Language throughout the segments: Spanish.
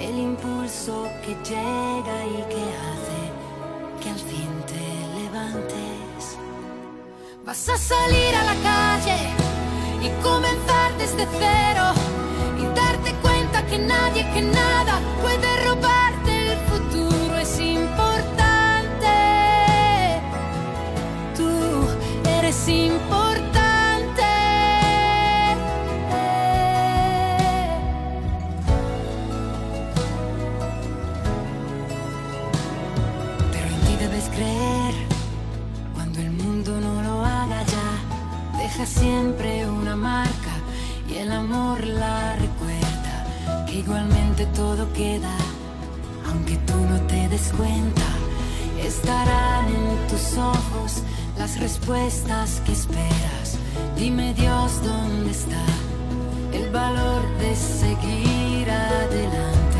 el impulso que llega y que hace que al fin te levantes. Vas a salir a la calle y comenzar desde cero y darte cuenta que nadie, que nada puede siempre una marca y el amor la recuerda, que igualmente todo queda, aunque tú no te des cuenta, estarán en tus ojos las respuestas que esperas. Dime Dios dónde está el valor de seguir adelante,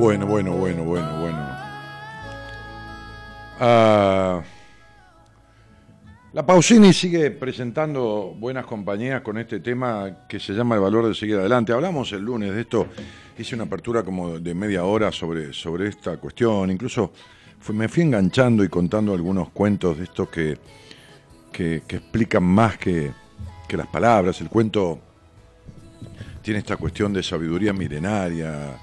Bueno, bueno, bueno, bueno, bueno. Ah, la Pausini sigue presentando buenas compañías con este tema que se llama el valor de seguir adelante. Hablamos el lunes de esto, hice una apertura como de media hora sobre, sobre esta cuestión. Incluso me fui enganchando y contando algunos cuentos de estos que, que, explican más que, que las palabras. El cuento tiene esta cuestión de sabiduría milenaria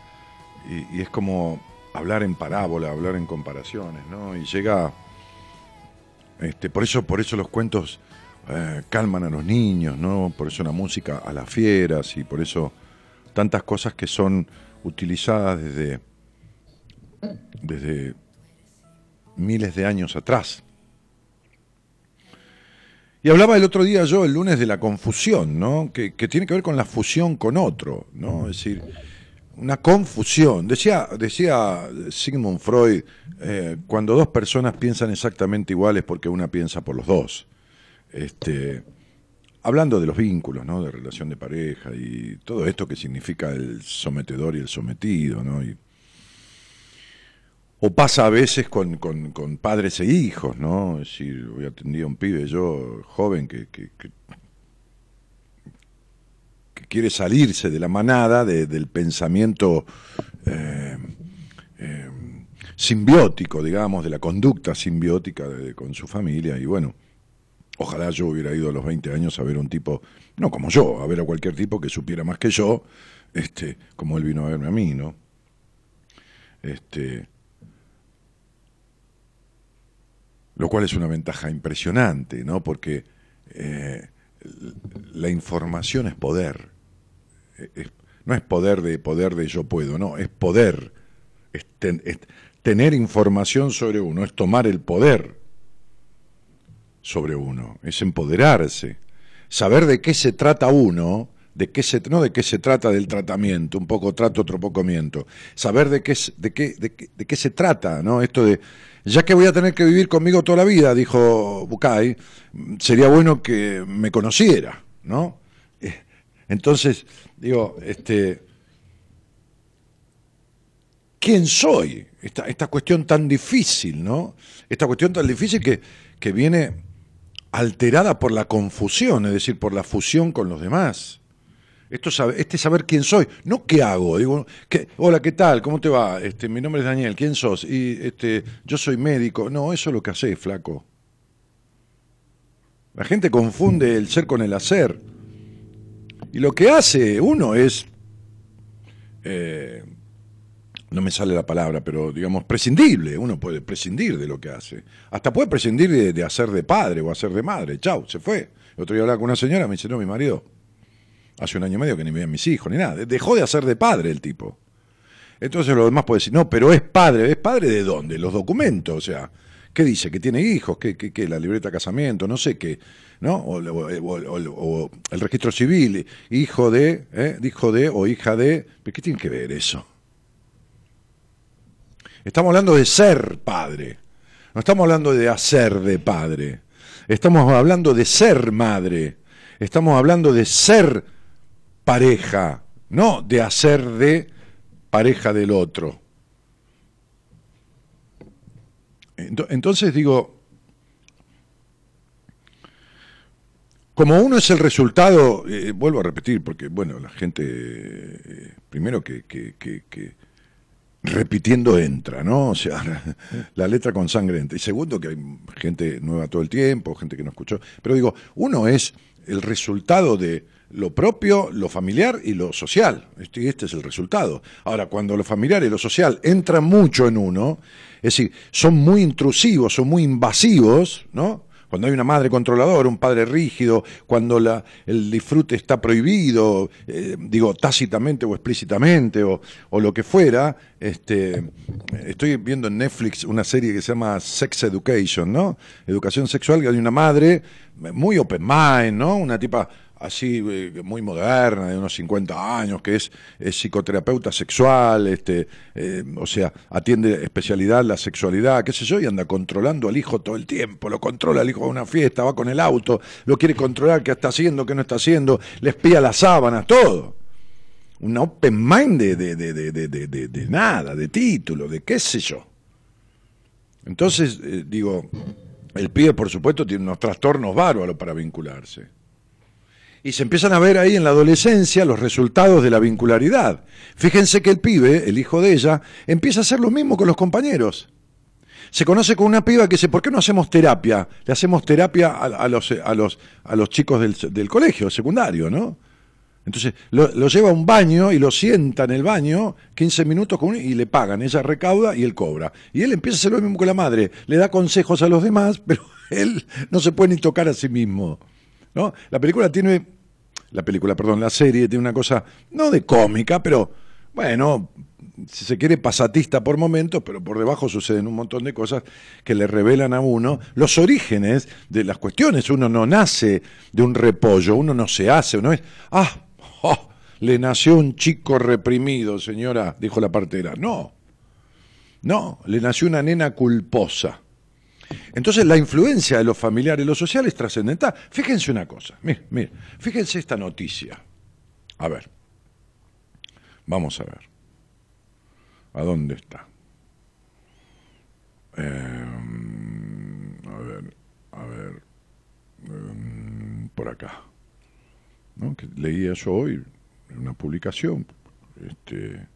y, es como hablar en parábola, hablar en comparaciones, ¿no? Y llega, este, por eso, por eso los cuentos eh, calman a los niños, ¿no? Por eso la música a las fieras y por eso tantas cosas que son utilizadas desde, desde miles de años atrás. Y hablaba el otro día yo, el lunes, de la confusión, ¿no? Que, que tiene que ver con la fusión con otro, ¿no? Es decir, una confusión. Decía, decía Sigmund Freud, eh, cuando dos personas piensan exactamente iguales porque una piensa por los dos. Este, hablando de los vínculos, ¿no? de relación de pareja y todo esto que significa el sometedor y el sometido. ¿no? o pasa a veces con, padres e hijos, ¿no? Es decir, hoy atendí a un pibe yo joven que, que quiere salirse de la manada, del pensamiento eh, eh, simbiótico, digamos, de la conducta simbiótica con su familia. Y bueno, Ojalá yo hubiera ido a los 20 años a ver a un tipo, no como yo, a ver a cualquier tipo que supiera más que yo, este, como él vino a verme a mí, ¿no? Este, lo cual es una ventaja impresionante, ¿no? Porque eh, la información es poder. No es poder de poder de yo puedo, no, es poder. Tener información sobre uno, es tomar el poder sobre uno, es empoderarse. Saber de qué se trata uno, de qué se, no de qué se trata del tratamiento, un poco trato, otro poco miento. Saber de qué, de qué, de qué, de qué se trata, ¿no? Esto de, ya que voy a tener que vivir conmigo toda la vida, dijo Bucay, sería bueno que me conociera, ¿no? Eh, entonces, digo, este, ¿quién soy? Esta, esta cuestión tan difícil, ¿no? Esta cuestión tan difícil que, que viene alterada por la confusión, es decir, por la fusión con los demás. Esto este saber quién soy, no qué hago. Digo, hola, ¿qué tal? ¿Cómo te va? Este, mi nombre es Daniel, ¿quién sos? Y este, yo soy médico. No, eso es lo que hace, flaco. La gente confunde el ser con el hacer. Y lo que hace uno es, eh, no me sale la palabra, pero digamos, prescindible. Uno puede prescindir de lo que hace. Hasta puede prescindir de, de hacer de padre o hacer de madre. Chau, se fue. El otro día hablaba con una señora, me dice, no, mi marido hace un año y medio que ni veían mis hijos ni nada. Dejó de hacer de padre el tipo. Entonces lo demás puede decir, no, pero es padre. ¿Es padre de dónde? Los documentos, o sea, ¿qué dice? ¿Que tiene hijos? ¿Qué, qué, la libreta de casamiento? No sé qué, ¿no? O, el registro civil, hijo de, ¿eh? hijo de o hija de. qué tiene que ver eso? Estamos hablando de ser padre. No estamos hablando de hacer de padre. Estamos hablando de ser madre. Estamos hablando de ser pareja, no de hacer de pareja del otro. Entonces digo, como uno es el resultado, eh, vuelvo a repetir, porque bueno, la gente, eh, primero que, que, que, repitiendo entra, ¿no? O sea, la letra con sangre entra. Y segundo, que hay gente nueva todo el tiempo, gente que no escuchó. Pero digo, uno es el resultado de, lo propio, lo familiar y lo social. Este, este es el resultado. Ahora, cuando lo familiar y lo social entran mucho en uno, es decir, son muy intrusivos, son muy invasivos, ¿no? Cuando hay una madre controladora, un padre rígido, cuando la, el disfrute está prohibido, eh, digo, tácitamente o explícitamente, o, o, lo que fuera, este, estoy viendo en Netflix una serie que se llama Sex Education, ¿no? Educación sexual, que hay una madre muy open mind, ¿no? Una tipa así eh, muy moderna, de unos 50 años, que es, psicoterapeuta sexual, este, eh, o sea, atiende especialidad la sexualidad, qué sé yo, y anda controlando al hijo todo el tiempo, lo controla al hijo a una fiesta, va con el auto, lo quiere controlar, qué está haciendo, qué no está haciendo, le espía las sábanas, todo. Una open mind de, de, de, de nada, de título, de qué sé yo. Entonces, eh, digo, el pibe, por supuesto, tiene unos trastornos bárbaros para vincularse y se empiezan a ver ahí en la adolescencia los resultados de la vincularidad. Fíjense que el pibe, el hijo de ella, empieza a hacer lo mismo con los compañeros. Se conoce con una piba que dice, ¿por qué no hacemos terapia? Le hacemos terapia a, los, a, los, a los chicos del, del colegio, secundario, ¿no? Entonces lo, lleva a un baño y lo sienta en el baño 15 minutos y le pagan. Ella recauda y él cobra. Y él empieza a hacer lo mismo con la madre. Le da consejos a los demás, pero él no se puede ni tocar a sí mismo. ¿no? La película tiene, la película, perdón, la serie tiene una cosa, no de cómica, pero bueno, si se quiere pasatista por momentos, pero por debajo suceden un montón de cosas que le revelan a uno los orígenes de las cuestiones. Uno no nace de un repollo, uno no se hace, uno es, ah, oh, le nació un chico reprimido, señora, dijo la partera. No, no, le nació una nena culposa. Entonces la influencia de los familiares y lo social es trascendental. Fíjense una cosa, mire, mire, fíjense esta noticia. A ver, vamos a ver. ¿A dónde está? Em, a ver, a ver, em, por acá. ¿no? Que yo hoy en una publicación este,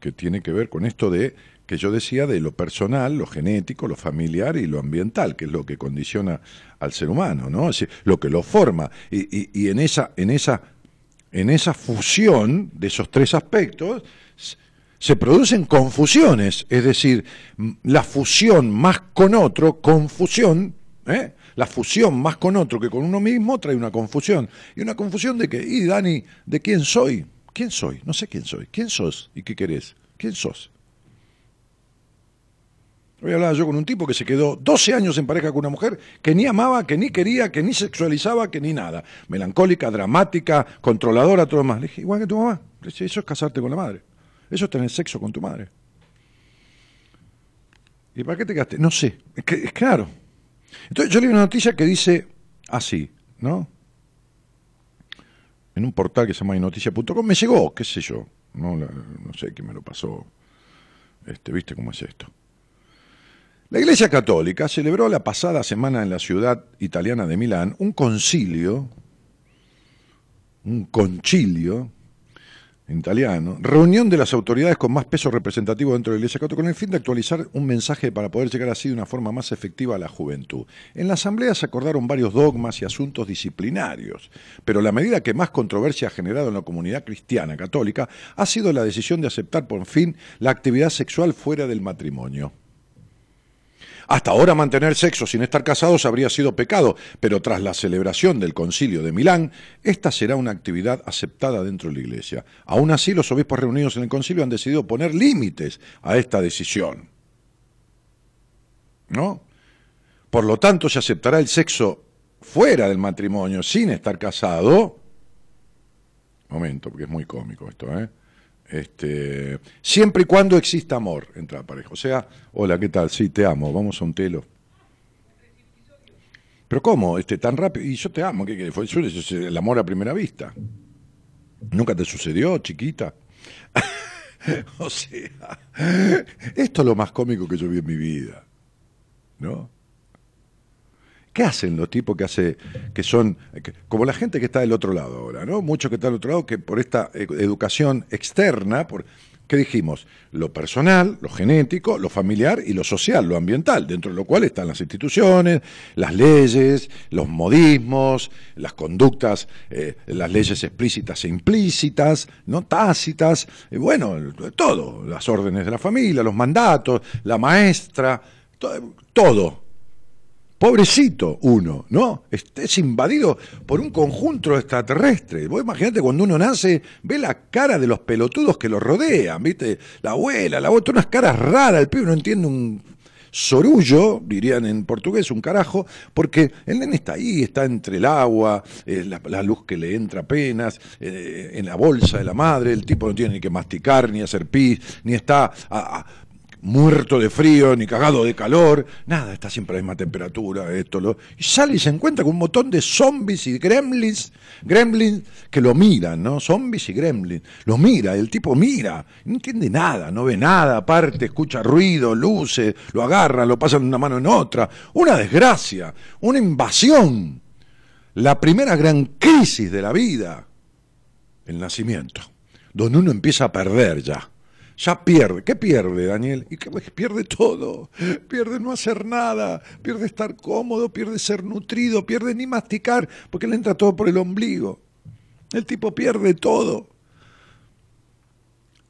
que tiene que ver con esto de que yo decía de lo personal, lo genético, lo familiar y lo ambiental, que es lo que condiciona al ser humano, ¿no? Lo que lo forma. Y, en, esa, en, esa, en esa fusión de esos tres aspectos se producen confusiones, es decir, la fusión más con otro, confusión, ¿eh? la fusión más con otro que con uno mismo trae una confusión. Y una confusión de que, y Dani, ¿de quién soy? ¿Quién soy? No sé quién soy. ¿Quién sos y qué querés? ¿Quién sos? Hoy hablaba yo con un tipo que se quedó 12 años en pareja con una mujer que ni amaba, que ni quería, que ni sexualizaba, que ni nada. Melancólica, dramática, controladora, todo lo más. Le dije, igual que tu mamá. eso es casarte con la madre. Eso es tener sexo con tu madre. ¿Y para qué te quedaste? No sé. Es, claro. Entonces yo leí una noticia que dice así, ¿no? En un portal que se llama inoticia.com me llegó, qué sé yo. No, no sé qué me lo pasó. Este, ¿Viste cómo es esto? La Iglesia Católica celebró la pasada semana en la ciudad italiana de Milán un concilio, un concilio italiano, reunión de las autoridades con más peso representativo dentro de la Iglesia Católica con el fin de actualizar un mensaje para poder llegar así de una forma más efectiva a la juventud. En la asamblea se acordaron varios dogmas y asuntos disciplinarios, pero la medida que más controversia ha generado en la comunidad cristiana católica ha sido la decisión de aceptar por fin la actividad sexual fuera del matrimonio. Hasta ahora mantener sexo sin estar casados habría sido pecado, pero tras la celebración del concilio de Milán, esta será una actividad aceptada dentro de la Iglesia. Aún así, los obispos reunidos en el concilio han decidido poner límites a esta decisión. ¿No? Por lo tanto, se aceptará el sexo fuera del matrimonio sin estar casado. Momento, porque es muy cómico esto, ¿eh? Este, siempre y cuando exista amor entre la pareja. O sea, hola, ¿qué tal? Sí, te amo, vamos a un telo. Pero ¿cómo? Este, tan rápido. Y yo te amo, ¿qué, fue el amor a primera vista? ¿Nunca te sucedió, chiquita? o sea, esto es lo más cómico que yo vi en mi vida. ¿No? ¿Qué hacen los tipos que hace, que son, como la gente que está del otro lado ahora, ¿no? Muchos que están del otro lado que por esta e, educación externa, por, ¿qué dijimos? Lo personal, lo genético, lo familiar y lo social, lo ambiental, dentro de lo cual están las instituciones, las leyes, los modismos, las conductas, eh, las leyes explícitas e implícitas, no tácitas, y bueno, todo, las órdenes de la familia, los mandatos, la maestra, todo Pobrecito uno, ¿no? Es, invadido por un conjunto extraterrestre. Vos imaginate cuando uno nace, ve la cara de los pelotudos que lo rodean, ¿viste? La abuela, la otra, unas caras raras, el pibe no entiende un sorullo, dirían en portugués, un carajo, porque el nene está ahí, está entre el agua, eh, la, luz que le entra apenas, eh, en la bolsa de la madre, el tipo no tiene ni que masticar, ni hacer pis, ni está muerto de frío ni cagado de calor, nada, está siempre a la misma temperatura, esto, lo... Y sale y se encuentra con un montón de zombies y gremlins, gremlins que lo miran, ¿no? Zombies y gremlins. Lo mira, el tipo mira, no entiende nada, no ve nada, aparte escucha ruido, luces, lo agarran, lo pasan de una mano en otra. Una desgracia, una invasión. La primera gran crisis de la vida, el nacimiento, donde uno empieza a perder ya ya pierde. ¿Qué pierde, Daniel? Y que pierde todo. Pierde no hacer nada, pierde estar cómodo, pierde ser nutrido, pierde ni masticar, porque le entra todo por el ombligo. El tipo pierde todo.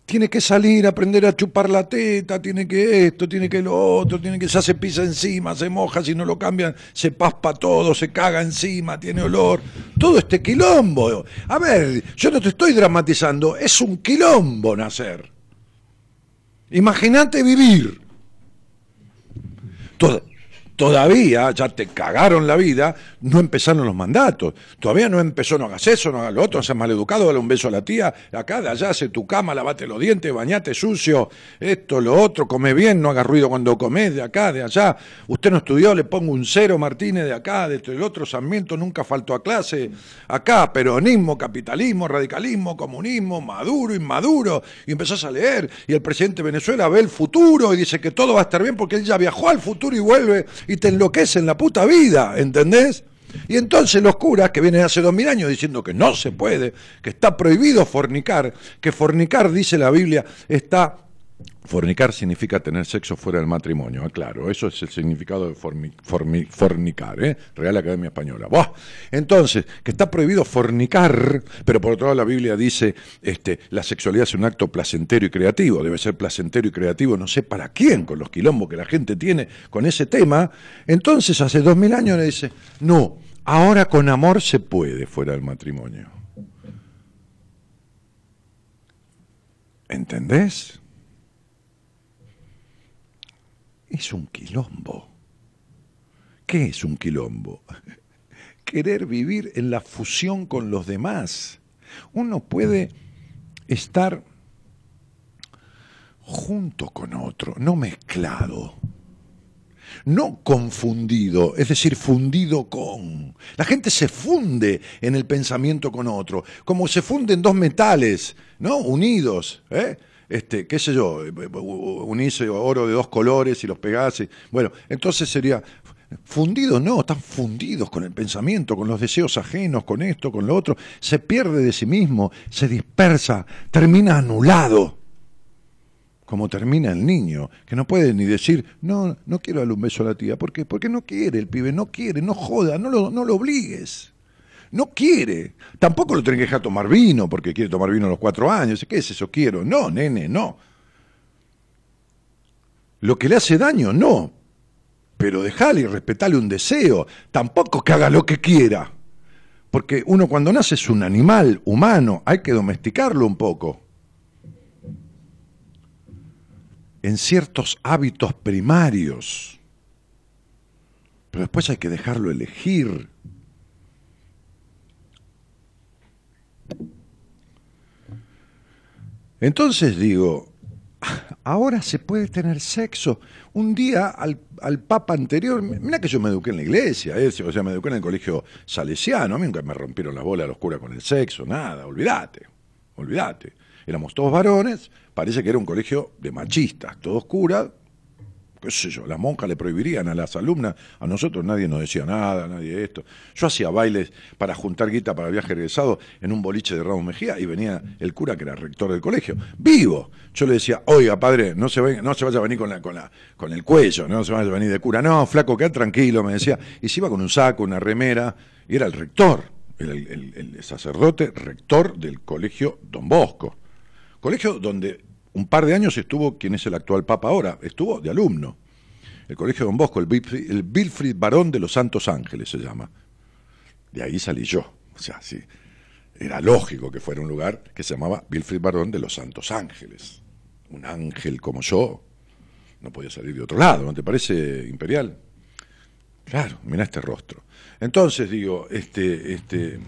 Tiene que salir, aprender a chupar la teta, tiene que esto, tiene que lo otro, tiene que ya se pisa encima, se moja, si no lo cambian, se paspa todo, se caga encima, tiene olor. Todo este quilombo. A ver, yo no te estoy dramatizando, es un quilombo nacer. Imagínate vivir. Todavía, ya te cagaron la vida, no empezaron los mandatos. Todavía no empezó, no hagas eso, no hagas lo otro, no seas maleducado, dale un beso a la tía, acá, de allá, hace tu cama, lavate los dientes, bañate sucio, esto, lo otro, come bien, no hagas ruido cuando comes, de acá, de allá. Usted no estudió, le pongo un cero, Martínez, de acá, de el otro, Sarmiento nunca faltó a clase. Acá, peronismo, capitalismo, radicalismo, comunismo, maduro, inmaduro. Y empezás a leer, y el presidente de Venezuela ve el futuro y dice que todo va a estar bien porque él ya viajó al futuro y vuelve y te enloquece en la puta vida, ¿entendés? Y entonces los curas que vienen hace dos mil años diciendo que no se puede, que está prohibido fornicar, que fornicar, dice la Biblia, está Fornicar significa tener sexo fuera del matrimonio, ah, claro, eso es el significado de fornicar, ¿eh? Real Academia Española. Entonces, que está prohibido fornicar, pero por otro lado la Biblia dice, este, la sexualidad es un acto placentero y creativo, debe ser placentero y creativo, no sé para quién, con los quilombos que la gente tiene con ese tema. Entonces, hace dos mil años le dice, no, ahora con amor se puede fuera del matrimonio. ¿Entendés? Es un quilombo. ¿Qué es un quilombo? Querer vivir en la fusión con los demás. Uno puede estar junto con otro, no mezclado, no confundido, es decir, fundido con. La gente se funde en el pensamiento con otro, como se funden dos metales, ¿no? Unidos, ¿eh? Este, qué sé yo, unís oro de dos colores y los pegás. bueno, entonces sería, fundidos no, están fundidos con el pensamiento, con los deseos ajenos, con esto, con lo otro. Se pierde de sí mismo, se dispersa, termina anulado. Como termina el niño, que no puede ni decir, no, no quiero darle un beso a la tía. ¿Por qué? Porque no quiere el pibe, no quiere, no joda, no lo, no lo obligues. No quiere. Tampoco lo tienen que dejar tomar vino porque quiere tomar vino a los cuatro años. ¿Qué es eso? Quiero. No, nene, no. Lo que le hace daño, no. Pero dejale y respetale un deseo. Tampoco que haga lo que quiera. Porque uno cuando nace es un animal humano, hay que domesticarlo un poco. En ciertos hábitos primarios. Pero después hay que dejarlo elegir. Entonces digo, ahora se puede tener sexo. Un día al, papa anterior, mira que yo me eduqué en la iglesia, eh, o sea, me eduqué en el colegio salesiano, a mí nunca me rompieron las bolas los curas con el sexo, nada, olvídate, olvídate. Éramos todos varones, parece que era un colegio de machistas, todos curas, qué sé yo, las monjas le prohibirían a las alumnas, a nosotros nadie nos decía nada, nadie esto. Yo hacía bailes para juntar guita para viaje regresado en un boliche de Ramos Mejía y venía el cura que era rector del colegio, vivo. Yo le decía, oiga padre, no se, no se vaya a venir con, la, con, la, con el cuello, no se vaya a venir de cura, no, flaco, queda tranquilo, me decía. Y se iba con un saco, una remera, y era el rector, el sacerdote rector del colegio Don Bosco. Colegio donde un par de años estuvo quien es el actual Papa ahora, estuvo de alumno. El Colegio Don Bosco, el Wilfried, Barón de los Santos Ángeles se llama. De ahí salí yo. O sea, sí, era lógico que fuera un lugar que se llamaba Wilfried Barón de los Santos Ángeles. Un ángel como yo no podía salir de otro lado, ¿no te parece imperial? Claro, mira este rostro. Entonces digo, este, este,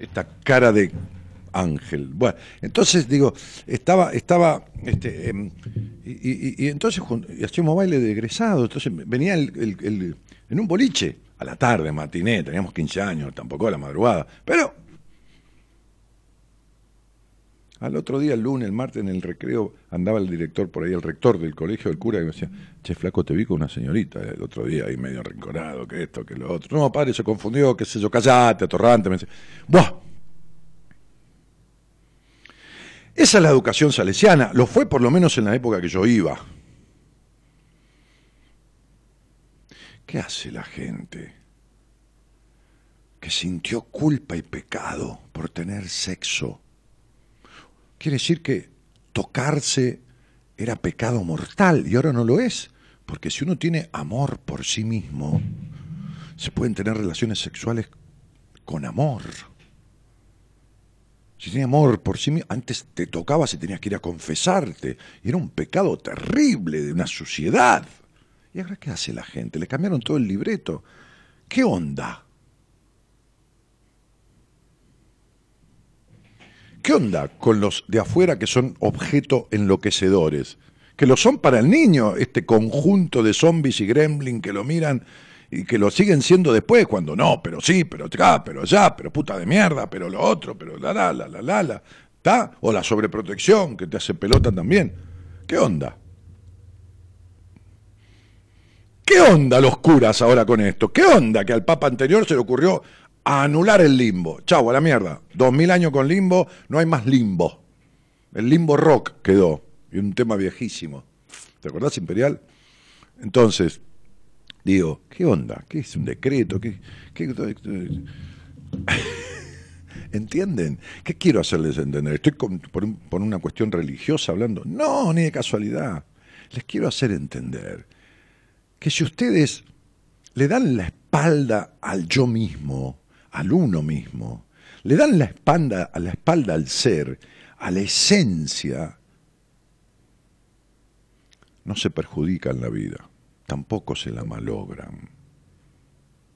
esta cara de Ángel. Bueno, entonces digo, estaba, estaba, este, em, y, entonces y hacíamos baile de egresado, entonces venía el, en un boliche, a la tarde, matiné, teníamos 15 años, tampoco a la madrugada, pero al otro día, el lunes, el martes, en el recreo, andaba el director por ahí, el rector del colegio del cura, y me decía, che, flaco, te vi con una señorita el otro día, ahí medio arrinconado, que esto, que lo otro. No, padre, se confundió, qué sé yo, callate, atorrante. Me decía, ¡buah! Esa es la educación salesiana, lo fue por lo menos en la época que yo iba. ¿Qué hace la gente que sintió culpa y pecado por tener sexo? Quiere decir que tocarse era pecado mortal y ahora no lo es, porque si uno tiene amor por sí mismo, se pueden tener relaciones sexuales con amor. Si tenía amor por sí mismo, antes te tocabas y tenías que ir a confesarte. Era un pecado terrible, de una suciedad. ¿Y ahora qué hace la gente? Le cambiaron todo el libreto. ¿Qué onda? ¿Qué onda con los de afuera que son objeto enloquecedores? Que lo son para el niño, este conjunto de zombies y gremlin que lo miran y que lo siguen siendo después cuando no, pero sí, pero acá, pero allá, pero puta de mierda, pero lo otro, pero la la la la la la, ¿está? O la sobreprotección que te hace pelota también. ¿Qué onda? ¿Qué onda los curas ahora con esto? ¿Qué onda que al Papa anterior se le ocurrió anular el limbo? Chau, a la mierda. Dos mil años con limbo, no hay más limbo. El limbo rock quedó. Y un tema viejísimo. ¿Te acordás, Imperial? Entonces, digo, ¿qué onda? ¿Qué es un decreto? ¿Qué, ¿Entienden? ¿Qué quiero hacerles entender? ¿Estoy por, por una cuestión religiosa hablando? No, ni de casualidad. Les quiero hacer entender que si ustedes le dan la espalda al yo mismo, al uno mismo, le dan la espalda, a la espalda al ser, a la esencia, no se perjudican la vida, tampoco se la malogran,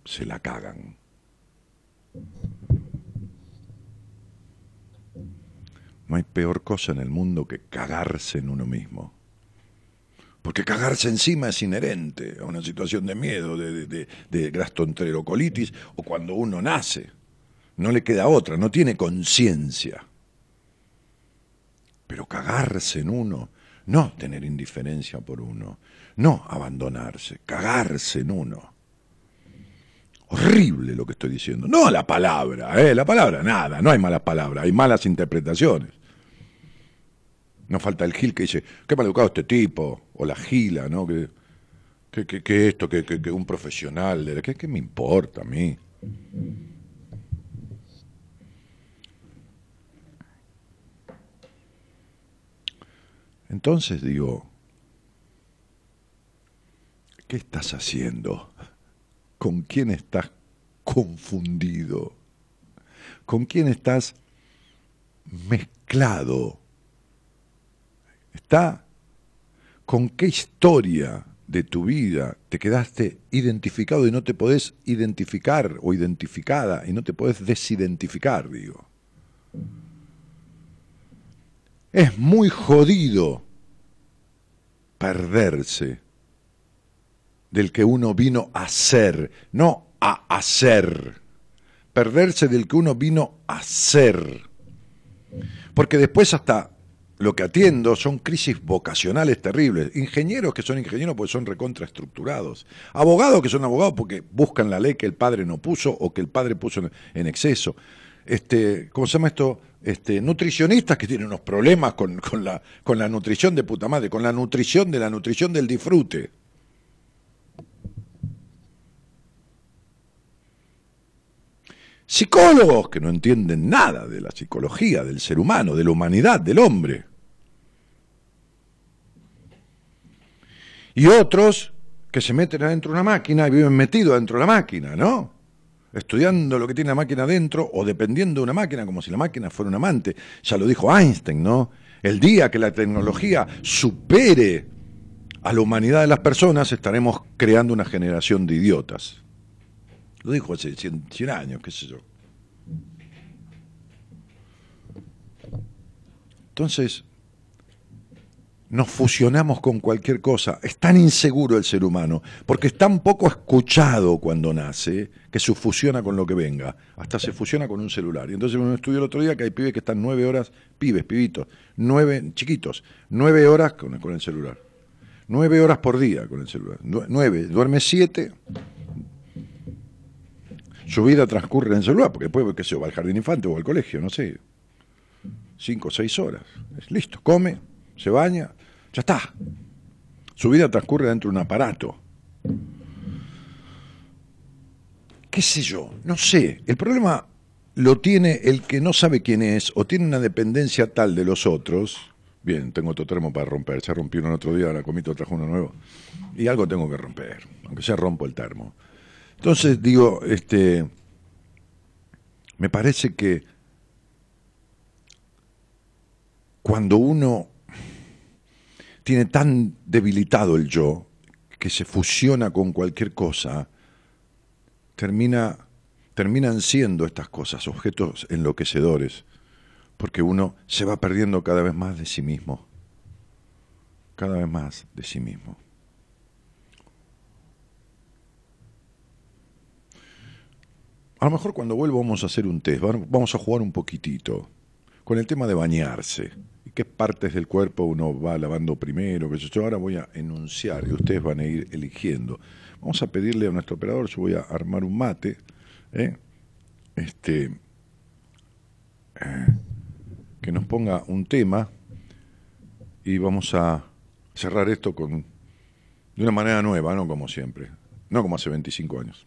se la cagan. No hay peor cosa en el mundo que cagarse en uno mismo. Porque cagarse encima es inherente a una situación de miedo, de, de, de o cuando uno nace. No le queda otra, no tiene conciencia. Pero cagarse en uno, no tener indiferencia por uno, no abandonarse, cagarse en uno. Horrible lo que estoy diciendo. No la palabra, ¿eh? la palabra nada, no hay malas palabras, hay malas interpretaciones. No falta el Gil que dice, qué mal educado este tipo, o la Gila, ¿no? Que, que, esto, que, que, un profesional, ¿qué, ¿qué me importa a mí? Entonces digo, ¿qué estás haciendo? ¿Con quién estás confundido? ¿Con quién estás mezclado? está con qué historia de tu vida te quedaste identificado y no te podés identificar o identificada y no te podés desidentificar, digo. Es muy jodido perderse del que uno vino a ser, no a hacer. Perderse del que uno vino a ser. Porque después hasta lo que atiendo son crisis vocacionales terribles. Ingenieros que son ingenieros porque son recontraestructurados. Abogados que son abogados porque buscan la ley que el padre no puso o que el padre puso en, exceso. Este, ¿Cómo se llama esto? Este, nutricionistas que tienen unos problemas con, con, la, con la nutrición de puta madre, con la nutrición de la nutrición del disfrute. Psicólogos que no entienden nada de la psicología, del ser humano, de la humanidad, del hombre. y otros que se meten adentro de una máquina y viven metidos adentro de la máquina, ¿no? Estudiando lo que tiene la máquina adentro o dependiendo de una máquina como si la máquina fuera un amante. Ya lo dijo Einstein, ¿no? El día que la tecnología supere a la humanidad de las personas, estaremos creando una generación de idiotas. Lo dijo hace 100, 100 años, qué sé yo. Entonces, nos fusionamos con cualquier cosa. Es tan inseguro el ser humano, porque es tan poco escuchado cuando nace, que se fusiona con lo que venga. Hasta se fusiona con un celular. Y entonces uno estudió el otro día que hay pibes que están nueve horas, pibes, pibitos, nueve, chiquitos, nueve horas con el celular. Nueve horas por día con el celular. Nueve, duerme siete. Su vida transcurre en el celular, porque después, qué sé va al jardín infante o al colegio, no sé. Cinco o seis horas. Listo, come, se baña, ya está. Su vida transcurre dentro de un aparato. ¿Qué sé yo? No sé. El problema lo tiene el que no sabe quién es o tiene una dependencia tal de los otros. Bien, tengo otro termo para romper. Se rompió uno el otro día, ahora comito trajo uno nuevo. Y algo tengo que romper, aunque sea rompo el termo. Entonces digo, este, me parece que cuando uno tiene tan debilitado el yo que se fusiona con cualquier cosa, termina, terminan siendo estas cosas objetos enloquecedores, porque uno se va perdiendo cada vez más de sí mismo, cada vez más de sí mismo. A lo mejor cuando vuelvo vamos a hacer un test, vamos a jugar un poquitito con el tema de bañarse. qué partes del cuerpo uno va lavando primero, que yo ahora voy a enunciar y ustedes van a ir eligiendo. Vamos a pedirle a nuestro operador, yo voy a armar un mate, ¿eh? este, eh, que nos ponga un tema y vamos a cerrar esto con de una manera nueva, no como siempre, no como hace 25 años.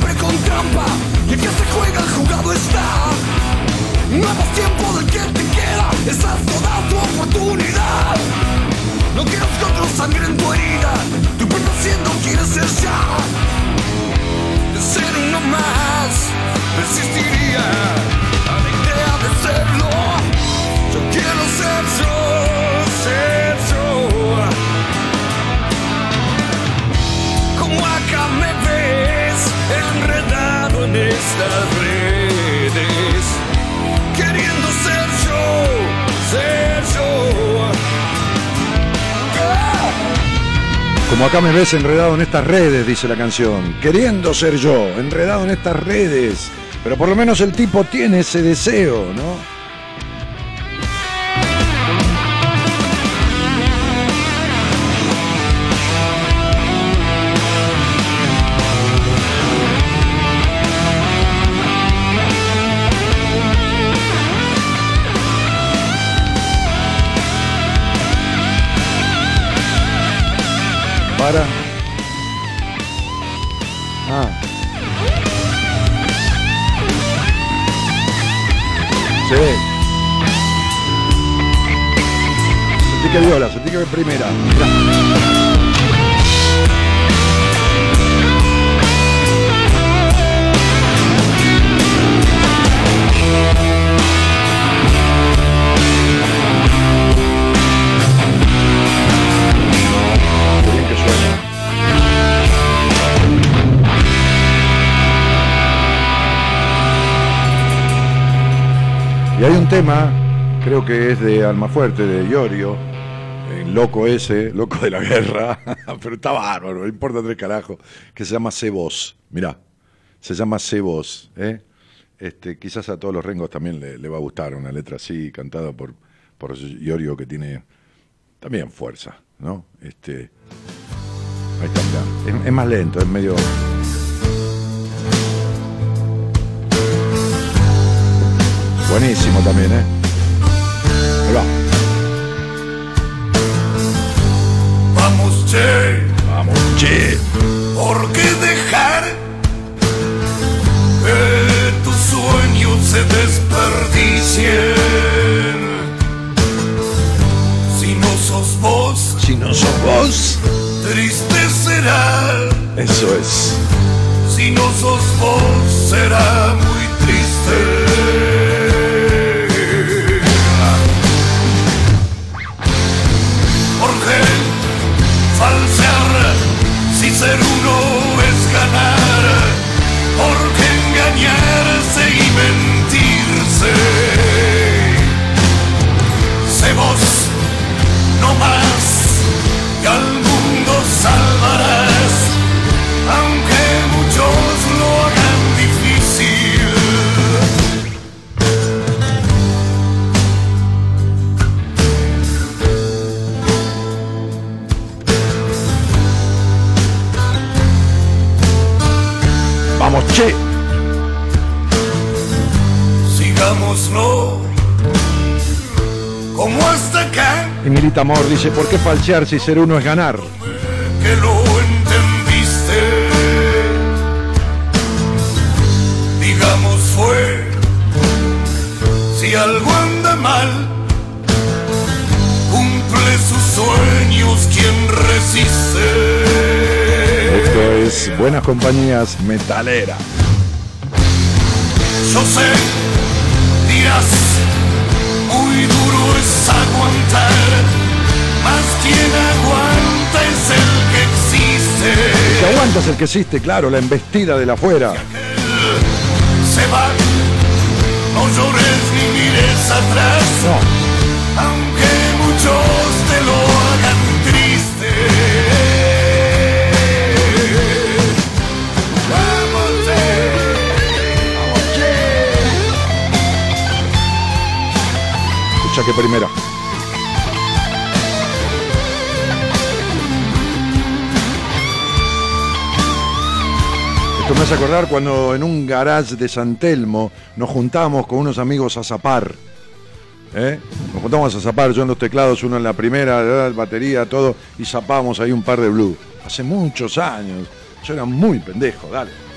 siempre con trampa, y el que se juega el jugado está. No más tiempo del que te queda, esa es toda tu oportunidad. No quieras que otro sangre en tu herida, tu propio siendo quieres ser ya ser uno más, resistiría a la idea de serlo. Yo quiero ser yo, ser en estas redes, queriendo ser yo, ser yo. Como acá me ves enredado en estas redes, dice la canción. Queriendo ser yo, enredado en estas redes. Pero por lo menos el tipo tiene ese deseo, ¿no? Para. Ah. Sí. Sentí que viola, sentí que primera. Y hay un tema, creo que es de Almafuerte, de Iorio, el loco ese, loco de la guerra, pero está bárbaro, no importa tres carajos, que se llama Cebos. Mirá, se llama Cebos. ¿eh? Este, quizás a todos los rengos también le, va a gustar una letra así, cantada por, por Iorio, que tiene también fuerza, ¿no? Este, ahí está, mirá. Es más lento, es medio... Buenísimo también, ¿eh? Va. Vamos, che, Vamos, che. ¿por qué dejar que tus sueños se desperdicien? Si no sos vos, Si no sos vos, triste será. eso es. Si no sos vos, será muy triste. falsear, si ser uno es ganar, porque engañarse y mentir. Che. Sigámoslo como hasta acá. Y Milita Amor dice, ¿por qué falsear si ser uno es ganar? Que lo entendiste. Digamos fue, si algo anda mal, cumple sus sueños quien resiste. Esto es Buenas Compañías Metalera. Yo sé, dirás, muy duro es aguantar, más quien aguanta es el que existe. El que aguanta es el que existe, claro, la embestida de la afuera. Se va, no llores ni mires atrás, No, aunque muchos te lo que primera. Esto me hace acordar cuando en un garage de San Telmo nos juntamos con unos amigos a zapar. ¿eh? Nos juntamos a zapar, yo en los teclados, uno en la primera, la batería, todo, y zapamos ahí un par de blues. Hace muchos años. Yo era muy pendejo, dale.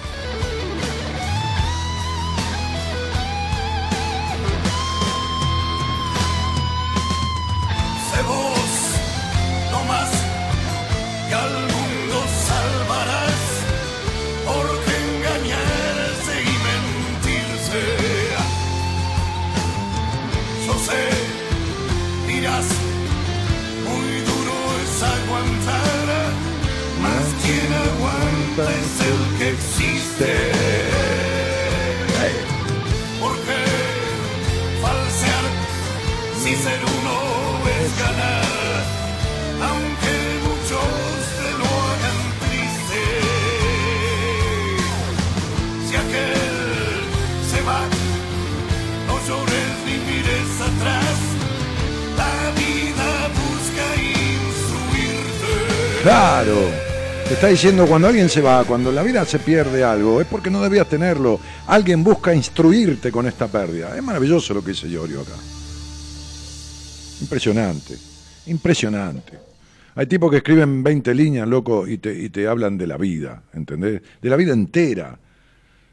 Claro. Te está diciendo cuando alguien se va, cuando la vida se pierde algo, es porque no debías tenerlo. Alguien busca instruirte con esta pérdida. Es maravilloso lo que dice Llorio acá. Impresionante, impresionante. Hay tipos que escriben 20 líneas, loco, y te, y te hablan de la vida, ¿entendés? De la vida entera.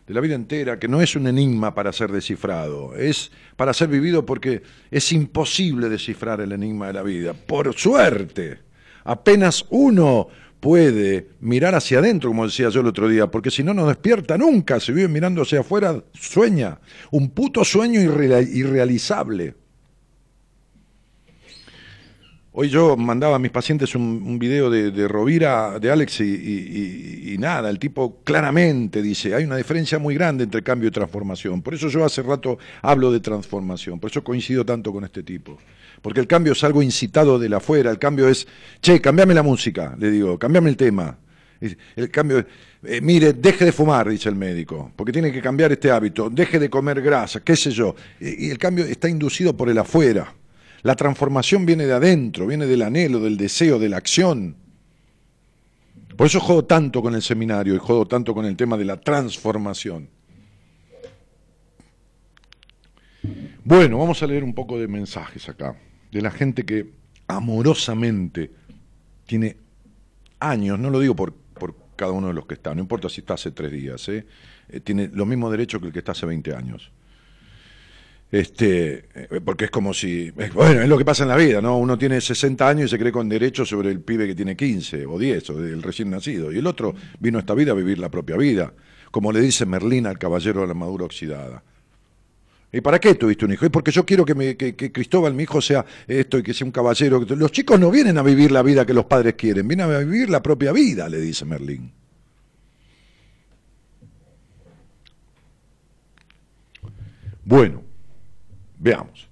De la vida entera, que no es un enigma para ser descifrado, es para ser vivido porque es imposible descifrar el enigma de la vida. Por suerte, apenas uno puede mirar hacia adentro, como decía yo el otro día, porque si no, no despierta nunca. Si vive mirando hacia afuera, sueña. Un puto sueño irre- irrealizable. Hoy yo mandaba a mis pacientes un, video de, Rovira, de Alex, y- y nada, el tipo claramente dice, hay una diferencia muy grande entre cambio y transformación. Por eso yo hace rato hablo de transformación, por eso coincido tanto con este tipo. Porque el cambio es algo incitado de la afuera, el cambio es, che, cambiame la música, le digo, cambiame el tema. El cambio, eh, mire, deje de fumar, dice el médico, porque tiene que cambiar este hábito, deje de comer grasa, qué sé yo. Y y el cambio está inducido por el afuera. La transformación viene de adentro, viene del anhelo, del deseo, de la acción. Por eso jodo tanto con el seminario y jodo tanto con el tema de la transformación. Bueno, vamos a leer un poco de mensajes acá, de la gente que amorosamente tiene años, no lo digo por, por cada uno de los que está, no importa si está hace tres días, ¿eh? Eh, tiene los mismos derechos que el que está hace 20 años. Este, eh, porque es como si, bueno, es lo que pasa en la vida, ¿no? Uno tiene 60 años y se cree con derechos sobre el pibe que tiene 15 o 10 o del recién nacido. Y el otro vino a esta vida a vivir la propia vida, como le dice Merlín al caballero de la armadura oxidada. ¿Y para qué tuviste un hijo? Es porque yo quiero que, me- que Cristóbal, mi hijo, sea esto y que sea un caballero. Los chicos no vienen a vivir la vida que los padres quieren, vienen a vivir la propia vida, le dice Merlín. Bueno, veamos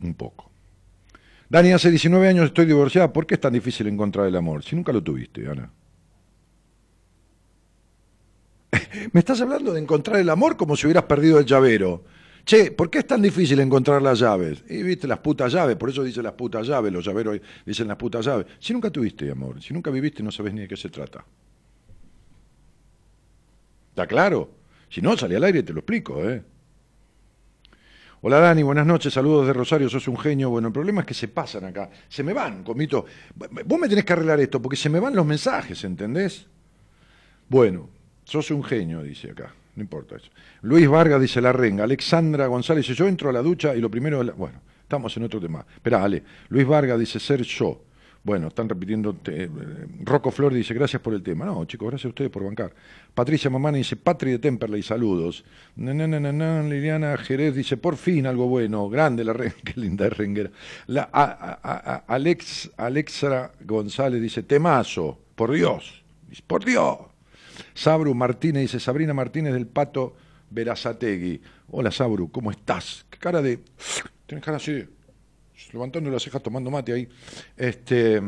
un poco. Dani, hace 19 años estoy divorciada. ¿Por qué es tan difícil encontrar el amor? Si nunca lo tuviste, Ana. Me estás hablando de encontrar el amor como si hubieras perdido el llavero. Che, ¿por qué es tan difícil encontrar las llaves? Y viste las putas llaves, por eso dice las putas llaves, los llaveros dicen las putas llaves. Si nunca tuviste amor, si nunca viviste, no sabes ni de qué se trata. ¿Está claro? Si no, salí al aire y te lo explico, ¿eh? Hola Dani, buenas noches, saludos de Rosario, sos un genio. Bueno, el problema es que se pasan acá, se me van, comito. Vos me tenés que arreglar esto, porque se me van los mensajes, ¿entendés? Bueno, sos un genio, dice acá, no importa eso. Luis Vargas dice la renga, Alexandra González dice, yo entro a la ducha y lo primero, bueno, estamos en otro tema. Espera, Ale, Luis Vargas dice, ser yo. Bueno, están repitiendo. Eh, Rocco Flor dice, gracias por el tema. No, chicos, gracias a ustedes por bancar. Patricia Mamani dice, Patri de Temperley, saludos. Liliana Jerez dice, por fin algo bueno. Grande la renga, qué linda renguera. La, Alex, Alexa González dice, temazo, por Dios. por Dios. Sabru Martínez dice, Sabrina Martínez del Pato Verazategui. Hola Sabru, ¿cómo estás? ¿Qué cara de... Tienes cara así de levantando las cejas, tomando mate ahí. Este,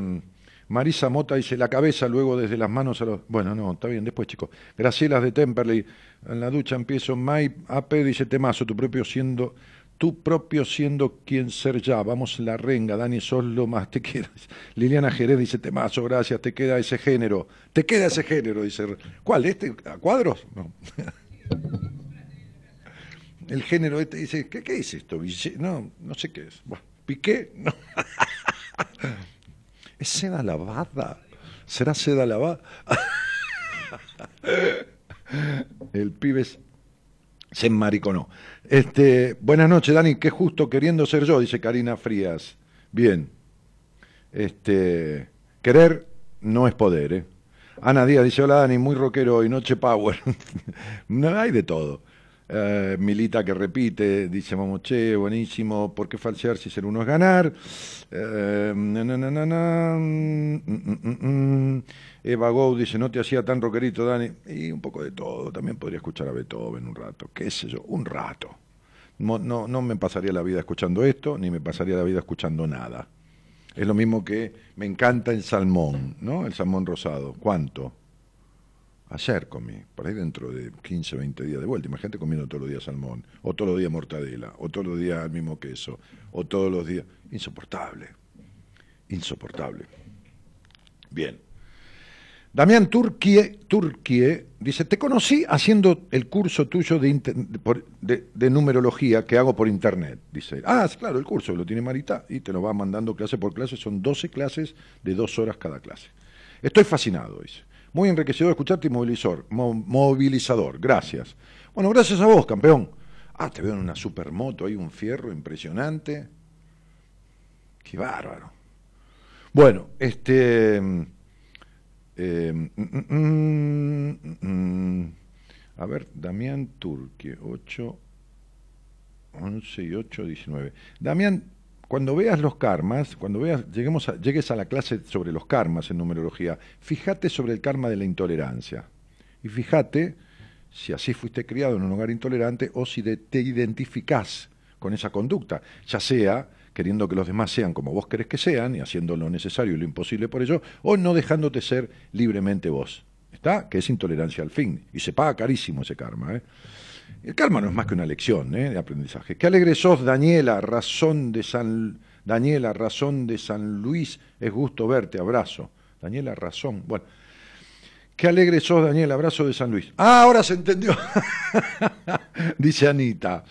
Marisa Mota dice la cabeza, luego desde las manos a los. Bueno, no, está bien, después, chicos. Gracielas de Temperley, en la ducha empiezo. May AP dice Temazo, tu propio siendo. Tu propio siendo quien ser ya. Vamos la renga, Dani, sos lo más. Te queda. Liliana Jerez dice Temazo, gracias, te queda ese género. Te queda ese género, dice. ¿Cuál? ¿Este? ¿A cuadros? No. El género este dice, ¿qué, qué es esto? No, no sé qué es. Piqué, no. ¿Es seda lavada? ¿Será seda lavada? El pibe se enmariconó. Este, buenas noches, Dani, qué justo queriendo ser yo, dice Karina Frías. Bien. Este, querer no es poder, ¿eh? Ana Díaz dice, hola Dani, muy rockero y noche power. hay de todo. Eh, Milita que repite, dice Mamoche, buenísimo, ¿por qué falsear si ser uno es ganar? Eva Gou dice, no te hacía tan rockerito, Dani. Y un poco de todo, también podría escuchar a Beethoven un rato, qué sé yo, un rato. No, no me pasaría la vida escuchando esto, ni me pasaría la vida escuchando nada. Es lo mismo que me encanta el salmón, ¿no? El salmón rosado. ¿Cuánto? Ayer comí, por ahí dentro de 15, 20 días de vuelta. Imagínate comiendo todos los días salmón, o todos los días mortadela, o todos los días el mismo queso, o todos los días. Insoportable. Insoportable. Bien. Damián Turquie, Turquie dice: Te conocí haciendo el curso tuyo de, de, numerología que hago por internet. Dice: Ah, claro, el curso lo tiene Marita y te lo va mandando clase por clase. Son 12 clases de dos horas cada clase. Estoy fascinado, dice. Muy enriquecedor escucharte y movilizador. Gracias. Bueno, gracias a vos, campeón. Ah, te veo en una supermoto, hay un fierro impresionante. Qué bárbaro. Bueno, este. Eh, mm, mm, mm, a ver, Damián Turque, 8, 11 y 8, 19. Damián cuando veas los karmas, cuando veas, lleguemos llegues a la clase sobre los karmas en numerología, fíjate sobre el karma de la intolerancia. Y fíjate si así fuiste criado en un hogar intolerante o si te identificás con esa conducta, ya sea queriendo que los demás sean como vos querés que sean y haciendo lo necesario y lo imposible por ello, o no dejándote ser libremente vos. ¿Está? Que es intolerancia al fin. Y se paga carísimo ese karma. ¿eh? El karma no es más que una lección ¿eh? de aprendizaje. Qué alegre sos, Daniela, razón de San Daniela, razón de San Luis, es gusto verte, abrazo. Daniela, razón. Bueno, qué alegre sos, Daniela, abrazo de San Luis. Ah, ahora se entendió. dice Anita.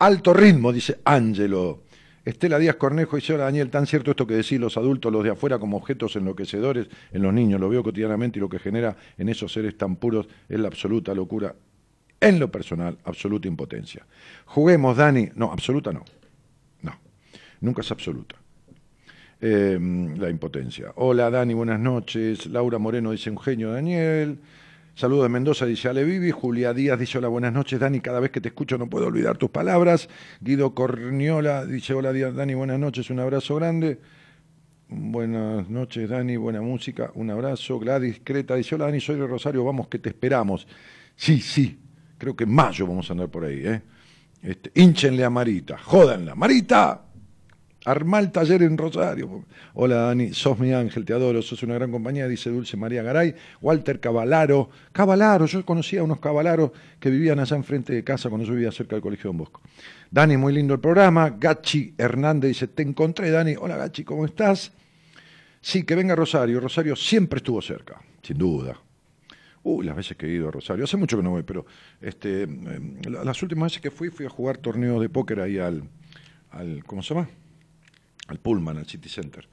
Alto ritmo, dice Ángelo. Estela Díaz Cornejo dice, hola Daniel, tan cierto esto que decís los adultos, los de afuera como objetos enloquecedores en los niños, lo veo cotidianamente y lo que genera en esos seres tan puros es la absoluta locura en lo personal, absoluta impotencia. Juguemos, Dani. No, absoluta no. No, nunca es absoluta. Em, la impotencia. Hola, Dani, buenas noches. Laura Moreno dice un genio, Daniel. Saludo de Mendoza, dice Ale Vivi. Julia Díaz dice hola, buenas noches, Dani. Cada vez que te escucho no puedo olvidar tus palabras. Guido Corniola dice hola, Dani, buenas noches, un abrazo grande. Buenas noches, Dani, buena música, un abrazo. Gladys Creta dice hola, Dani, soy de Rosario, vamos que te esperamos. Sí, sí, creo que en mayo vamos a andar por ahí, ¿eh? Este, a Marita, jódanla. Marita, arma el taller en Rosario. Hola Dani, sos mi ángel, te adoro, sos una gran compañía, dice Dulce María Garay. Walter Cavalaro, Cavalaro, yo conocía a unos Cavalaros que vivían allá enfrente de casa cuando yo vivía cerca del Colegio Don Bosco. Dani, muy lindo el programa. Gachi Hernández dice, te encontré Dani. Hola Gachi, ¿cómo estás? Sí, que venga Rosario. Rosario siempre estuvo cerca, sin duda Uy, las veces que he ido a Rosario. Hace mucho que no voy, pero este, em, la- las últimas veces que fui, fui a jugar torneos de póker ahí al, al ¿cómo se llama? Al Pullman, al City Center.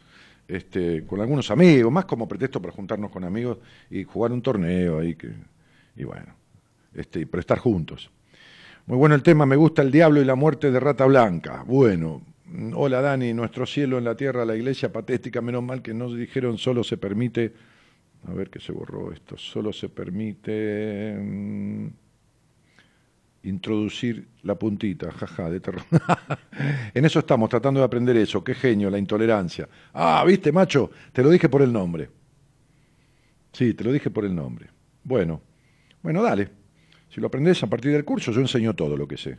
Este, con algunos amigos, más como pretexto para juntarnos con amigos y jugar un torneo ahí que, y bueno, este, para estar juntos. Muy bueno el tema, me gusta el diablo y la muerte de Rata Blanca. Bueno, mm, hola Dani, nuestro cielo en la tierra, la iglesia patética, menos mal que nos dijeron solo se permite, a ver que se borró esto, solo se permite mm, introducir la puntita, jaja, de terror. en eso estamos, tratando de aprender eso, qué genio, la intolerancia. Ah, viste, macho, te lo dije por el nombre. Sí, te lo dije por el nombre. Bueno, bueno, dale. Si lo aprendes a partir del curso, yo enseño todo lo que sé.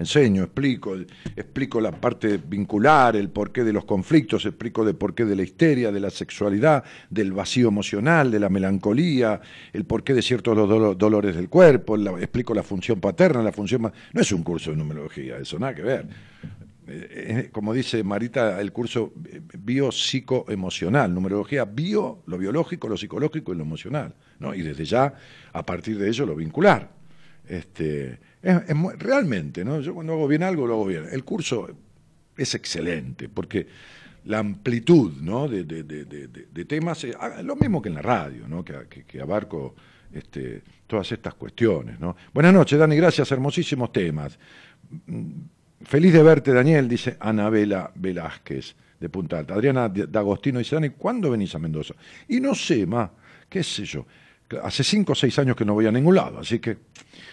Enseño, explico, explico la parte vincular, el porqué de los conflictos, explico el porqué de la histeria, de la sexualidad, del vacío emocional, de la melancolía, el porqué de ciertos dolo- dolores del cuerpo, explico la función paterna, la función... No es un curso de numerología, eso nada que ver. Eh, eh, como dice Marita, el curso eh, biopsicoemocional, numerología bio, lo biológico, lo psicológico y lo emocional, ¿no? Y desde ya, a partir de ello, lo vincular. Este, es- realmente, ¿no? Yo cuando hago bien algo, lo hago bien. El curso es excelente, porque la amplitud ¿no? de, de- de- de- temas, eh, lo mismo que en la radio, ¿no? que, que- abarco este, todas estas cuestiones. ¿no? Buenas noches, Dani, gracias, hermosísimos temas. Mm, Feliz de verte, Daniel, dice Anabela Velázquez, de Punta Alta. Adriana D'Agostino dice, Dani, ¿cuándo venís a Mendoza? Y no sé, ma, qué sé yo. Hace cinco o seis años que no voy a ningún lado, así que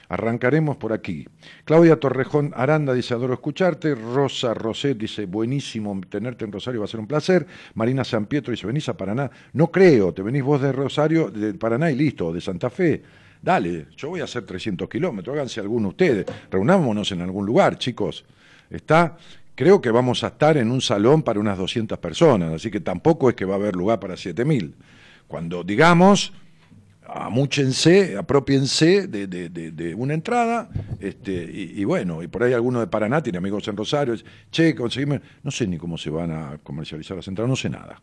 arrancaremos por aquí. Claudia Torrejón Aranda dice, adoro escucharte. Rosa Roset dice, buenísimo tenerte en Rosario, va a ser un placer. Marina San Pietro dice, venís a Paraná. No creo, te venís vos de Rosario, de Paraná y listo, de Santa Fe. Dale, yo voy a hacer 300 kilómetros, háganse alguno ustedes. Reunámonos en algún lugar, chicos. Está, creo que vamos a estar en un salón para unas 200 personas, así que tampoco es que va a haber lugar para 7000. Cuando digamos, amúchense, apropiense de, de- de- de una entrada, este, y, bueno, y por ahí alguno de Paraná tiene amigos en Rosario, che, conseguime, no sé ni cómo se van a comercializar las entradas, no sé nada.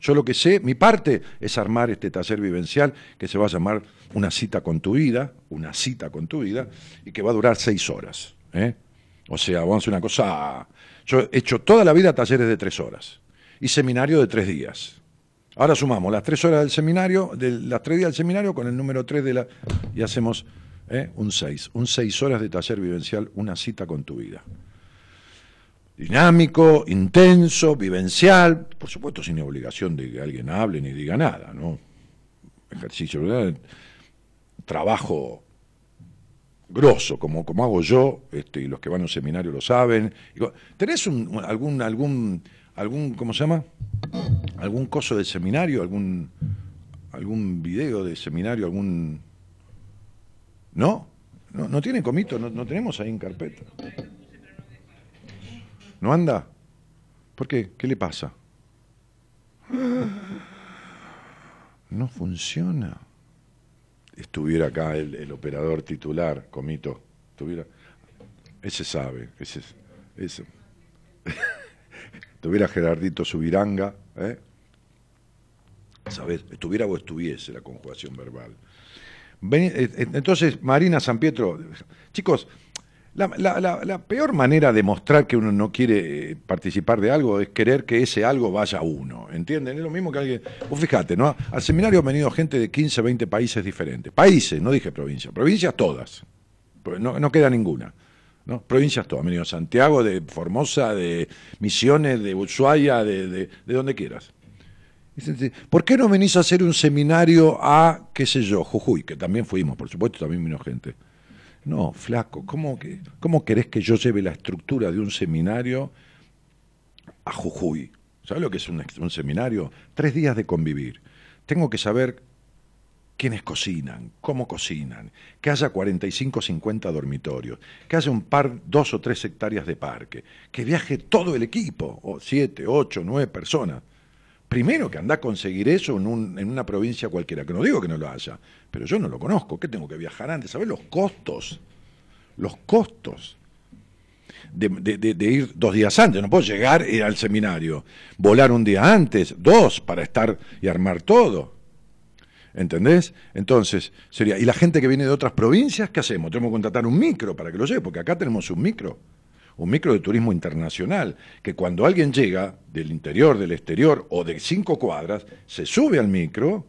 Yo lo que sé, mi parte es armar este taller vivencial que se va a llamar Una cita con tu vida, una cita con tu vida, y que va a durar seis horas. ¿eh? O sea, vamos a hacer una cosa. Yo he hecho toda la vida talleres de tres horas y seminario de tres días. Ahora sumamos las tres horas del seminario, las tres días del seminario con el número tres de la. y hacemos ¿eh? un seis. Un seis horas de taller vivencial, una cita con tu vida dinámico, intenso, vivencial, por supuesto sin obligación de que alguien hable ni diga nada, ¿no? Ejercicio, ¿verdad? trabajo grosso, como, como hago yo, este, y los que van a un seminario lo saben. ¿Tenés un- algún, algún, algún, ¿cómo se llama? ¿Algún coso de seminario? ¿Algún, algún video de seminario? ¿Algún...? ¿No? ¿No, no tiene comito? ¿No, no tenemos ahí en carpeta? ¿No anda? ¿Por qué? ¿Qué le pasa? No funciona. Estuviera acá el, el operador titular, Comito. Estuviera. Ese sabe. Ese, ese. Estuviera Gerardito Subiranga. ¿eh? ¿Sabes? Estuviera o estuviese la conjugación verbal. Eh, eh, entonces, Marina San Pietro, chicos, la, peor manera de mostrar que uno no quiere eh, participar de algo es querer que ese algo vaya a uno, ¿entienden? Es lo mismo que alguien... Vos fíjate, ¿no? Al seminario ha venido gente de 15, 20 países diferentes. Países, no dije provincias, provincias todas, Pues no, no queda ninguna. ¿No? Provincias todas, Santiago, de Formosa, de Misiones, de Ushuaia, de, de, de donde quieras. ¿Por qué no venís a hacer un seminario a, qué sé yo, Jujuy? Que también fuimos, por supuesto, también vino gente. No, flaco, ¿cómo, que, ¿cómo querés que yo lleve la estructura de un seminario a Jujuy? ¿Sabes lo que es un seminario? Tres días de convivir. Tengo que saber quiénes cocinan, cómo cocinan, que haya 45 o 50 dormitorios, que haya un par, dos o tres hectáreas de parque, que viaje todo el equipo, o siete, ocho, nueve personas. Primero que anda a conseguir eso en, un- en una provincia cualquiera, que no digo que no lo haya, pero yo no lo conozco, ¿qué tengo que viajar antes? ¿Sabes los costos? Los costos de, de- ir dos días antes, no puedo llegar al seminario, volar un día antes, dos, para estar y armar todo. ¿Entendés? Entonces, sería. ¿Y la gente que viene de otras provincias, qué hacemos? Tenemos que contratar un micro para que lo lleve, porque acá tenemos un micro. Un micro de turismo internacional, que cuando alguien llega del interior, del exterior o de cinco cuadras, se sube al micro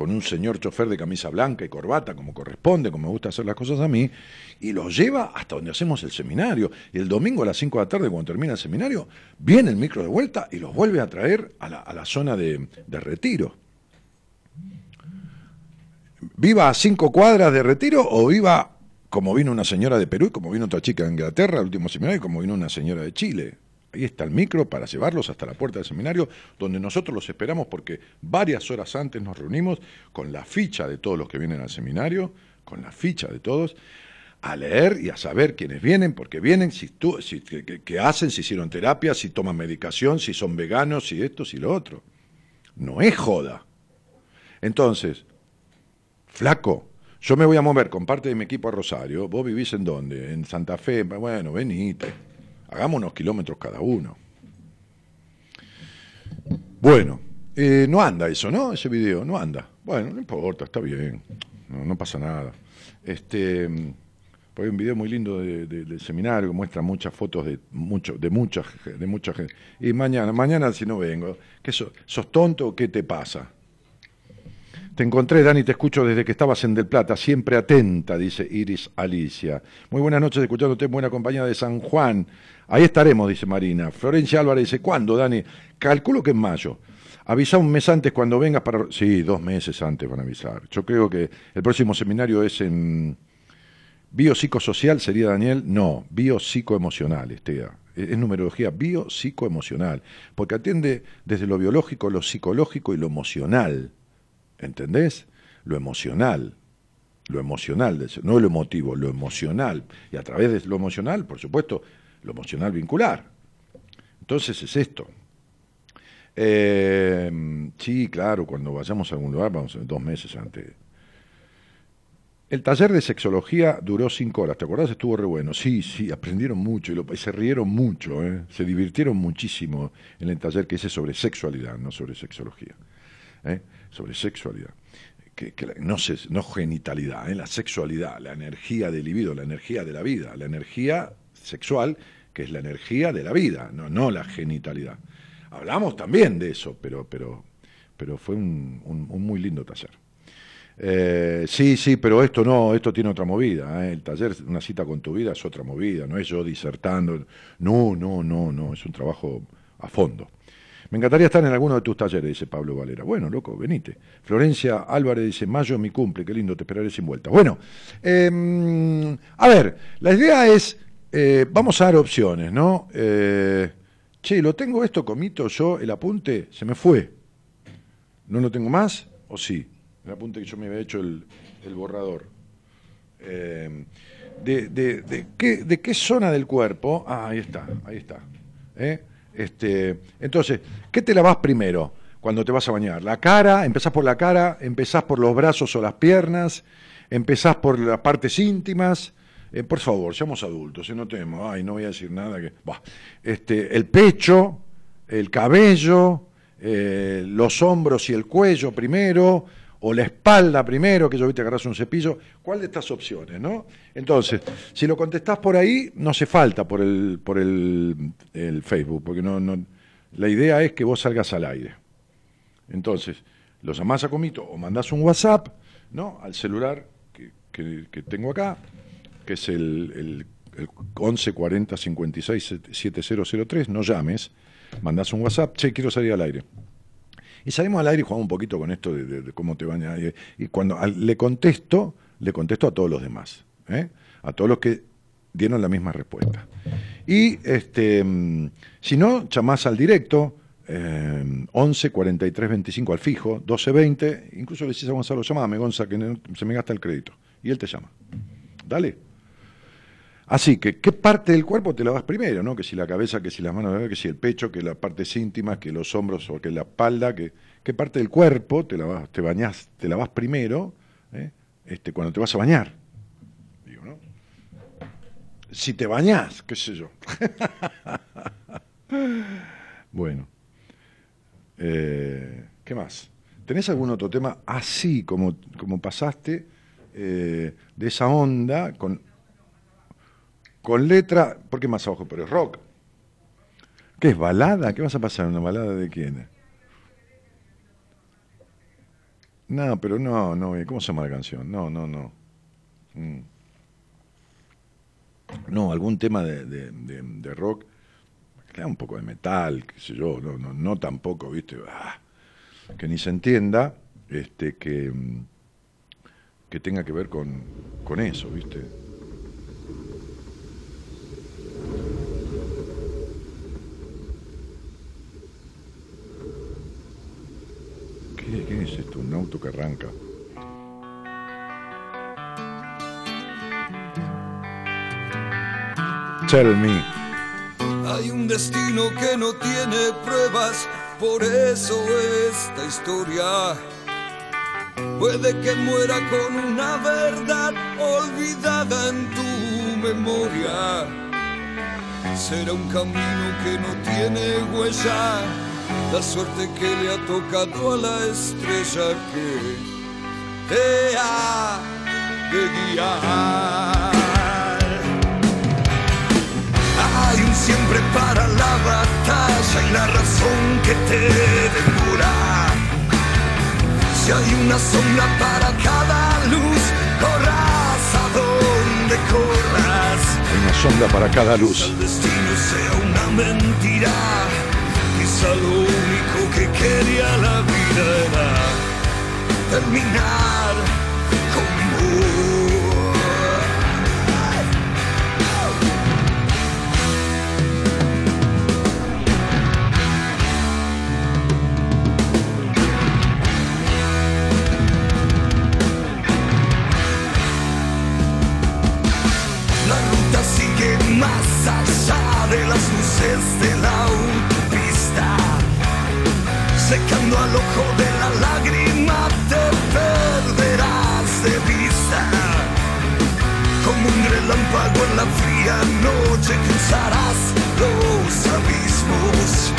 con un señor chofer de camisa blanca y corbata, como corresponde, como me gusta hacer las cosas a mí, y los lleva hasta donde hacemos el seminario. Y el domingo a las 5 de la tarde, cuando termina el seminario, viene el micro de vuelta y los vuelve a traer a la, zona de, retiro. Viva a cinco cuadras de retiro o viva como vino una señora de Perú y como vino otra chica de Inglaterra al último seminario y como vino una señora de Chile. Ahí está el micro para llevarlos hasta la puerta del seminario, donde nosotros los esperamos porque varias horas antes nos reunimos con la ficha de todos los que vienen al seminario, con la ficha de todos, a leer y a saber quiénes vienen, porque vienen, si tú, si, qué, hacen, si hicieron terapia, si toman medicación, si son veganos, si esto, si lo otro. No es joda. Entonces, flaco, yo me voy a mover con parte de mi equipo a Rosario, vos vivís en dónde, en Santa Fe, bueno, venite Hagamos unos kilómetros cada uno. Bueno, eh, no anda eso, ¿no? Ese video, no anda. Bueno, no importa, está bien, no, pasa nada. Este, hay un video muy lindo del seminario que muestra muchas fotos de mucho, de mucha, de mucha gente. Y mañana, mañana si no vengo, ¿qué sos, sos tonto o qué te pasa? Te encontré, Dani, te escucho desde que estabas en Del Plata, siempre atenta, dice Iris Alicia. Muy buenas noches, escuchándote en buena compañía de San Juan. Ahí estaremos, dice Marina. Florencia Álvarez dice, ¿cuándo, Dani? Calculo que en mayo. Avisa un mes antes cuando vengas para... Sí, dos meses antes van a avisar. Yo creo que el próximo seminario es en... ¿Biopsicosocial sería, Daniel? No, biopsicoemocional, Estea. Es numerología biopsicoemocional, porque atiende desde lo biológico, lo psicológico y lo emocional. ¿Entendés? Lo emocional, lo emocional, no lo emotivo, lo emocional. Y a través de lo emocional, por supuesto, lo emocional vincular. Entonces es esto. Eh, sí, claro, cuando vayamos a algún lugar, vamos dos meses antes. El taller de sexología duró cinco horas, ¿te acordás? Estuvo re bueno. Sí, sí, aprendieron mucho y, se rieron mucho, ¿eh? se divirtieron muchísimo en el taller que hice sobre sexualidad, no sobre sexología. ¿eh? Sobre sexualidad. Que, no, no genitalidad, ¿eh? la sexualidad, la energía del libido, la energía de la vida, la energía sexual, que es la energía de la vida, no, no la genitalidad. Hablamos también de eso, pero, pero, pero fue un, muy lindo taller. Eh, sí, sí, pero esto no, esto tiene otra movida. ¿eh? El taller, una cita con tu vida, es otra movida, no es yo disertando. No, no, no, no, es un trabajo a fondo. Me encantaría estar en alguno de tus talleres, dice Pablo Valera. Bueno, loco, venite. Florencia Álvarez dice, mayo mi cumple, qué lindo, te esperaré sin vuelta. Bueno, em, a ver, la idea es, eh, vamos a dar opciones, ¿no? Eh, che, lo tengo esto, comito, yo, el apunte, se me fue. ¿No lo tengo más? ¿O sí? El apunte que yo me había hecho el, borrador. Em, de, de, qué, ¿De qué zona del cuerpo? Ah, ahí está, ahí está. ¿eh? Este, entonces, ¿qué te lavas primero cuando te vas a bañar? ¿La cara? ¿Empezás por la cara? ¿Empezás por los brazos o las piernas? ¿Empezás por las partes íntimas? Eh, por favor, seamos adultos, si no tenemos, ay, no voy a decir nada que. este, el pecho, el cabello, eh, los hombros y el cuello primero, o la espalda primero, que yo vi te agarras un cepillo, ¿cuál de estas opciones, no? Entonces, si lo contestás por ahí, no hace falta por el, por el, Facebook, porque no, no, la idea es que vos salgas al aire. Entonces, los llamás a Comito o mandás un WhatsApp, ¿no? Al celular que, que, tengo acá, que es el, el, el 11 40 56 7003, no llames, mandás un WhatsApp, che, quiero salir al aire y salimos al aire y jugamos un poquito con esto de, cómo te bañas. Y, cuando le contesto, le contesto a todos los demás, ¿eh? a todos los que dieron la misma respuesta. Y este, mm, si no, llamás al directo, 11 43 25 al fijo, 12 20, incluso le decís a Gonzalo, llamame Gonza, que se me gasta el crédito. Y él te llama. Dale. Así que, ¿qué parte del cuerpo te lavas primero? ¿no? Que si la cabeza, que si las manos, que si el pecho, que las partes íntimas, que los hombros o que la espalda, que, ¿qué parte del cuerpo te lavas, te bañas, te lavas primero eh? este, cuando te vas a bañar? Digo, ¿no? Si te bañás, qué sé yo. bueno. Eh, ¿Qué más? ¿Tenés algún otro tema así como, como pasaste, eh, de esa onda, con, con letra, ¿por qué más abajo? Pero es rock. ¿Qué es balada? ¿Qué vas a pasar? ¿Una balada de quién? No, pero no, no, ¿cómo se llama la canción? No, no, no. Mm. No, algún tema de, de, de, rock, un poco de metal, qué sé yo, no, no, no tampoco, viste, ah, que ni se entienda, este, que, mm, que tenga que ver con, con eso, viste. ¿Qué, es esto? Un auto que arranca. Tell me. Hay un destino que no tiene pruebas, por eso esta historia puede que muera con una verdad olvidada en tu memoria. Será un camino que no tiene huella la suerte que le ha tocado a la estrella que te ha de guiar. Hay un siempre para la batalla y la razón que te demora. Si hay una sombra para cada una sombra para cada luz. El destino sea una mentira lo único que quería la vida era terminar con las luces de la secando al ojo de la lágrima te perderás de vista. Como un relámpago en la fría noche cruzarás los abismos.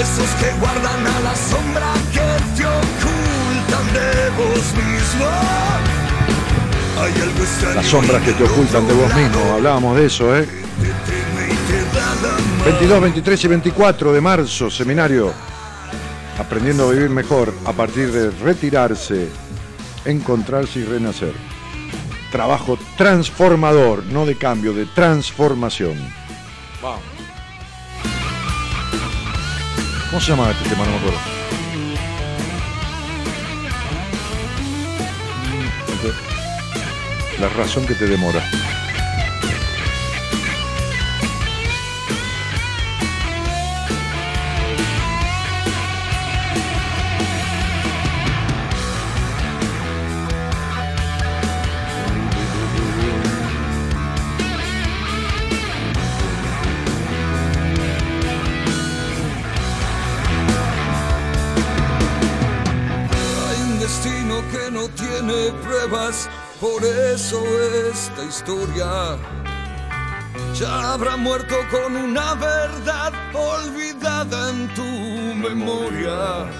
Esos que guardan a la sombra que te ocultan de vos mismo. Hay algo extraño Las sombras que te ocultan de vos mismo, hablábamos de eso, ¿eh? 22, 23 y 24 de marzo, seminario aprendiendo a vivir mejor a partir de retirarse, encontrarse y renacer. Trabajo transformador, no de cambio, de transformación. Vamos. ¿Cómo se llama este tema? No me acuerdo. La razón que te demora. Esta historia ya habrá muerto con una verdad olvidada en tu memoria.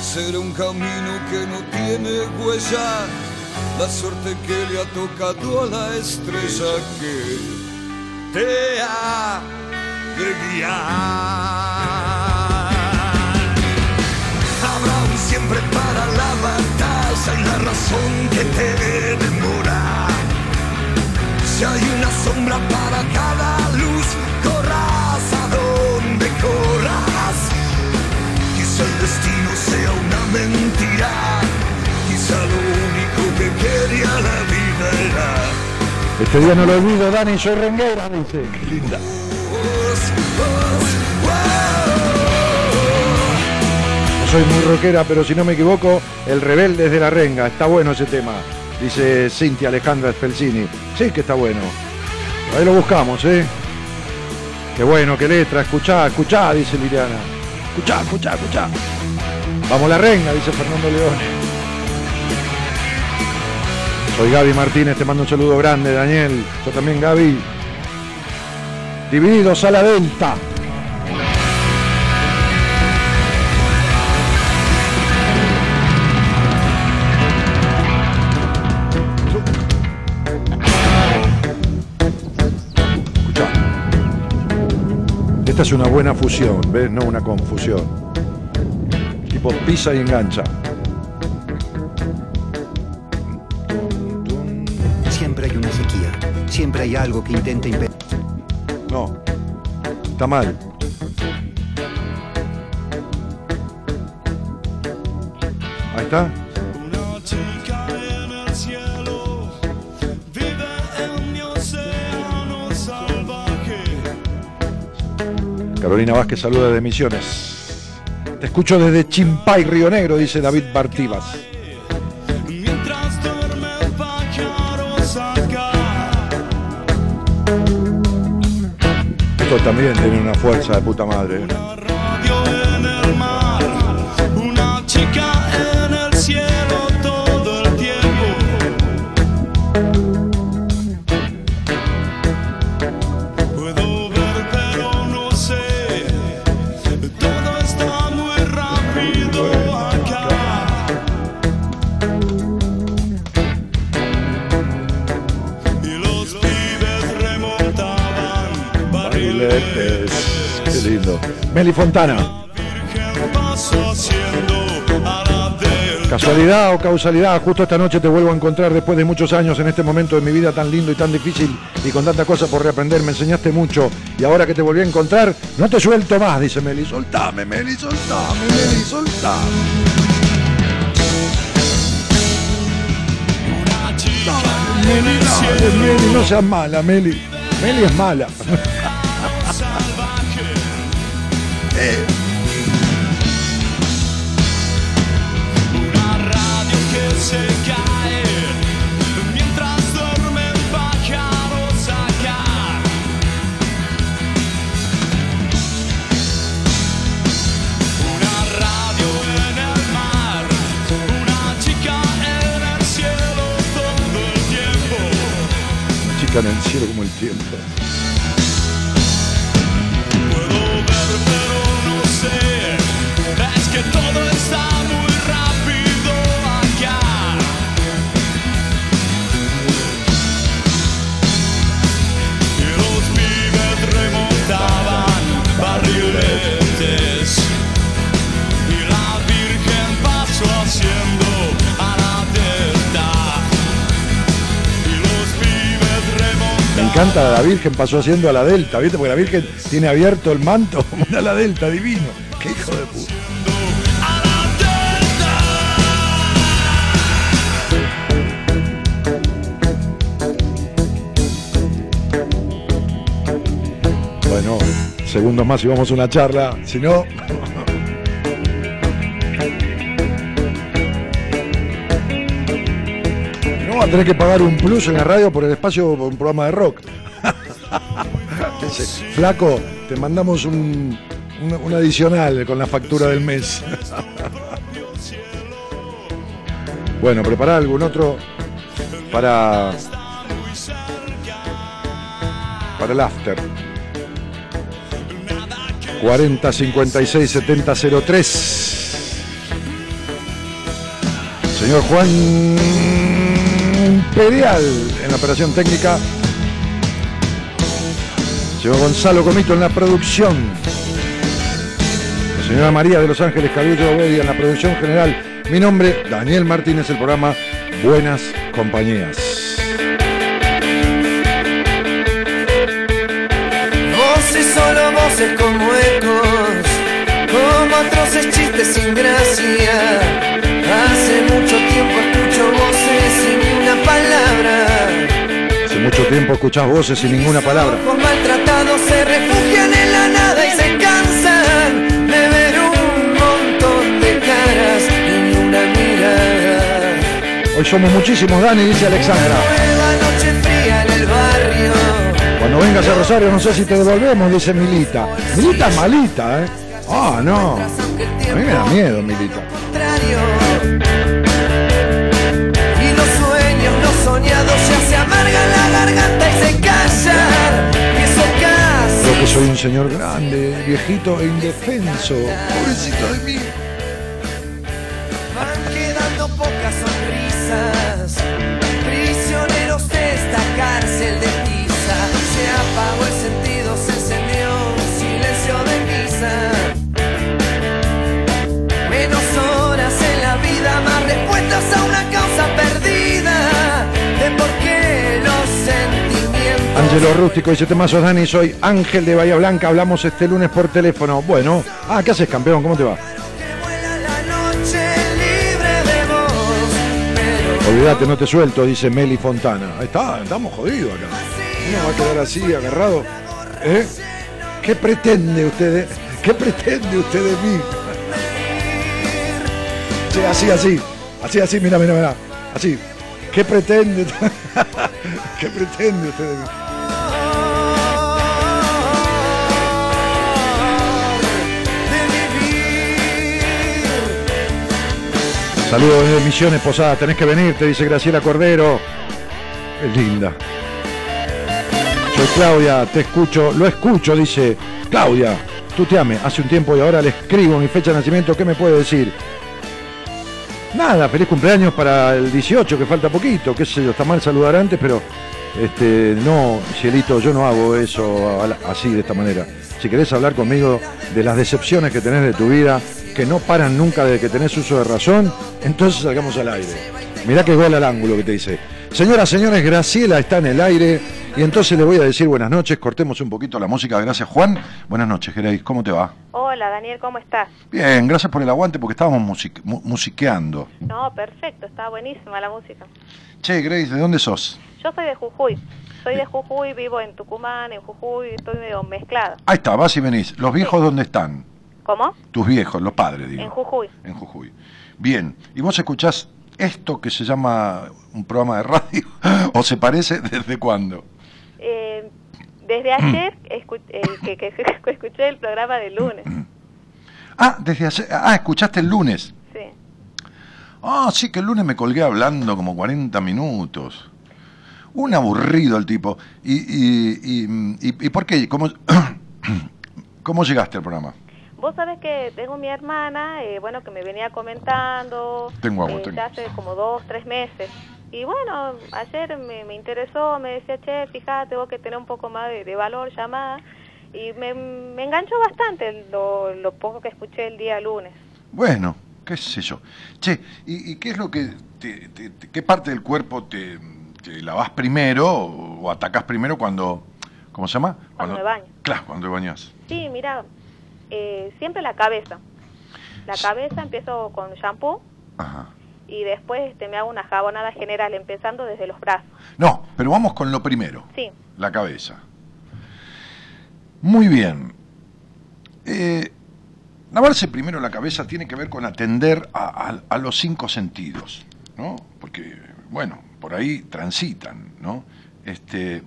Será un camino que no tiene huella, la suerte que le ha tocado a la estrella que te ha de guiar. siempre para la batalla y la razón que te demora. Si hay una sombra para cada luz, corras a donde corras. Quizá el destino sea una mentira, quizá lo único que quería la vida era. Este día no lo olvido, Dani, soy renguera, dice. Qué linda. Soy muy rockera, pero si no me equivoco, El Rebelde de la Renga. Está bueno ese tema, dice Cintia Alejandra Spelzini. Sí que está bueno. Ahí lo buscamos, ¿eh? Qué bueno, qué letra. Escuchá, escuchá, dice Liliana. Escuchá, escuchá, escuchá. Vamos la renga, dice Fernando Leone. Soy Gaby Martínez, te mando un saludo grande, Daniel. Yo también, Gaby. Divididos a la Esta es una buena fusión, ¿ves? No una confusión. Tipo pisa y engancha. Siempre hay una sequía. Siempre hay algo que intenta impedir. No, está mal. Ahí está. Carolina Vázquez saluda desde Misiones. Te escucho desde Chimpay, Río Negro, dice David acá. Esto también tiene una fuerza de puta madre. Fontana. Casualidad o causalidad, justo esta noche te vuelvo a encontrar después de muchos años en este momento de mi vida tan lindo y tan difícil y con tantas cosas por reaprender. Me enseñaste mucho y ahora que te volví a encontrar, no te suelto más, dice Meli. Soltame, Meli, soltame, Meli, soltame. Meli, dale, Meli, no seas mala, Meli. Meli es mala. Una radio que se cae mientras duermen pájaros acá. Una radio en el mar, una chica en el cielo todo el tiempo. Una chica en el cielo como el tiempo. Encanta, la Virgen pasó haciendo a la Delta, ¿viste? Porque la Virgen tiene abierto el manto una la Delta, divino. Segundos más y vamos a una charla. Si no. No va a tener que pagar un plus en la radio por el espacio por un programa de rock. Flaco, te mandamos un, un- un adicional con la factura del mes. Bueno, prepara algún otro para. Para el after. 40 56 70 03. Señor Juan Imperial en la operación técnica. Señor Gonzalo Comito en la producción. Señora María de Los Ángeles Cabello Obedia en la producción general. Mi nombre, Daniel Martínez, el programa Buenas Compañías. Sin gracia. Hace mucho tiempo escucho voces sin una palabra. Hace mucho tiempo escuchás voces sin ninguna palabra. Los maltratados se refugian en la nada y se cansan de ver un montón de caras y ni una mirada. Hoy somos muchísimos, Dani, dice Alexandra. Nueva noche fría en el barrio. Cuando vengas a Rosario, no sé si te devolvemos, dice Milita. Milita es malita, ¿eh? Ah, no. A mí me da miedo, Milita. Y los sueños no soñados ya se amargan la garganta y se callan. Y eso casi Creo que soy un señor grande, viejito e indefenso. Pobrecito de mí. van quedando pocas sonrisas. Demandas a una causa perdida de por qué los sentimientos. Angelo Rústico dice este Temazo Dani, soy Ángel de Bahía Blanca, hablamos este lunes por teléfono. Bueno, ah, ¿qué haces, campeón? ¿Cómo te va? Olvídate, no te suelto, dice Meli Fontana. Ahí está, estamos jodidos acá. Uno va a quedar así, agarrado. ¿Eh? ¿Qué pretende ustedes? ¿Qué pretende usted de mí? Sí, así, así. Así, así, mira, mira, mira. Así. ¿Qué pretende? ¿Qué pretende usted. Saludos desde Misiones Posadas, tenés que venir, te dice Graciela Cordero. Es linda. Soy Claudia, te escucho, lo escucho, dice Claudia. Tú te ames, hace un tiempo y ahora le escribo mi fecha de nacimiento, ¿qué me puede decir? Nada, feliz cumpleaños para el 18, que falta poquito, qué sé yo, está mal saludar antes, pero este, no, cielito, yo no hago eso así, de esta manera. Si querés hablar conmigo de las decepciones que tenés de tu vida, que no paran nunca desde que tenés uso de razón, entonces salgamos al aire. Mirá qué gol al ángulo que te dice. Señoras, señores, Graciela está en el aire y entonces le voy a decir buenas noches, cortemos un poquito la música, gracias Juan. Buenas noches, Gereis, ¿cómo te va? Hola Daniel, ¿cómo estás? Bien, gracias por el aguante porque estábamos music- mu- musiqueando. No, perfecto, está buenísima la música. Che, Grace, ¿de dónde sos? Yo soy de Jujuy, soy de Jujuy, vivo en Tucumán, en Jujuy, estoy medio mezclada. Ahí está, vas y venís. ¿Los viejos dónde están? ¿Cómo? Tus viejos, los padres, digo. En Jujuy. En Jujuy. Bien, ¿y vos escuchás esto que se llama un programa de radio? ¿O se parece desde cuándo? Eh, desde ayer escu- eh, que, que- que escuché el programa de lunes. Ah, desde hace- ah, escuchaste el lunes. Sí. Ah, sí, que el lunes me colgué hablando como 40 minutos. Un aburrido el tipo. ¿Y, y, y, y- y por qué? ¿Cómo, ¿Cómo llegaste al programa? Vos sabés que tengo mi hermana, eh, bueno, que me venía comentando Tengo agua, eh, tengo. ya hace como dos, tres meses. Y bueno, ayer me, me interesó, me decía, che, fíjate vos que tenés un poco más de, de valor llamada. Y me, me enganchó bastante lo, lo poco que escuché el día lunes. Bueno, qué sé yo. Che, ¿y, y qué es lo que... te- te- te- ¿Qué parte del cuerpo te, te lavas primero o, o atacás primero cuando... ¿Cómo se llama? Cuando me baño. Claro, cuando te bañas. Sí, mira, eh, siempre la cabeza. La cabeza empiezo con shampoo Ajá. y después este, me hago una jabonada general, empezando desde los brazos. No, pero vamos con lo primero. Sí, La cabeza. Muy bien. Eh, lavarse primero la cabeza tiene que ver con atender a, a- a los cinco sentidos, ¿no? Porque, bueno, por ahí transitan, ¿no? Este,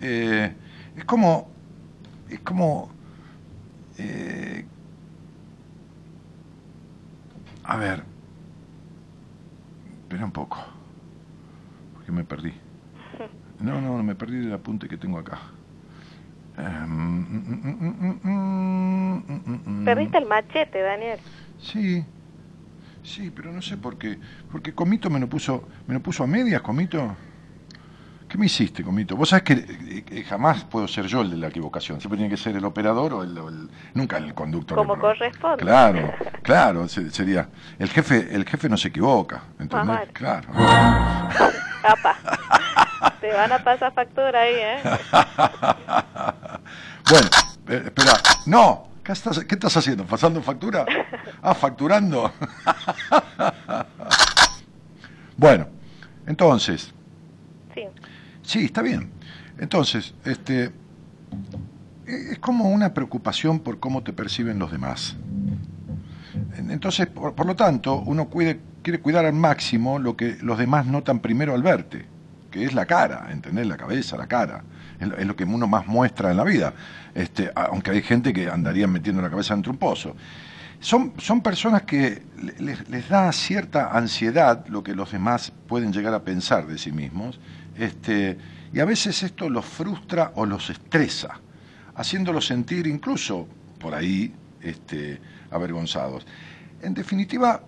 eh, es como, es como, eh, a ver, espera un poco, porque me perdí. No, no, me perdí del apunte que tengo acá. Em, perdiste el machete, Daniel. Sí, sí, pero no sé por qué. Porque Comito me lo puso, me lo puso a medias, Comito. ¿Qué me hiciste, Comito? Vos sabés que eh, eh, jamás puedo ser yo el de la equivocación. Siempre tiene que ser el operador o el, nunca el conductor. Como corresponde. Claro, claro, se- sería. El jefe, el jefe no se equivoca, ¿entendés? Mamá. Claro. Capa. Te van a pasar factura ahí, ¿eh? Bueno, eh, espera, no, ¿qué estás, ¿qué estás haciendo? ¿Pasando factura? Ah, facturando. bueno, entonces. Sí, está bien. Entonces, este, eh, es como una preocupación por cómo te perciben los demás. En- Entonces, por, por lo tanto, uno quiere cuidar al máximo lo que los demás notan primero al verte, que es la cara, ¿entendés? La cabeza, la cara. Es, lo- que uno más muestra en la vida. Este, aunque hay gente que andaría metiendo la cabeza dentro de un pozo. Son, son personas que le- les, les da cierta ansiedad lo que los demás pueden llegar a pensar de sí mismos, este, y a veces esto los frustra o los estresa, haciéndolos sentir incluso por ahí este, avergonzados. En definitiva,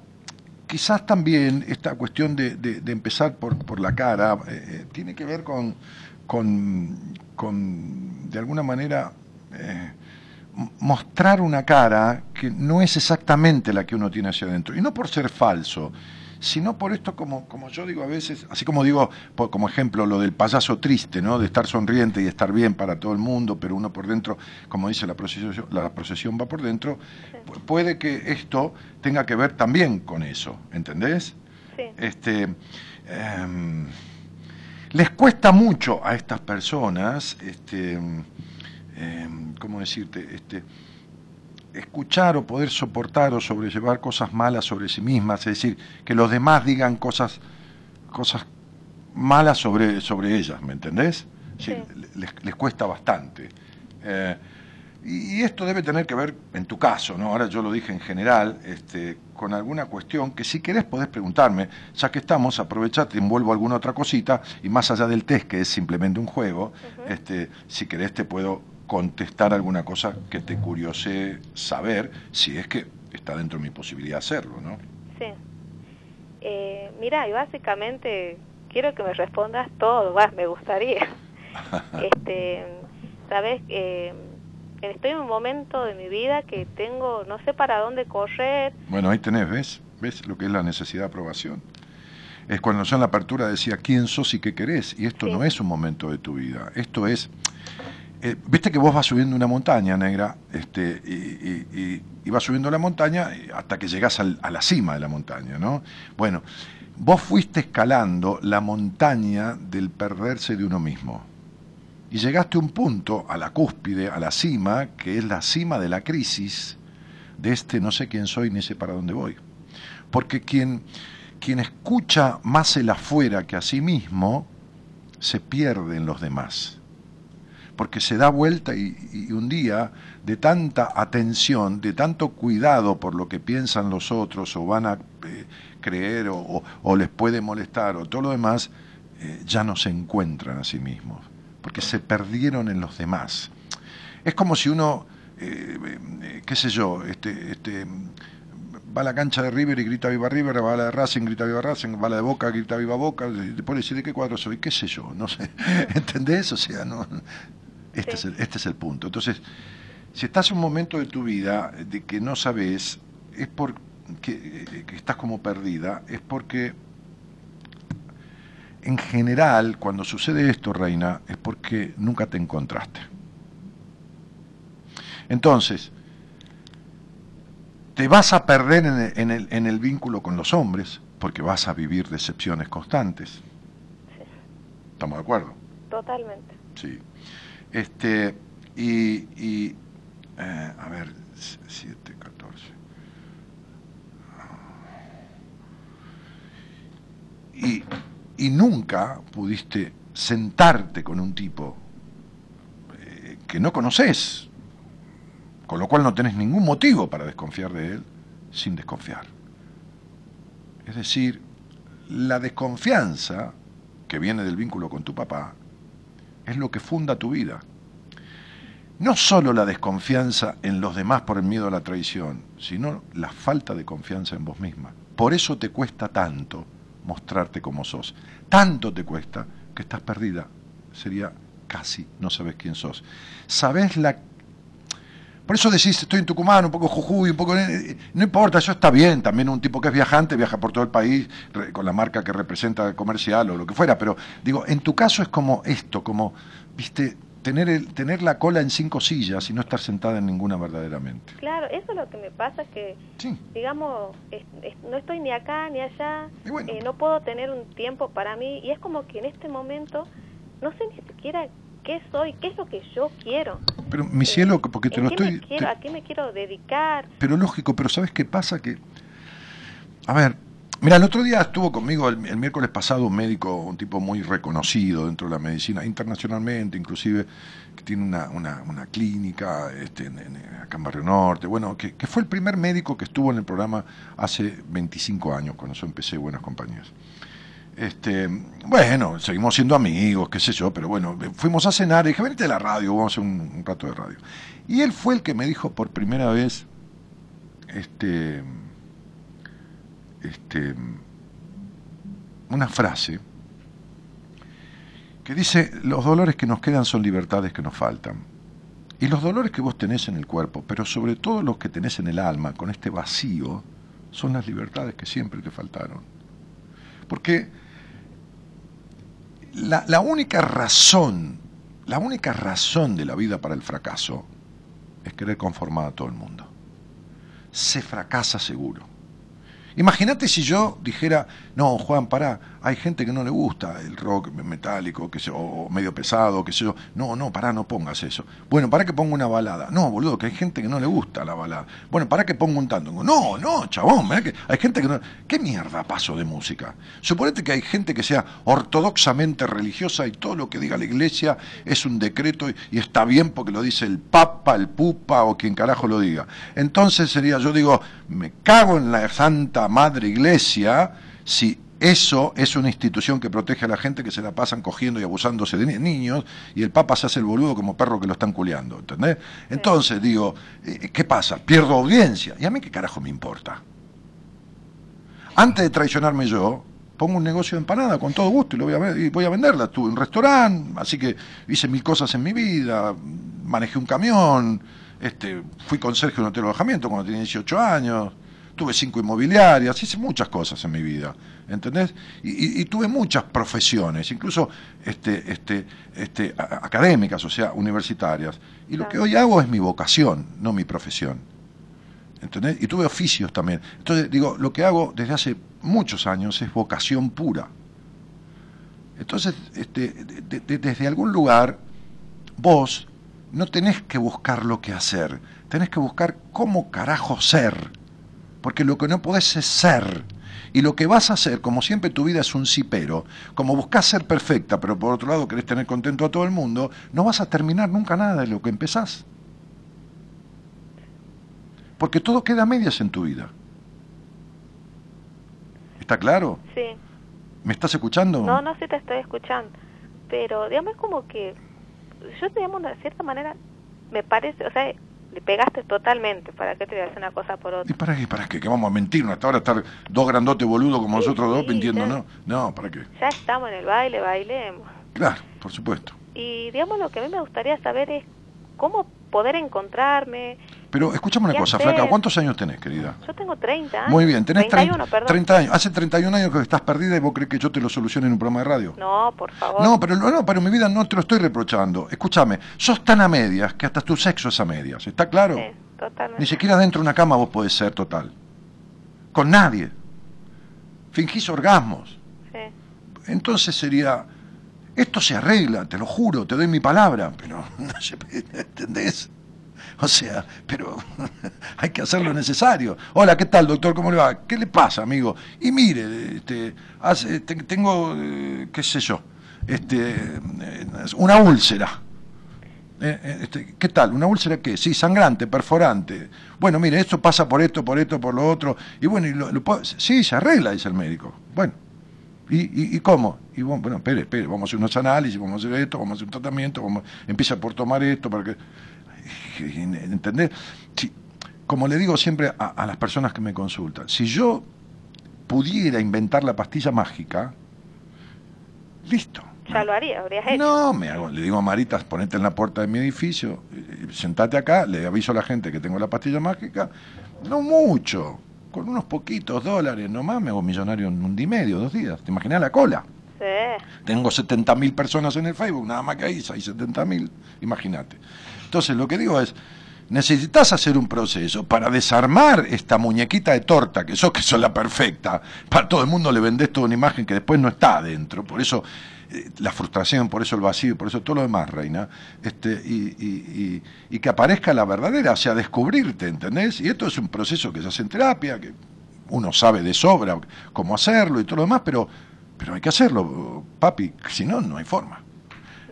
quizás también esta cuestión de, empezar por, la cara eh, eh, tiene que ver con, de alguna manera, eh, mostrar una cara que no es exactamente la que uno tiene hacia adentro. Y no por ser falso, sino por esto, como, como yo digo a veces, así como digo, por- como ejemplo, lo del payaso triste, ¿no? De estar sonriente y estar bien para todo el mundo, pero uno por dentro, como dice la procesión, la procesión va por dentro, pu- puede que esto tenga que ver también con eso, ¿entendés? Sí. Este, em, les cuesta mucho a estas personas, este, em, ¿cómo decirte? Este, escuchar o poder soportar o sobrellevar cosas malas sobre sí mismas, es decir, que los demás digan cosas, cosas malas sobre, sobre ellas, ¿me entendés? Sí. Les, les cuesta bastante. Eh, y, esto debe tener que ver, en tu caso, ¿no? ahora yo lo dije en general, este, con alguna cuestión que si querés podés preguntarme, ya que estamos, aprovecha, te envuelvo alguna otra cosita, y más allá del test, que es simplemente un juego, este, si querés te puedo contestar alguna cosa que te curiose saber, si es que está dentro de mi posibilidad hacerlo, ¿no? Sí. Eh, mira, y básicamente quiero que me respondas todo, me gustaría. este, sabes, eh, estoy en un momento de mi vida que tengo, no sé para dónde correr. Bueno, ahí tenés, ¿ves? ¿Ves lo que es la necesidad de aprobación? Es cuando yo en la apertura decía quién sos y qué querés, y esto Sí. no es un momento de tu vida, esto es... eh, Viste que vos vas subiendo una montaña negra, este, y, vas subiendo la montaña hasta que llegás al- a la cima de la montaña, ¿no? Bueno, vos fuiste escalando la montaña del perderse de uno mismo. Y llegaste a un punto, a la cúspide, a la cima, que es la cima de la crisis de este no sé quién soy ni sé para dónde voy. Porque quien, quien escucha más el afuera que a sí mismo, se pierde en los demás. Porque se da vuelta y, un día de tanta atención, de tanto cuidado por lo que piensan los otros o van a eh, creer o, les puede molestar o todo lo demás, eh, ya no se encuentran a sí mismos. Porque se perdieron en los demás. Es como si uno, eh, eh, qué sé yo, este, este, va a la cancha de River y grita viva River, va a la de Racing, grita viva Racing, va a la de Boca, grita viva Boca, te pone decir de qué cuadro soy, qué sé yo, no sé, ¿entendés? O sea, no, este, Sí. es el, este es el punto. Entonces, si estás en un momento de tu vida de que no sabes, es porque que estás como perdida, es porque en general, cuando sucede esto, Reina, es porque nunca te encontraste. Entonces, te vas a perder en el, en el- en el vínculo con los hombres, porque vas a vivir decepciones constantes. ¿Estamos de acuerdo? Totalmente. Sí. Este, y, eh, a ver, 7, 14. Y, y nunca pudiste sentarte con un tipo eh, que no conoces, con lo cual no tenés ningún motivo para desconfiar de él, sin desconfiar. Es decir, la desconfianza que viene del vínculo con tu papá es lo que funda tu vida. No solo la desconfianza en los demás por el miedo a la traición, sino la falta de confianza en vos misma. Por eso te cuesta tanto mostrarte como sos. Tanto te cuesta que estás perdida. Sería casi no sabes quién sos. Sabés la por eso decís, estoy en Tucumán, un poco Jujuy, un poco... eh, No importa, eso está bien. También un tipo que es viajante viaja por todo el país con la marca que representa comercial o lo que fuera. Pero digo, en tu caso es como esto, como, viste, tener, el, tener la cola en cinco sillas y no estar sentada en ninguna verdaderamente. Claro, eso es lo que me pasa, es que, Sí. digamos, es- es- no estoy ni acá ni allá, Y bueno. eh, no puedo tener un tiempo para mí, y es como que en este momento no sé ni siquiera qué soy, qué es lo que yo quiero. Pero mi cielo, porque te ¿En lo estoy... me quiero, te- ¿A qué me quiero dedicar? Pero lógico, pero ¿sabes qué pasa? Que, a ver, mira, el otro día estuvo conmigo, el, el miércoles pasado, un médico, un tipo muy reconocido dentro de la medicina, internacionalmente, inclusive, que tiene una, una, una clínica este, en- en- acá en Barrio Norte, bueno, que, que fue el primer médico que estuvo en el programa hace 25 años, cuando yo empecé Buenas Compañías. Este, bueno, seguimos siendo amigos, qué sé yo, pero bueno, fuimos a cenar y dije, venite a la radio, vamos a hacer un, un rato de radio. Y él fue el que me dijo por primera vez, este, este, una frase que dice, los dolores que nos quedan son libertades que nos faltan. Y los dolores que vos tenés en el cuerpo, pero sobre todo los que tenés en el alma, con este vacío, son las libertades que siempre te faltaron. Porque la, la única razón, la única razón de la vida para el fracaso es querer conformar a todo el mundo. Se fracasa seguro. Imagínate si yo dijera, no, Juan, pará, hay gente que no le gusta el rock metálico, que se, o medio pesado, que sé yo. No, no, pará, no pongas eso. Bueno, para que ponga una balada. No, boludo, que hay gente que no le gusta la balada. Bueno, para que ponga un tango. No, no, chabón, que hay gente que no. ¿Qué mierda paso de música? Suponete que hay gente que sea ortodoxamente religiosa y todo lo que diga la iglesia es un decreto y, y está bien porque lo dice el papa, el pupa o quien carajo lo diga. Entonces sería, yo digo, me cago en la santa madre iglesia si eso es una institución que protege a la gente que se la pasan cogiendo y abusándose de ni- niños y el Papa se hace el boludo como perro que lo están culeando, ¿entendés? Entonces digo, eh, ¿qué pasa? Pierdo audiencia. ¿Y a mí qué carajo me importa? Antes de traicionarme yo, pongo un negocio de empanada con todo gusto y, lo voy, a, y voy a venderla. Tuve un restaurante, así que hice mil cosas en mi vida, manejé un camión, este, fui conserje de un hotel de alojamiento cuando tenía 18 años, tuve cinco inmobiliarias, hice muchas cosas en mi vida, ¿entendés? Y, y- y tuve muchas profesiones, incluso este, este, este, a- académicas, o sea, universitarias. Y lo que hoy hago es mi vocación, no mi profesión. ¿Entendés? Y tuve oficios también. Entonces, digo, lo que hago desde hace muchos años es vocación pura. Entonces, este, de- de- de- desde algún lugar, vos no tenés que buscar lo que hacer, tenés que buscar cómo carajo ser. Porque lo que no podés es ser. Y lo que vas a hacer, como siempre tu vida es un cipero, como buscas ser perfecta, pero por otro lado querés tener contento a todo el mundo, no vas a terminar nunca nada de lo que empezás. Porque todo queda a medias en tu vida. ¿Está claro? Sí. ¿Me estás escuchando? No, no, sí te estoy escuchando. Pero, digamos, como que yo, digamos, de cierta manera, me parece, o sea, le pegaste totalmente. ¿Para qué te voy a hacer una cosa por ¿Y otra? para qué? ¿Para qué? ¿Que vamos a mentirnos? Hasta ahora estar dos grandotes boludos como Sí, nosotros dos sí, mintiendo. ¿no? No, ¿para qué? Ya estamos en el baile, bailemos. Claro, por supuesto. Y, digamos, lo que a mí me gustaría saber es cómo poder encontrarme. Pero escúchame una ¿Qué cosa, hacer? flaca, ¿cuántos años tenés, querida? Yo tengo 30 años. Muy bien, tenés 31, 30, perdón. 30 años. Hace 31 años que estás perdida y vos crees que yo te lo solucione en un programa de radio. No, por favor. No, pero no, pero mi vida no te lo estoy reprochando. Escúchame, sos tan a medias que hasta tu sexo es a medias, ¿está claro? Sí, totalmente. Ni siquiera dentro de una cama vos podés ser total. Con nadie. Fingís orgasmos. Sí. Entonces sería, esto se arregla, te lo juro, te doy mi palabra, pero no se ¿entendés? O sea, pero hay que hacer lo necesario. Hola, ¿qué tal, doctor? ¿Cómo le va? ¿Qué le pasa, amigo? Y mire, este, hace- te- tengo, eh, qué sé yo, este, eh, una úlcera. Eh, este, ¿Qué tal? ¿Una úlcera qué? Sí, sangrante, perforante. Bueno, mire, esto pasa por esto, por esto, por lo otro. Y bueno, y lo- lo puedo- sí, se arregla, dice el médico. Bueno, ¿y, y, y cómo? Y bueno, bueno, espere, espere, vamos a hacer unos análisis, vamos a hacer esto, vamos a hacer un tratamiento, vamos, empieza por tomar esto, para que... ¿Entendés? Si- como le digo siempre a, a las personas que me consultan, si yo pudiera inventar la pastilla mágica, listo. Ya lo haría, habrías hecho. No, me hago, le digo a Maritas, ponete en la puerta de mi edificio, eh, sentate acá, le aviso a la gente que tengo la pastilla mágica, no mucho, con unos poquitos dólares nomás me hago millonario en un día y medio, dos días, ¿te imaginas la cola? Sí. Tengo 70.000 personas en el Facebook, nada más que ahí hay 70.000, imagínate. Entonces, lo que digo es, necesitas hacer un proceso para desarmar esta muñequita de torta, que sos que sos la perfecta. Para todo el mundo le vendés toda una imagen que después no está adentro. Por eso eh, la frustración, por eso el vacío, por eso todo lo demás, Reina. Este, y, y- y- y que aparezca la verdadera, o sea, descubrirte, ¿entendés? Y esto es un proceso que se hace en terapia, que uno sabe de sobra cómo hacerlo y todo lo demás, pero, pero hay que hacerlo, papi, si no, no hay forma.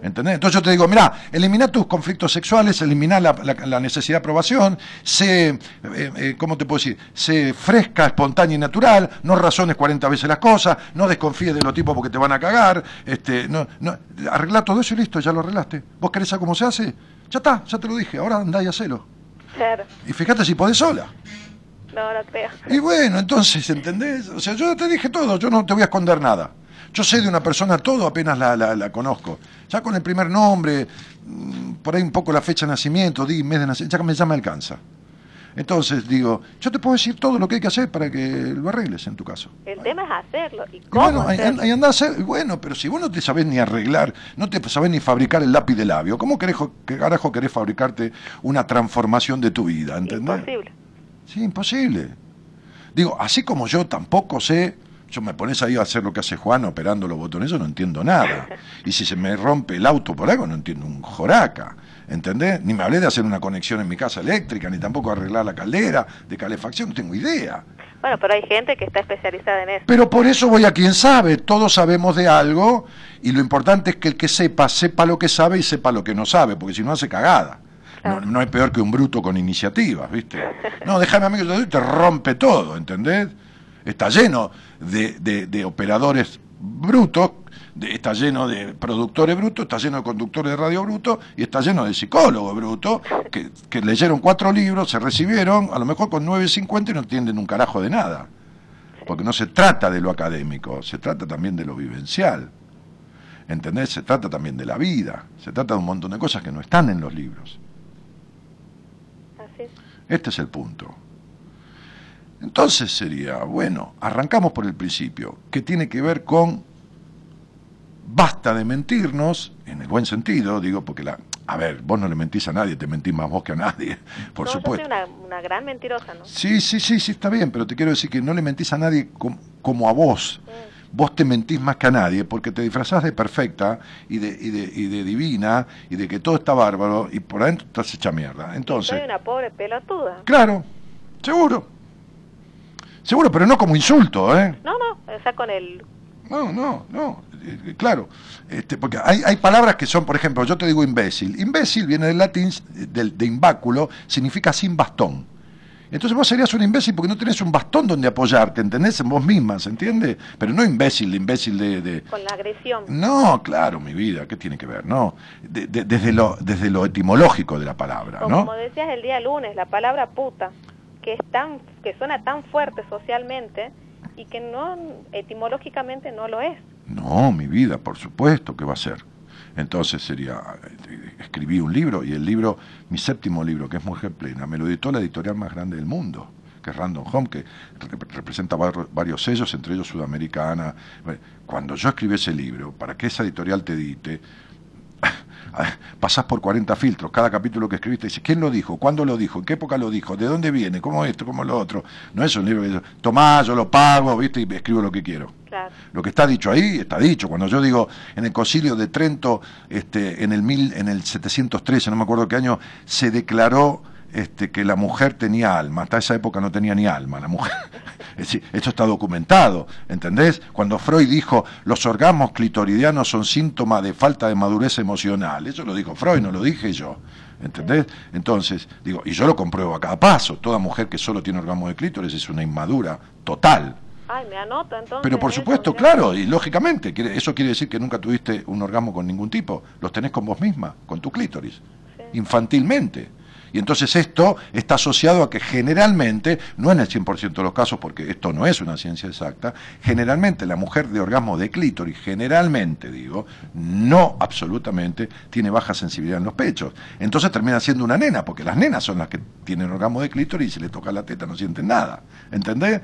¿Entendés? Entonces yo te digo, mira, elimina tus conflictos sexuales, elimina la, la- la necesidad de aprobación, sé, eh, eh, ¿cómo te puedo decir? Sé fresca, espontánea y natural, no razones 40 veces las cosas, no desconfíes de los tipos porque te van a cagar, este, no, no, arregla todo eso y listo, ya lo arreglaste. ¿Vos querés saber cómo se hace? Ya está, ya te lo dije, ahora andá y hacelo. Claro. Y fíjate si podés sola. No, no creo. Y bueno, entonces, ¿entendés? O sea, yo te dije todo, yo no te voy a esconder nada. Yo sé de una persona todo apenas la, la- la conozco. Ya con el primer nombre, mm, por ahí un poco la fecha de nacimiento, di, mes de nacimiento, ya, me, ya me alcanza. Entonces digo, yo te puedo decir todo lo que hay que hacer para que lo arregles en tu caso. El tema es hacerlo. ¿Y Y cómo bueno, andá a hacer, bueno, pero si vos no te sabés ni arreglar, no te sabés ni fabricar el lápiz de labio, ¿cómo querés, qué carajo querés fabricarte una transformación de tu vida? ¿Entendés? Imposible. Sí, imposible. Digo, así como yo tampoco sé, yo me pones ahí a hacer lo que hace Juan operando los botones, yo no entiendo nada. Y si se me rompe el auto por algo, no entiendo un joraca. ¿Entendés? Ni me hablé de hacer una conexión en mi casa eléctrica, ni tampoco arreglar la caldera de calefacción, no tengo idea. Bueno, pero hay gente que está especializada en eso. Pero por eso voy a quien sabe, todos sabemos de algo y lo importante es que el que sepa, sepa lo que sabe y sepa lo que no sabe, porque si no hace cagada. No, no hay peor que un bruto con iniciativas, ¿viste? No, déjame a mí que te rompe todo, ¿entendés? Está lleno de, de- de operadores brutos, de- está lleno de productores brutos, está lleno de conductores de radio brutos y está lleno de psicólogos brutos que, que leyeron cuatro libros, se recibieron, a lo mejor con 9.50 y no entienden un carajo de nada. Porque no se trata de lo académico, se trata también de lo vivencial. ¿Entendés? Se trata también de la vida, se trata de un montón de cosas que no están en los libros. Así es. Este es el punto. Entonces sería, bueno, arrancamos por el principio, que tiene que ver con basta de mentirnos, en el buen sentido, digo, porque la... A ver, vos no le mentís a nadie, te mentís más vos que a nadie, por no, supuesto. Yo soy una, una gran mentirosa, ¿no? Sí, sí, sí, sí, está bien, pero te quiero decir que no le mentís a nadie com- como a vos. Vos te mentís más que a nadie porque te disfrazás de perfecta y de, y, de, y de divina y de que todo está bárbaro y por adentro estás hecha mierda. Entonces, Soy una pobre pelotuda. claro, seguro. Seguro, pero no como insulto, ¿eh? No, no, o sea, con el... No, no, no, eh, claro, este, porque hay, hay palabras que son, por ejemplo, yo te digo imbécil. Imbécil viene del latín, del, de imbáculo, significa sin bastón. Entonces vos serías un imbécil porque no tenés un bastón donde apoyarte, ¿entendés? En vos misma, ¿se entiende? Pero no imbécil, imbécil de... de- con la agresión. No, claro, mi vida, ¿qué tiene que ver? No, De- de- desde, lo, desde lo etimológico de la palabra, ¿no? como decías el día lunes, la palabra puta, que es tan, que suena tan fuerte socialmente y que no, etimológicamente no lo es. No, mi vida, por supuesto que va a ser. Entonces sería, eh, escribí un libro y el libro, mi séptimo libro, que es Mujer Plena, me lo editó la editorial más grande del mundo, que es Random Home, que rep- representa var- varios sellos, entre ellos Sudamericana. Cuando yo escribí ese libro, para que esa editorial te edite, pasás por 40 filtros, cada capítulo que escribiste dice, ¿quién lo dijo? ¿Cuándo lo dijo? ¿En qué época lo dijo? ¿De dónde viene? ¿Cómo esto? ¿Cómo lo otro? No es un libro que yo, tomá, yo lo pago, ¿viste? Y escribo lo que quiero. Claro. Lo que está dicho ahí está dicho. Cuando yo digo en el concilio de Trento, este, en el mil, en el 713, no me acuerdo qué año, se declaró este, que la mujer tenía alma. Hasta esa época no tenía ni alma la mujer. Es decir, esto está documentado, ¿entendés? Cuando Freud dijo los orgasmos clitoridianos son síntoma de falta de madurez emocional, eso lo dijo Freud, no lo dije yo. ¿Entendés? Entonces, digo, y yo lo compruebo a cada paso, toda mujer que solo tiene orgasmo de clítoris es una inmadura total. Ay, me anoto entonces. Pero por supuesto, claro, y lógicamente, eso quiere decir que nunca tuviste un orgasmo con ningún tipo, los tenés con vos misma, con tu clítoris, infantilmente. Y entonces esto está asociado a que generalmente, no en el 100% de los casos, porque esto no es una ciencia exacta, generalmente la mujer de orgasmo de clítoris, generalmente digo, no absolutamente, tiene baja sensibilidad en los pechos. Entonces termina siendo una nena, porque las nenas son las que tienen orgasmo de clítoris y se les toca la teta, no sienten nada. ¿Entendés?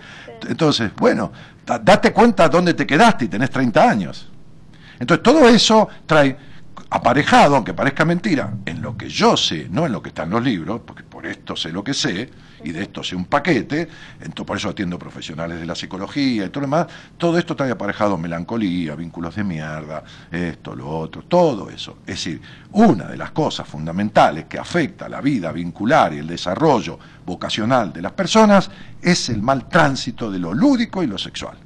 Entonces, bueno, da- date cuenta dónde te quedaste y tenés 30 años. Entonces, todo eso trae aparejado, aunque parezca mentira, en lo que yo sé, no en lo que está en los libros, porque por esto sé lo que sé, y de esto sé un paquete, entonces por eso atiendo profesionales de la psicología y todo lo demás, todo esto trae aparejado melancolía, vínculos de mierda, esto, lo otro, todo eso. Es decir, una de las cosas fundamentales que afecta la vida vincular y el desarrollo vocacional de las personas es el mal tránsito de lo lúdico y lo sexual.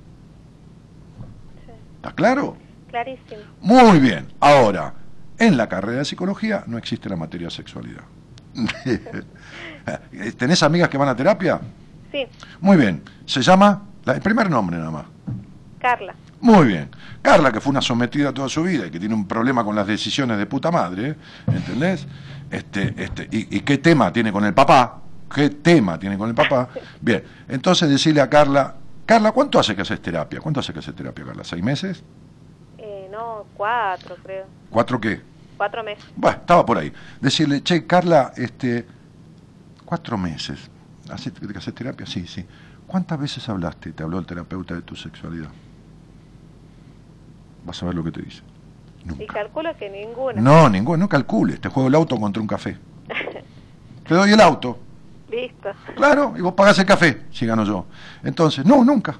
¿Está claro? Clarísimo. Muy bien. Ahora, en la carrera de psicología no existe la materia sexualidad. ¿Tenés amigas que van a terapia? Sí, Muy bien. Se llama, la- el primer nombre nada más. Carla. Muy bien. Carla, que fue una sometida toda su vida y que tiene un problema con las decisiones de puta madre, ¿eh? ¿entendés? Este, este, y, y qué tema tiene con el papá? ¿Qué tema tiene con el papá? Bien, entonces decirle a Carla, Carla, ¿cuánto hace que haces terapia? ¿Cuánto hace que haces terapia, Carla? ¿Seis meses? No, cuatro, creo. ¿Cuatro qué? cuatro meses. Bueno, estaba por ahí. Decirle, che, Carla, este, cuatro meses. ¿Haces haces terapia? Sí, sí. ¿Cuántas veces hablaste, te habló el terapeuta de tu sexualidad? Vas a ver lo que te dice. Nunca. Y calculo que ninguna. No, ninguno, no calcules. Te juego el auto contra un café. Te doy el auto. Listo. Claro, y vos pagás el café, si gano yo. Entonces, no, nunca.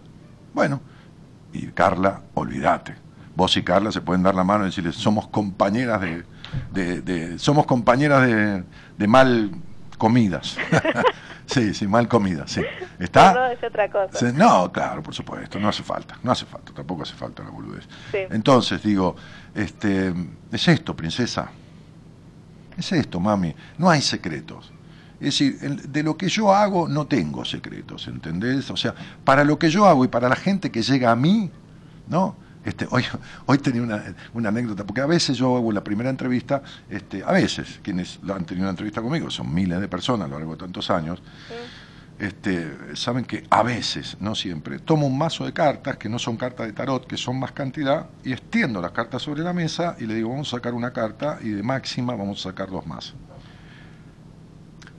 Bueno, y Carla, olvídate. Vos y Carla se pueden dar la mano y decirles, somos compañeras de, de- de- somos compañeras de, de mal comidas. sí, sí, mal comidas, sí. ¿Está? No, es otra cosa. No, claro, por supuesto, no hace falta, no hace falta, tampoco hace falta la boludez. Sí. Entonces, digo, este, es esto, princesa. Es esto, mami. No hay secretos. Es decir, de lo que yo hago no tengo secretos, ¿entendés? O sea, para lo que yo hago y para la gente que llega a mí, ¿no? Este, hoy, hoy tenía una, una anécdota, porque a veces yo hago la primera entrevista, este, a veces, quienes han tenido una entrevista conmigo, son miles de personas a lo largo de tantos años, este, saben que a veces, no siempre, tomo un mazo de cartas que no son cartas de tarot, que son más cantidad, y extiendo las cartas sobre la mesa y le digo, vamos a sacar una carta y de máxima vamos a sacar dos más.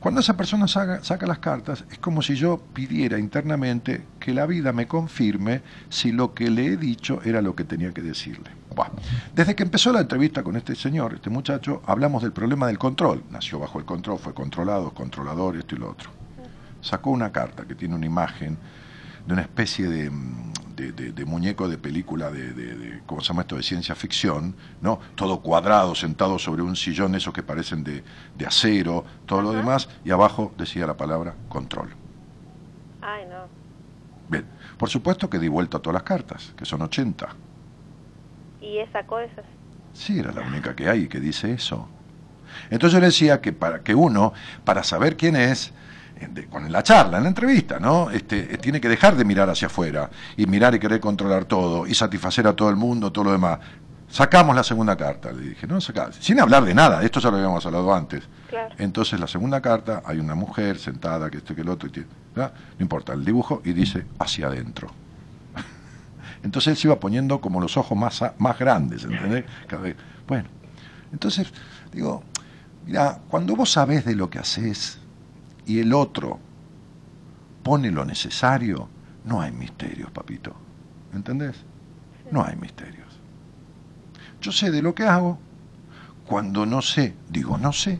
Cuando esa persona saca, las cartas, es como si yo pidiera internamente que la vida me confirme si lo que le he dicho era lo que tenía que decirle. Desde que empezó la entrevista con este señor, este muchacho, hablamos del problema del control. Nació bajo el control, fue controlado, controlador, esto y lo otro sacó una carta que tiene una imagen de una especie de, de- de- de muñeco de película de, ¿cómo se llama esto?, de ciencia ficción, ¿no? Todo cuadrado, sentado sobre un sillón, esos que parecen de, de acero, todo lo demás, y abajo decía la palabra control. Ay, no. Bien, por supuesto que di vuelta a todas las cartas, que son 80. Y él sacó esas. Sí, era la única que hay que dice eso. Entonces yo le decía que para que uno, para saber quién es, de- con la charla, en la entrevista, ¿no? Este, eh, tiene que dejar de mirar hacia afuera y mirar y querer controlar todo y satisfacer a todo el mundo, todo lo demás. Sacamos la segunda carta, le dije, no, sacá, sin hablar de nada, esto ya lo habíamos hablado antes. Claro. Entonces la segunda carta, hay una mujer sentada, que esto que el otro, y no importa, el dibujo, y dice hacia adentro. Entonces él se iba poniendo como los ojos más, a- más grandes, ¿entendés? Cada vez. Bueno, entonces, digo, mira, cuando vos sabés de lo que haces y el otro pone lo necesario, no hay misterios, papito. ¿Entendés? No hay misterios. Yo sé de lo que hago. Cuando no sé, digo no sé.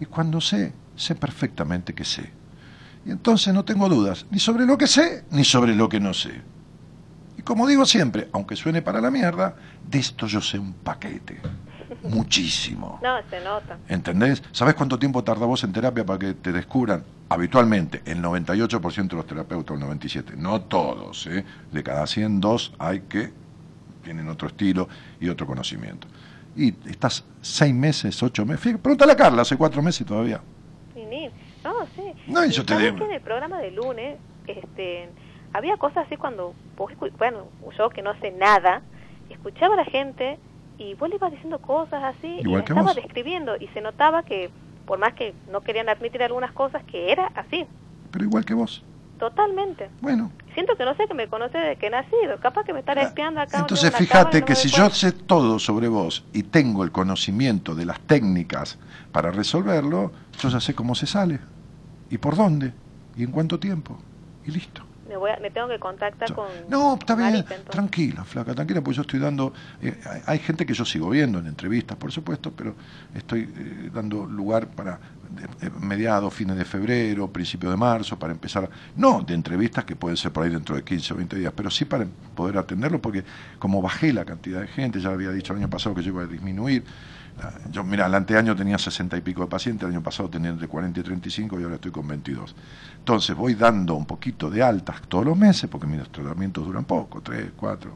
Y cuando sé, sé perfectamente que sé. Y entonces no tengo dudas ni sobre lo que sé, ni sobre lo que no sé. Y como digo siempre, aunque suene para la mierda, de esto yo sé un paquete. Muchísimo. No, se nota. ¿Entendés? ¿Sabés cuánto tiempo tarda vos en terapia para que te descubran? Habitualmente, el 98% de los terapeutas, el 97%, no todos, ¿eh? de cada 100, dos hay que tienen otro estilo y otro conocimiento. Y estás seis meses, ocho meses. Fíjate, Pregúntale a Carla, hace cuatro meses y todavía. No, sí. No, y yo te ¿sabes digo- en el programa de lunes, este, había cosas así cuando, bueno, yo que no sé nada, escuchaba a la gente y vos le ibas diciendo cosas así y Igual la que estaba vos. describiendo y se notaba que, por más que no querían admitir algunas cosas, que era así, Pero igual que vos. totalmente. Bueno, Siento que no sé que me conoce desde que he nacido, capaz que me está espiando acá. Ah, entonces y fíjate no que si yo sé todo sobre vos y tengo el conocimiento de las técnicas para resolverlo, yo ya sé cómo se sale y por dónde y en cuánto tiempo y listo. Me, voy a- me tengo que contactar con No, está bien, Marita, tranquila, flaca, tranquila, pues yo estoy dando, eh, hay- gente que yo sigo viendo en entrevistas, por supuesto, pero estoy eh, dando lugar para eh, mediados, fines de febrero, principio de marzo, para empezar, no de entrevistas que pueden ser por ahí dentro de 15 o 20 días, pero sí para poder atenderlo, porque como bajé la cantidad de gente, ya había dicho el año pasado que yo iba a disminuir, yo, mira, el anteaño tenía 60 y pico de pacientes, el año pasado tenía entre 40 y 35 y ahora estoy con 22. Entonces voy dando un poquito de altas todos los meses, porque mis tratamientos duran poco, 3, 4,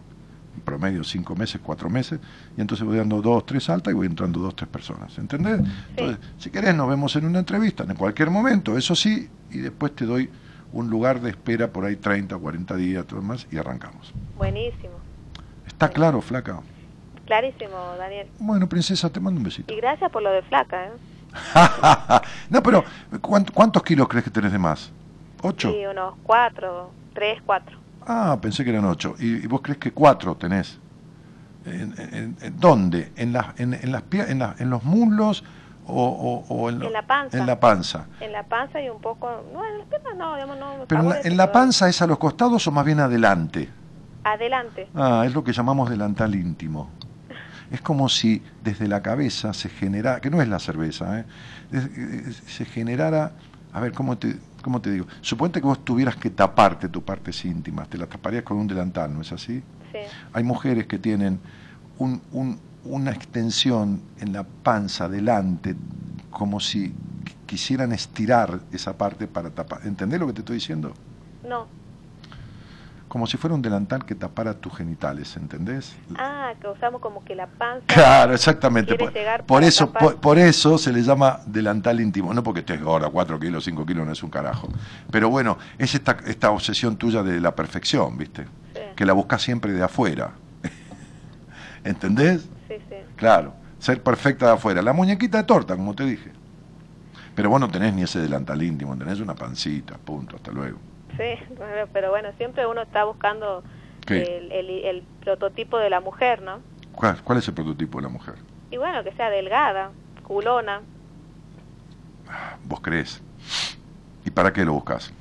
en promedio 5 meses, 4 meses, y entonces voy dando 2, 3 altas y voy entrando 2, 3 personas, ¿entendés? Entonces, si querés nos vemos en una entrevista, en cualquier momento, eso sí, y después te doy un lugar de espera por ahí 30, 40 días, todo más, y arrancamos. Buenísimo. ¿Está claro, flaca? Clarísimo, Daniel. Bueno, princesa, te mando un besito. Y gracias por lo de flaca, ¿eh? no, pero ¿cuánt- ¿cuántos kilos crees que tenés de más? ¿Ocho? Sí, unos cuatro, tres, cuatro. Ah, pensé que eran ocho. ¿Y, y vos crees que cuatro tenés? ¿En, en- en dónde? ¿En, la- en, en las, pie- en, la- en los muslos o, o- o en, lo- En la panza. En la panza. En la panza y un poco... No, en las piernas no, digamos, no. Pero en la, en la panza es a los costados o más bien adelante. Adelante. Ah, es lo que llamamos delantal íntimo. Es como si desde la cabeza se generara, que no es la cerveza, ¿eh? Se generara, a ver, ¿cómo te, ¿cómo te digo? Suponte que vos tuvieras que taparte tus partes íntimas, te las taparías con un delantal, ¿no es así? Sí. Hay mujeres que tienen un- un- una extensión en la panza delante, como si qu- quisieran estirar esa parte para tapar. ¿Entendés lo que te estoy diciendo? No. Como si fuera un delantal que tapara tus genitales, ¿entendés? Ah, que usamos como que la panza... Claro, exactamente. Por, por eso, por, por eso se le llama delantal íntimo. No porque estés gorda, 4 kilos, 5 kilos no es un carajo. Pero bueno, es esta, esta obsesión tuya de la perfección, ¿viste? Sí. Que la buscas siempre de afuera. ¿Entendés? Sí, sí. Claro, ser perfecta de afuera. La muñequita de torta, como te dije. Pero vos no tenés ni ese delantal íntimo, tenés una pancita, punto, hasta luego. Sí, bueno, pero bueno, siempre uno está buscando el, el, el prototipo de la mujer, ¿no? ¿Cuál, cuál es el prototipo de la mujer? Y bueno, que sea delgada, culona. ¿Vos crees? ¿Y para qué lo buscas?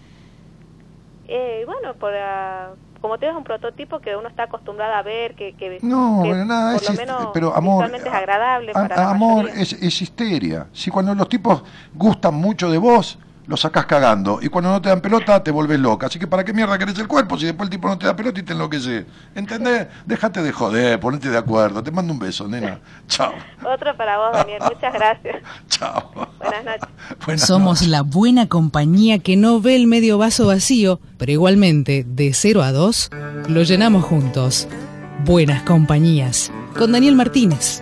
Eh, bueno, por, ah, como tienes un prototipo que uno está acostumbrado a ver, que, que, No, que nada, por es lo menos pero amor, es agradable a- para la amor es histeria. Si cuando los tipos gustan mucho de vos, los sacás cagando. Y cuando no te dan pelota, te volvés loca. Así que ¿para qué mierda querés el cuerpo si después el tipo no te da pelota y te enloquece? ¿Entendés? Déjate de joder, ponete de acuerdo. Te mando un beso, nena. Chao, Otro para vos, Daniel. Muchas gracias. chao. Buenas noches. Buenas Somos noches. la buena compañía que no ve el medio vaso vacío, pero igualmente, de 0 a 2, lo llenamos juntos. Buenas compañías. Con Daniel Martínez.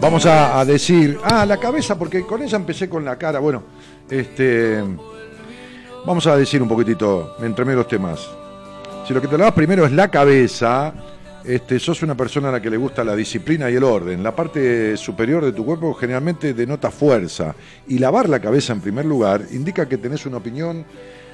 Vamos a, decir. Ah, la cabeza, porque con ella empecé con la cara. Bueno, este. Vamos a decir un poquitito entre los temas. Si lo que te lavas primero es la cabeza, este, sos una persona a la que le gusta la disciplina y el orden. La parte superior de tu cuerpo generalmente denota fuerza. Y lavar la cabeza en primer lugar indica que tenés una opinión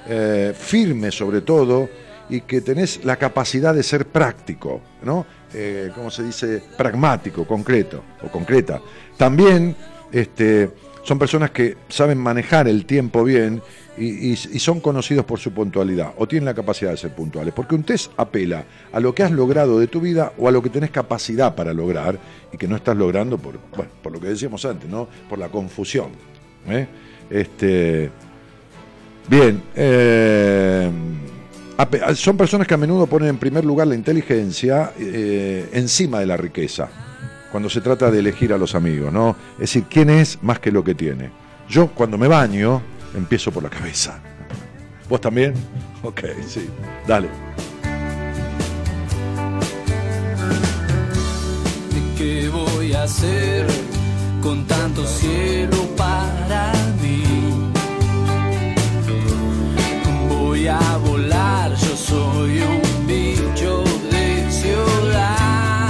eh, firme sobre todo y que tenés la capacidad de ser práctico, ¿no? Eh, ¿Cómo se dice? Pragmático, concreto o concreta. También este, son personas que saben manejar el tiempo bien y, son conocidos por su puntualidad o tienen la capacidad de ser puntuales. Porque un test apela a lo que has logrado de tu vida o a lo que tenés capacidad para lograr y que no estás logrando por, bueno, por lo que decíamos antes, ¿no? Por la confusión. ¿eh? Este, Bien, eh, son personas que a menudo ponen en primer lugar la inteligencia eh, encima de la riqueza, cuando se trata de elegir a los amigos, ¿no? Es decir, quién es más que lo que tiene. Yo cuando me baño, empiezo por la cabeza. ¿Vos también? Ok, sí, dale. ¿Qué voy a hacer con tanto cielo para Voy a volar, yo soy un bicho de ciudad.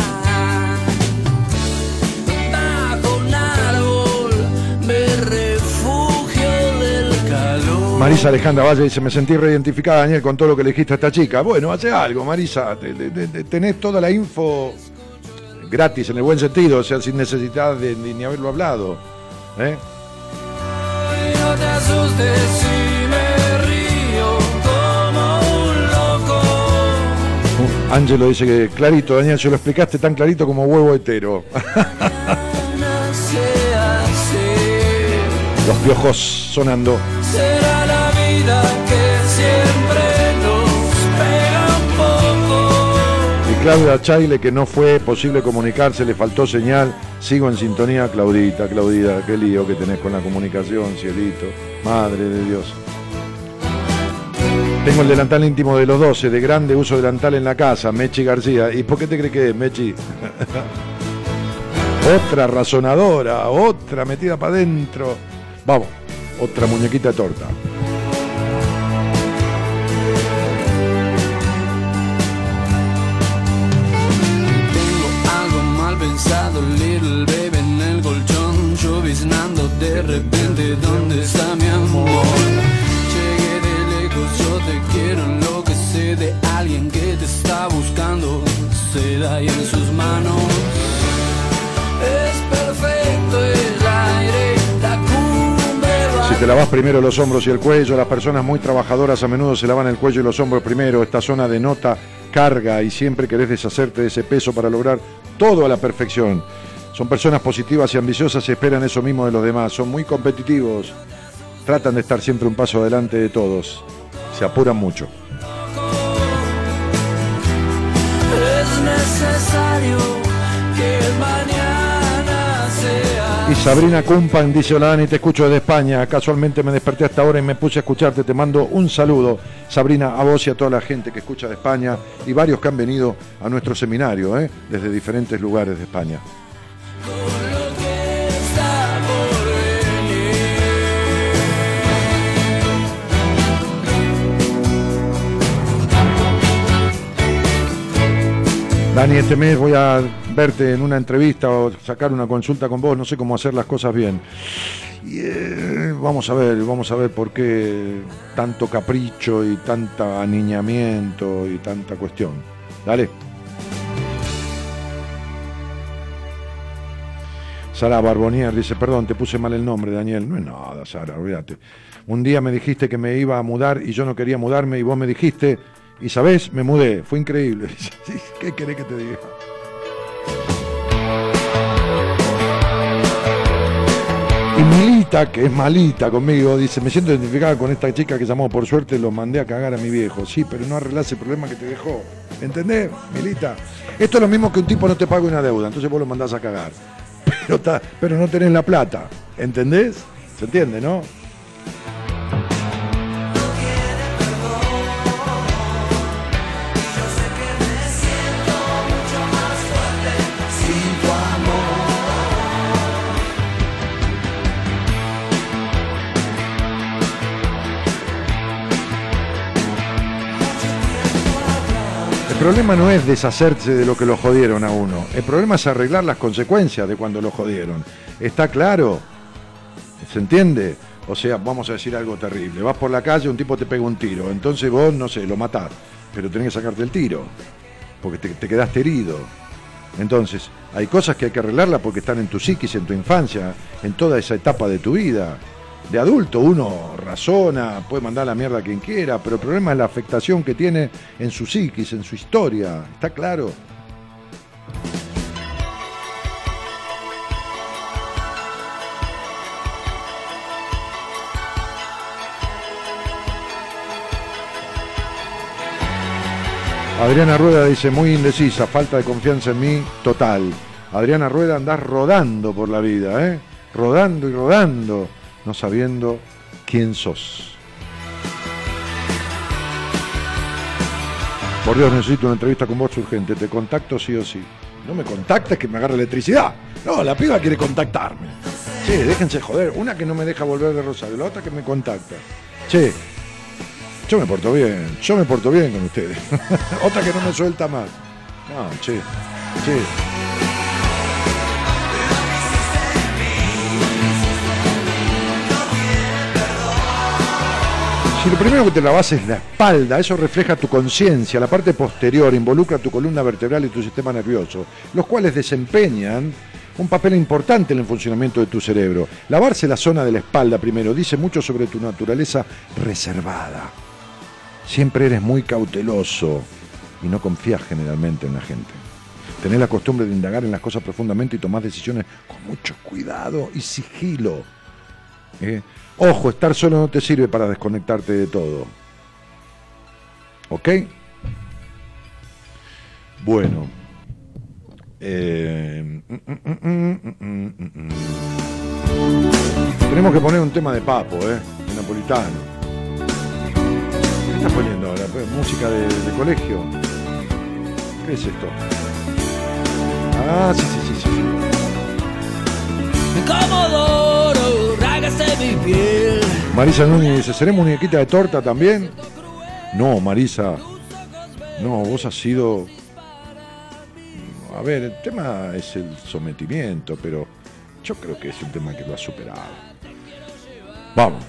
Bajo un árbol me refugio del calor. Marisa Alejandra Valle dice, me sentí reidentificada, Daniel, con todo lo que le dijiste a esta chica. Bueno, hace algo, Marisa. te- te- te- tenés toda la info gratis, en el buen sentido, o sea, sin necesidad de ni, ni haberlo hablado. ¿eh? No te asustes Ángelo dice que clarito, Daniel, se lo explicaste tan clarito como huevo hetero. Los piojos sonando. será la vida vida que siempre nos pega un poco. Y Claudia Chaile, que no fue posible comunicarse, le faltó señal. Sigo en sintonía, Claudita, Claudita, qué lío que tenés con la comunicación, cielito. Madre de Dios. Tengo el delantal íntimo de los 12, de grande uso delantal en la casa, Mechi García. ¿Y por qué te crees que es, Mechi? otra razonadora, otra metida para adentro. Vamos, otra muñequita torta. Te lavas primero los hombros y el cuello, las personas muy trabajadoras a menudo se lavan el cuello y los hombros primero. Esta zona denota carga y siempre querés deshacerte de ese peso para lograr todo a la perfección. Son personas positivas y ambiciosas y esperan eso mismo de los demás. Son muy competitivos. Tratan de estar siempre un paso adelante de todos. Se apuran mucho. Sabrina Cumpan dice, hola Dani, te escucho desde España. Casualmente me desperté hasta ahora y me puse a escucharte. Te mando un saludo, Sabrina, a vos y a toda la gente que escucha de España y varios que han venido a nuestro seminario, ¿eh? desde diferentes lugares de España. Dani, este mes voy a verte en una entrevista o sacar una consulta con vos, no sé cómo hacer las cosas bien. Y, eh, vamos a ver, vamos a ver por qué tanto capricho y tanta aniñamiento y tanta cuestión. Dale. Sara Barbonier dice, perdón, te puse mal el nombre, Daniel. No es nada, Sara, olvídate. Un día me dijiste que me iba a mudar y yo no quería mudarme y vos me dijiste, y sabés, me mudé. Fue increíble. ¿Qué querés que te diga? Y Milita, que es malita conmigo, dice, me siento identificada con esta chica que llamó, por suerte lo mandé a cagar a mi viejo. Sí, pero no arreglás el problema que te dejó. ¿Entendés, Milita? Esto es lo mismo que un tipo no te pague una deuda, entonces vos lo mandás a cagar. Pero, ta- pero no tenés la plata. ¿Entendés? ¿Se entiende, no? Problema no es deshacerse de lo que lo jodieron a uno. El problema es arreglar las consecuencias de cuando lo jodieron. ¿Está claro? ¿Se entiende? O sea, vamos a decir algo terrible. Vas por la calle, un tipo te pega un tiro. Entonces vos, no sé, lo matás. Pero tenés que sacarte el tiro. Porque te, te quedaste herido. Entonces, hay cosas que hay que arreglarlas porque están en tu psiquis, en tu infancia, en toda esa etapa de tu vida. De adulto uno razona, puede mandar la mierda a quien quiera, pero el problema es la afectación que tiene en su psiquis, en su historia. ¿Está claro? Adriana Rueda dice, muy indecisa, falta de confianza en mí, total. Adriana Rueda, andás rodando por la vida, ¿eh? Rodando y rodando, no sabiendo quién sos. Por Dios, necesito una entrevista con vos urgente, te contacto sí o sí. No me contactes que me agarre electricidad. No, la piba quiere contactarme. Che, déjense joder. Una que no me deja volver de Rosario, la otra que me contacta. Che, yo me porto bien, yo me porto bien con ustedes. Otra que no me suelta más. No, che, che. Si lo primero que te lavas es la espalda, eso refleja tu conciencia, la parte posterior involucra tu columna vertebral y tu sistema nervioso, los cuales desempeñan un papel importante en el funcionamiento de tu cerebro. Lavarse la zona de la espalda primero dice mucho sobre tu naturaleza reservada. Siempre eres muy cauteloso y no confías generalmente en la gente. Tenés la costumbre de indagar en las cosas profundamente y tomás decisiones con mucho cuidado y sigilo. ¿Eh? Ojo, estar solo no te sirve para desconectarte de todo. ¿Ok? Bueno. Eh, mm, mm, mm. Tenemos que poner un tema de papo, ¿eh? De napolitano. ¿Qué estás poniendo ahora? Pues, ¿Música de, colegio? ¿Qué es esto? Ah, sí, sí, sí, sí. sí. Comodoro, rágase mi piel. Marisa Núñez dice, ¿seré muñequita de torta también? No, Marisa. No, vos has sido... A ver, el tema es el sometimiento, pero yo creo que es un tema que lo ha superado. Vamos.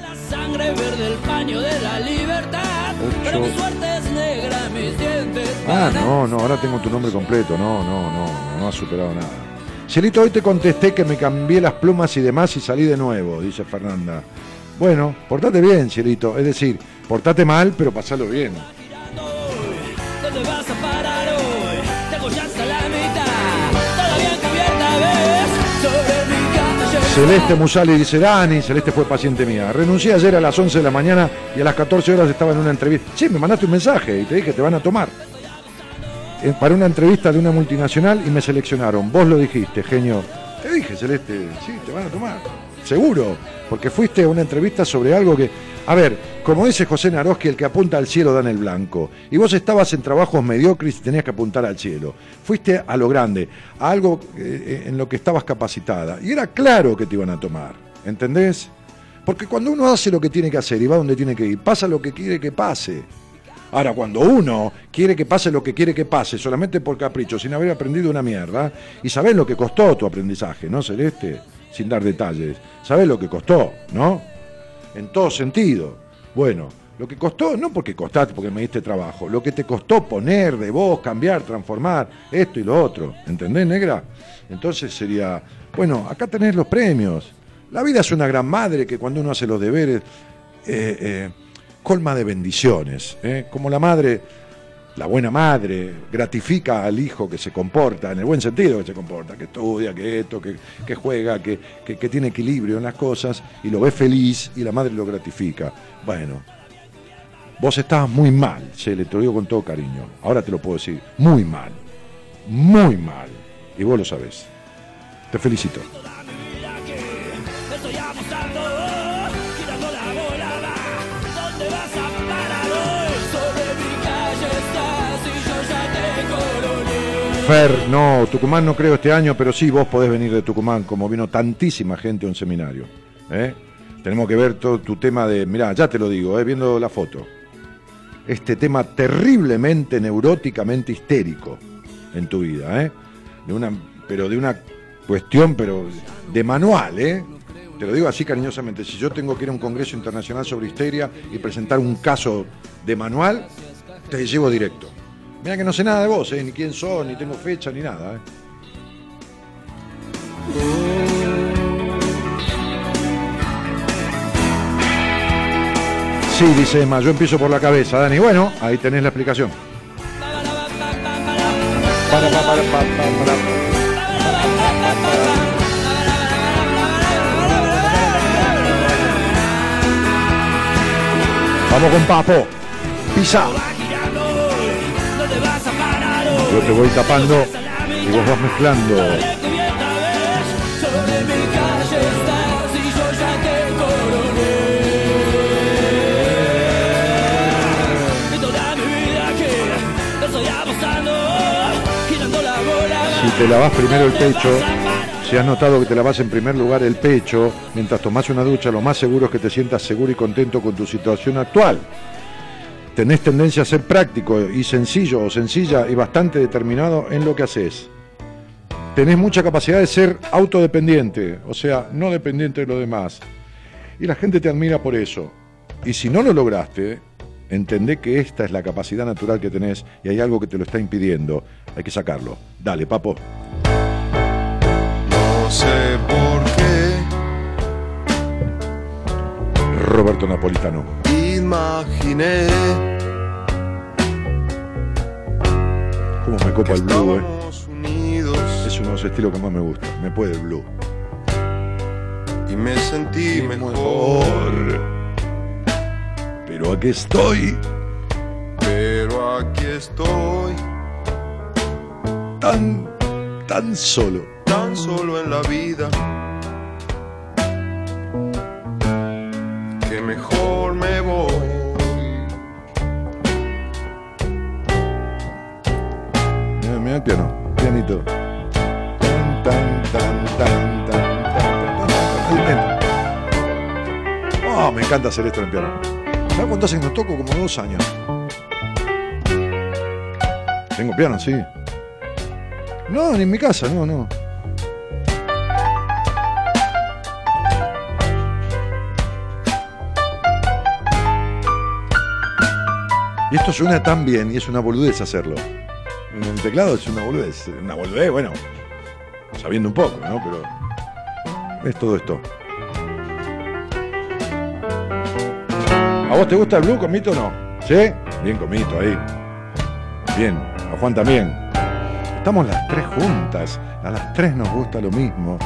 La sangre verde, el paño de la libertad. Pero mi suerte es negra, mis dientes. Ah, no, no, ahora tengo tu nombre completo. No, no, no, no, no ha superado nada. Cielito, hoy te contesté que me cambié las plumas y demás y salí de nuevo, dice Fernanda. Bueno, portate bien, Cielito. Es decir, portate mal, pero pasalo bien. Celeste Musali dice, Dani, Celeste fue paciente mía. Renuncié ayer a las 11 de la mañana y a las 14 horas estaba en una entrevista. Sí, me mandaste un mensaje y te dije, te van a tomar. Eh, Para una entrevista de una multinacional y me seleccionaron. Vos lo dijiste, genio. Te dije, Celeste, sí, te van a tomar. Seguro, porque fuiste a una entrevista sobre algo que... A ver, como dice José Naroski, el que apunta al cielo da en el blanco. Y vos estabas en trabajos mediocres y tenías que apuntar al cielo. Fuiste a lo grande, a algo eh, en lo que estabas capacitada. Y era claro que te iban a tomar. ¿Entendés? Porque cuando uno hace lo que tiene que hacer y va donde tiene que ir, pasa lo que quiere que pase. Ahora, cuando uno quiere que pase lo que quiere que pase, solamente por capricho, sin haber aprendido una mierda, y sabés lo que costó tu aprendizaje, ¿no, Celeste? Sin dar detalles. Sabés lo que costó, ¿no? En todo sentido. Bueno, lo que costó, no porque costaste, porque me diste trabajo, lo que te costó poner de vos, cambiar, transformar, esto y lo otro. ¿Entendés, negra? Entonces sería, bueno, acá tenés los premios. La vida es una gran madre que cuando uno hace los deberes, eh, eh, colma de bendiciones. ¿eh? Como la madre, la buena madre, gratifica al hijo que se comporta, en el buen sentido que se comporta, que estudia, que esto, que, que juega, que, que- tiene equilibrio en las cosas, y lo ve feliz y la madre lo gratifica. Bueno, vos estabas muy mal, se le te lo digo con todo cariño. Ahora te lo puedo decir, muy mal, muy mal. Y vos lo sabés. Te felicito. Fer, no, Tucumán no creo este año, pero sí vos podés venir de Tucumán, como vino tantísima gente a un seminario. ¿eh? Tenemos que ver todo tu tema de, mirá, ya te lo digo, ¿eh? viendo la foto. Este tema terriblemente neuróticamente histérico en tu vida, ¿eh? De una, pero de una cuestión, pero de manual, ¿eh? Te lo digo así cariñosamente, si yo tengo que ir a un congreso internacional sobre histeria y presentar un caso de manual, te llevo directo. Mira que no sé nada de vos, ¿eh? ni quién sos, ni tengo fecha, ni nada. ¿eh? Sí, dice Emma, yo empiezo por la cabeza, Dani. Bueno, ahí tenés la explicación. Vamos con Papo. Pisa. Yo te voy tapando y vos vas mezclando. Si te lavas primero el pecho, si has notado que te lavas en primer lugar el pecho, mientras tomás una ducha, lo más seguro es que te sientas seguro y contento con tu situación actual. Tenés tendencia a ser práctico y sencillo o sencilla y bastante determinado en lo que haces. Tenés mucha capacidad de ser autodependiente, o sea, no dependiente de lo demás. Y la gente te admira por eso. Y si no lo lograste, entendé que esta es la capacidad natural que tenés y hay algo que te lo está impidiendo. Hay que sacarlo. Dale, papo. No sé por qué Roberto Napolitano. Imaginé Cómo me copa el blue, eh. unidos Es uno de los estilos que más me gusta. Me puede el blue. y me sentí mejor. Pero aquí estoy, Pero aquí estoy, tan, tan solo. tan solo en la vida, que mejor El piano, pianito. Tan, tan. Oh, me encanta hacer esto en el piano. ¿Sabes cuánto hace que no toco? Como dos años. Tengo piano, sí. No, ni en mi casa, no, no. Y esto suena tan bien y es una boludez hacerlo. En el teclado es una boludez. Una boludez, bueno, sabiendo un poco, ¿no? Pero es todo esto. ¿A vos te gusta el blue con Mito o no? ¿Sí? Bien con Mito ahí. Bien, a Juan también. Estamos las tres juntas. A las tres nos gusta lo mismo.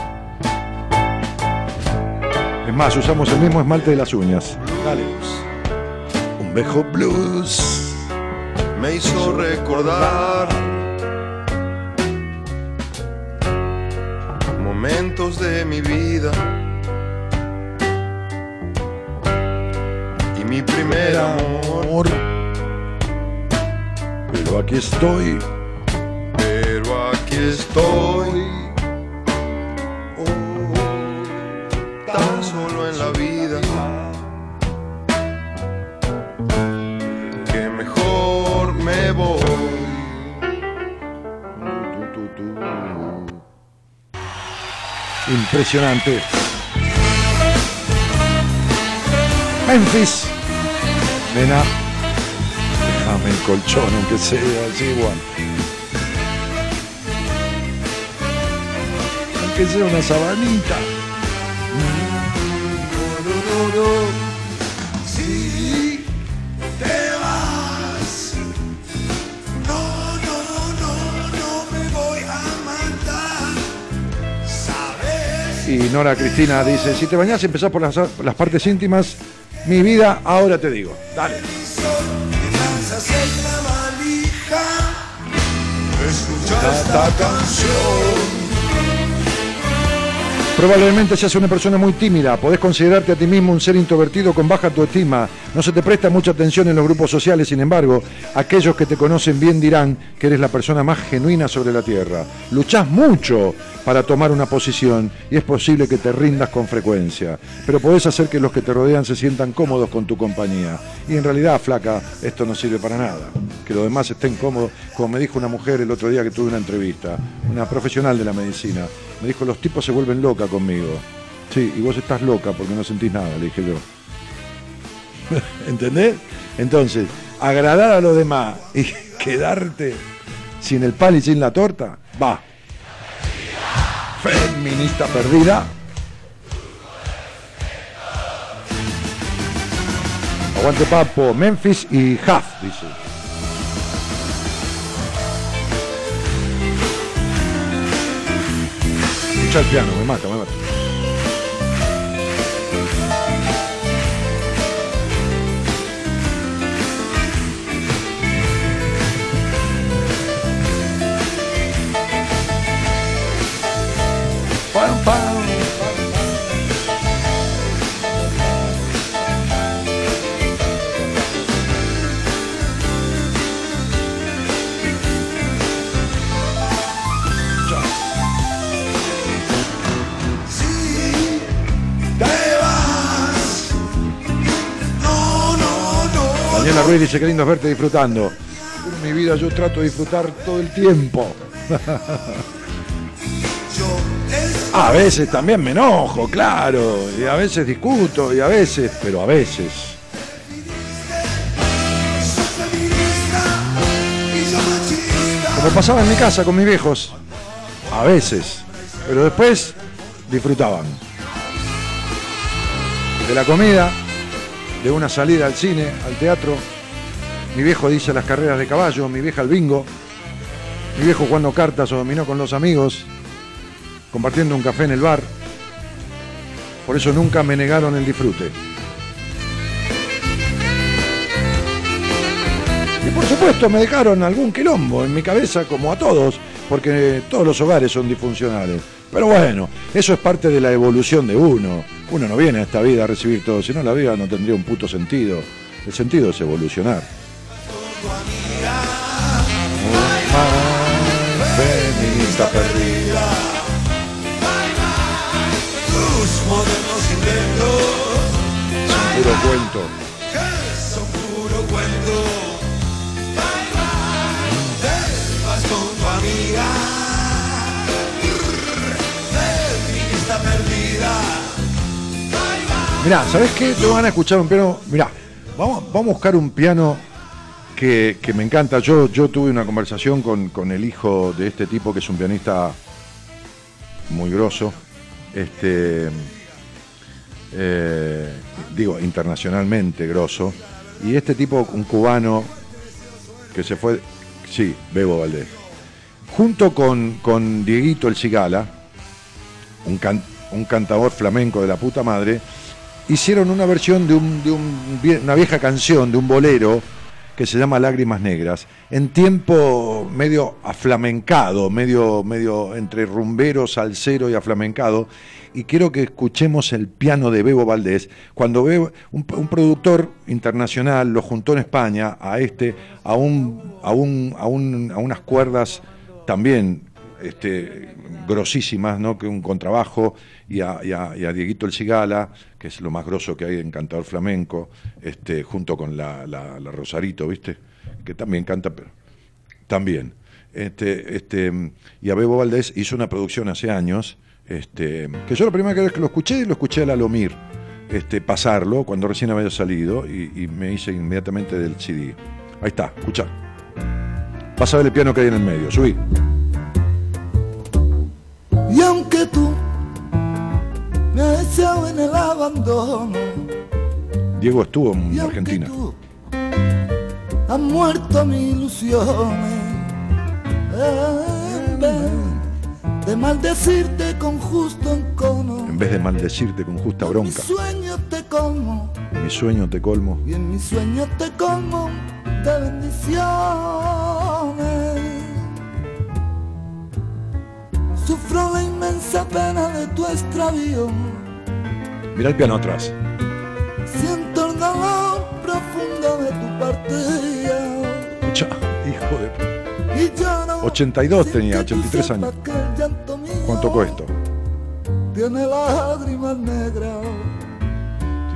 Es más, usamos el mismo esmalte de las uñas. Dale. Un bejo blues. Me hizo recordar momentos de mi vida y mi primer amor. Pero aquí estoy. Pero aquí estoy, Impresionante. Memphis. Nena. Déjame el colchón, aunque sea así igual. Aunque sea una sabanita. Y Nora Cristina dice, si te bañás empezás por las, las partes íntimas, mi vida, ahora te digo. Dale. Escucha esta canción. Probablemente seas una persona muy tímida, podés considerarte a ti mismo un ser introvertido con baja autoestima, no se te presta mucha atención en los grupos sociales, sin embargo, aquellos que te conocen bien dirán que eres la persona más genuina sobre la tierra. Luchás mucho para tomar una posición y es posible que te rindas con frecuencia, pero podés hacer que los que te rodean se sientan cómodos con tu compañía. Y en realidad, flaca, esto no sirve para nada. Que los demás estén cómodos, como me dijo una mujer el otro día que tuve una entrevista, una profesional de la medicina. Me dijo, los tipos se vuelven loca conmigo. Sí, y vos estás loca porque no sentís nada, le dije yo. ¿Entendés? Entonces, agradar a los demás y quedarte sin el pan y sin la torta, va. Feminista perdida. Aguante papo, Memphis y Huff, dice. Piano, me mata, me mata. Daniela Ruiz dice que lindo verte disfrutando. En mi vida yo trato de disfrutar todo el tiempo. A veces también me enojo, claro. Y a veces discuto, y a veces, pero a veces. Como pasaba en mi casa con mis viejos. A veces. Pero después disfrutaban. De la comida, de una salida al cine, al teatro. Mi viejo dice las carreras de caballo, mi vieja al bingo. Mi viejo jugando cartas o dominó con los amigos. Compartiendo un café en el bar. Por eso nunca me negaron el disfrute. Y por supuesto me dejaron algún quilombo en mi cabeza, como a todos, porque todos los hogares son disfuncionales. Pero bueno, eso es parte de la evolución de uno. Uno no viene a esta vida a recibir todo, si no la vida no tendría un puto sentido. El sentido es evolucionar. Feminista perdida. Tus modernos inventos Es un puro cuento. Mirá, ¿sabés qué? Te van a escuchar un piano. Mirá, vamos, vamos a buscar un piano que, que me encanta. Yo, yo tuve una conversación con, con el hijo de este tipo, que es un pianista muy grosso. Este. eh, digo, internacionalmente grosso. Y este tipo, un cubano que se fue. Sí, Bebo Valdés. Junto con, con Dieguito El Cigala, un, can- un cantador flamenco de la puta madre, hicieron una versión de, un- de un una vieja canción, de un bolero, que se llama Lágrimas Negras, en tiempo medio aflamencado, medio, medio entre rumbero, salsero y aflamencado. Y quiero que escuchemos el piano de Bebo Valdés, cuando Bebo- un, un productor internacional lo juntó en España a este, a, un, a, un, a, a unas cuerdas también este, grosísimas, ¿no? que un contrabajo, y a, y y a Dieguito El Cigala, que es lo más grosso que hay en cantador flamenco, este, junto con la, Rosarito, ¿viste? Que también canta, pero también. Este, este, y a Bebo Valdés hizo una producción hace años, este, que yo la primera vez que lo escuché, lo escuché a la Lomir, este, pasarlo, cuando recién había salido, y, y me hice inmediatamente del CD. Ahí está, escucha. Vas a ver el piano que hay en el medio, subí. Y aunque tú me has echado en el abandono, Diego estuvo en Argentina. tú has muerto mis ilusiones, en vez de maldecirte con justo encono, En vez de maldecirte con justa bronca, sueños te como en mi sueño te colmo. y en mis sueños te como de bendiciones. Sufro la inmensa pena de tu extravío. Mira el piano atrás. Siento el dolor profundo de tu partida. Escucha, hijo de... Y lloro 82 sin tenía, que tú 83 años. ¿Cuánto cuesta? Tiene lágrimas negras.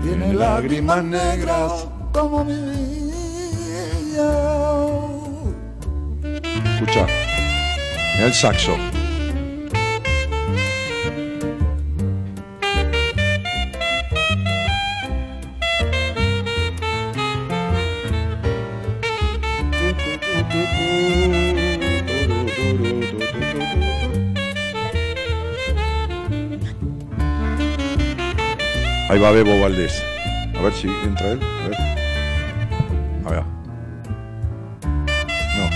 Tiene lágrimas negras como mi vida. Escucha. Mira el saxo. Ahí va Bebo Valdés. A ver si entra él. A ver. A ver. No.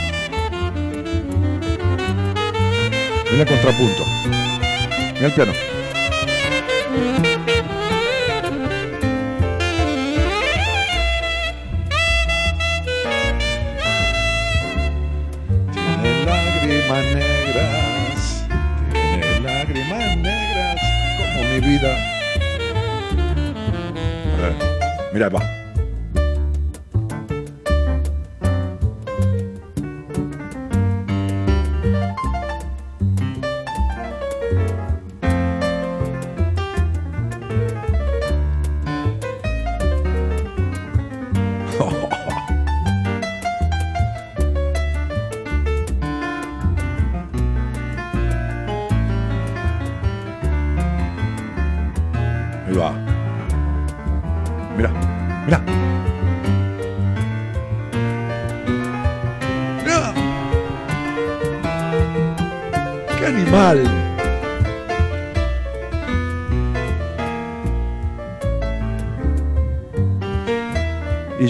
Mira el contrapunto. Mira el piano. Mira, ahí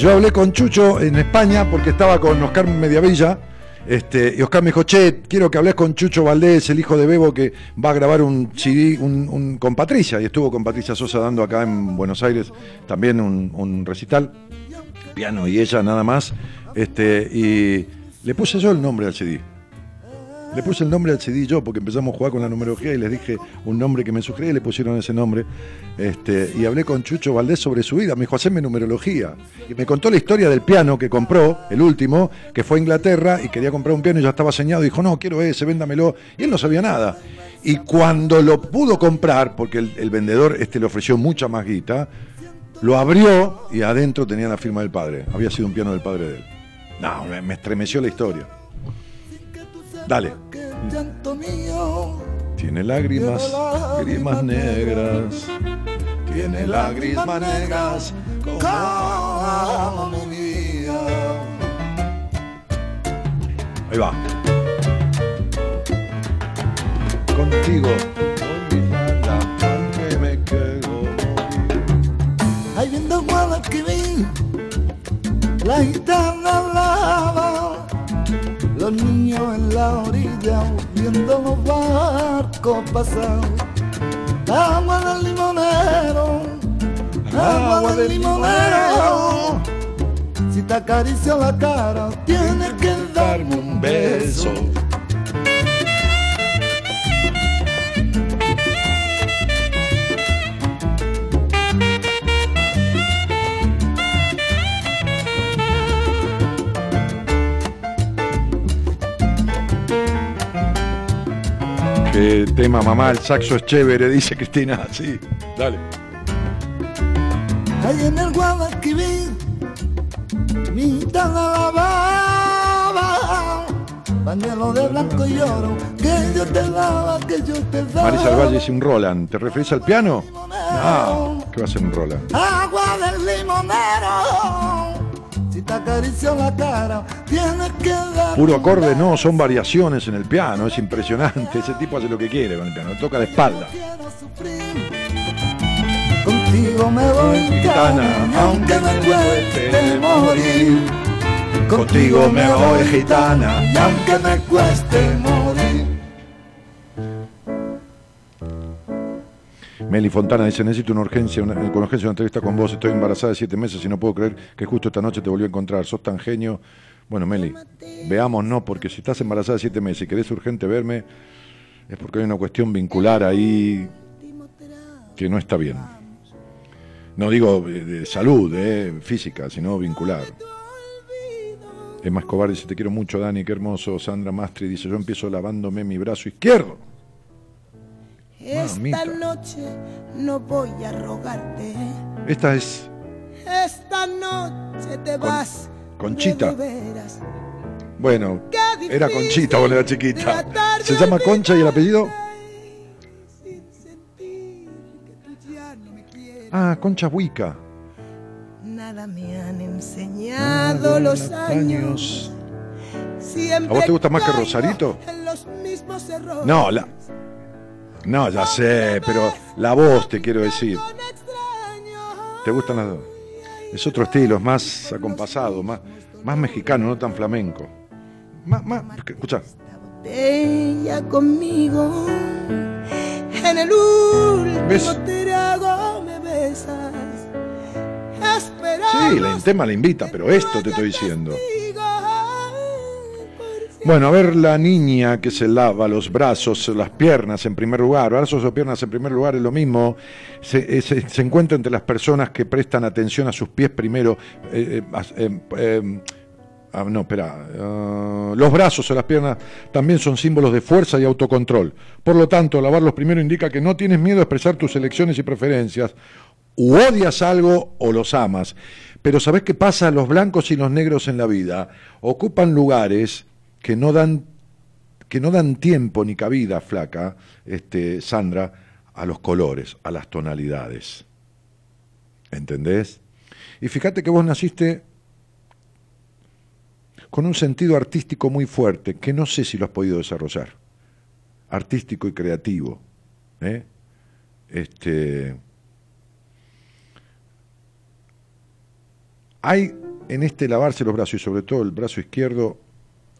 yo hablé con Chucho en España porque estaba con Oscar Mediavilla Este, y Oscar me dijo, che, quiero que hables con Chucho Valdés, el hijo de Bebo, que va a grabar un CD un- con Patricia. Y estuvo con Patricia Sosa dando acá en Buenos Aires también un, un recital. Piano y ella nada más. Este, y le puse yo el nombre al CD. Le puse el nombre al CD yo porque empezamos a jugar con la numerología y les dije un nombre que me sugería y le pusieron ese nombre. Este, y hablé con Chucho Valdés sobre su vida. Me dijo, haceme numerología. Y me contó la historia del piano que compró, el último, que fue a Inglaterra y quería comprar un piano y ya estaba señado. Dijo, no, quiero ese, véndamelo. Y él no sabía nada. Y cuando lo pudo comprar, porque el, vendedor este le ofreció mucha más guita, lo abrió y adentro tenía la firma del padre. Había sido un piano del padre de él. No, me estremeció la historia. Dale. Tiene lágrimas, lágrimas negras. Tiene lágrimas negras como mi vida. Ahí va. Contigo. Ahí viendo el Guadalquivir, la gitana hablaba, los niños en la orilla viendo los barcos pasar. Agua del limonero, agua, del limonero. Si te acaricio la cara, tienes que darme un beso. Qué tema, mamá, el saxo es chévere, dice Cristina. Sí, dale. Ahí en el Guadalquivir, mi gitana lavaba, pañuelo de blanco y oro, que yo te daba, que yo te daba. Marisa Valle dice un Roland. ¿Te referís al piano? Ah, ¿qué va a ser un Roland? Agua del limonero, Puro acorde, no, son variaciones en el piano, es impresionante. Ese tipo hace lo que quiere con el piano, toca de espalda. Contigo me voy, Gitana, aunque me cueste morir. Contigo me voy, gitana, aunque me cueste morir. Meli Fontana dice, necesito una urgencia, una- urgencia una entrevista con vos, estoy embarazada de siete meses y no puedo creer que justo esta noche te volví a encontrar, sos tan genio. Bueno, Meli, veamos, no, porque si estás embarazada de siete meses y querés urgente verme, es porque hay una cuestión vincular ahí que no está bien. No digo de, salud, eh, física, sino vincular. Emma Escobar dice, te quiero mucho, Dani, qué hermoso. Sandra Mastri dice, yo empiezo lavándome mi brazo izquierdo. Esta noche no voy a rogarte. Esta es Esta noche te vas. Conchita. Bueno, era Conchita cuando era chiquita. ¿Se llama Concha y el apellido? Ah, Concha Huica. Nada me han enseñado los años. ¿A Siempre vos te gusta más que Rosarito? en los mismos errores. No, la. No, ya sé, pero la voz te quiero decir. ¿Te gustan las dos? Es otro estilo, es más acompasado, más, más mexicano, no tan flamenco. Más, más, escucha. Conmigo. En el último ¿Ves? trago me besas. Sí, el tema la invita, pero esto te estoy diciendo. Bueno, a ver la niña que se lava los brazos, las piernas en primer lugar, brazos o piernas en primer lugar es lo mismo, se, eh, se- encuentra entre las personas que prestan atención a sus pies primero. eh, eh, eh, ah, no, espera, ah, los brazos o las piernas también son símbolos de fuerza y autocontrol. Por lo tanto, lavarlos primero indica que no tienes miedo a expresar tus elecciones y preferencias, u odias algo o los amas. Pero ¿sabés qué pasa? Los blancos y los negros en la vida ocupan lugares que no dan, que no dan tiempo ni cabida, flaca, este, Sandra, a los colores, a las tonalidades. ¿Entendés? Y fíjate que vos naciste con un sentido artístico muy fuerte, que no sé si lo has podido desarrollar. Artístico y creativo. ¿eh? Este, hay en este lavarse los brazos y sobre todo el brazo izquierdo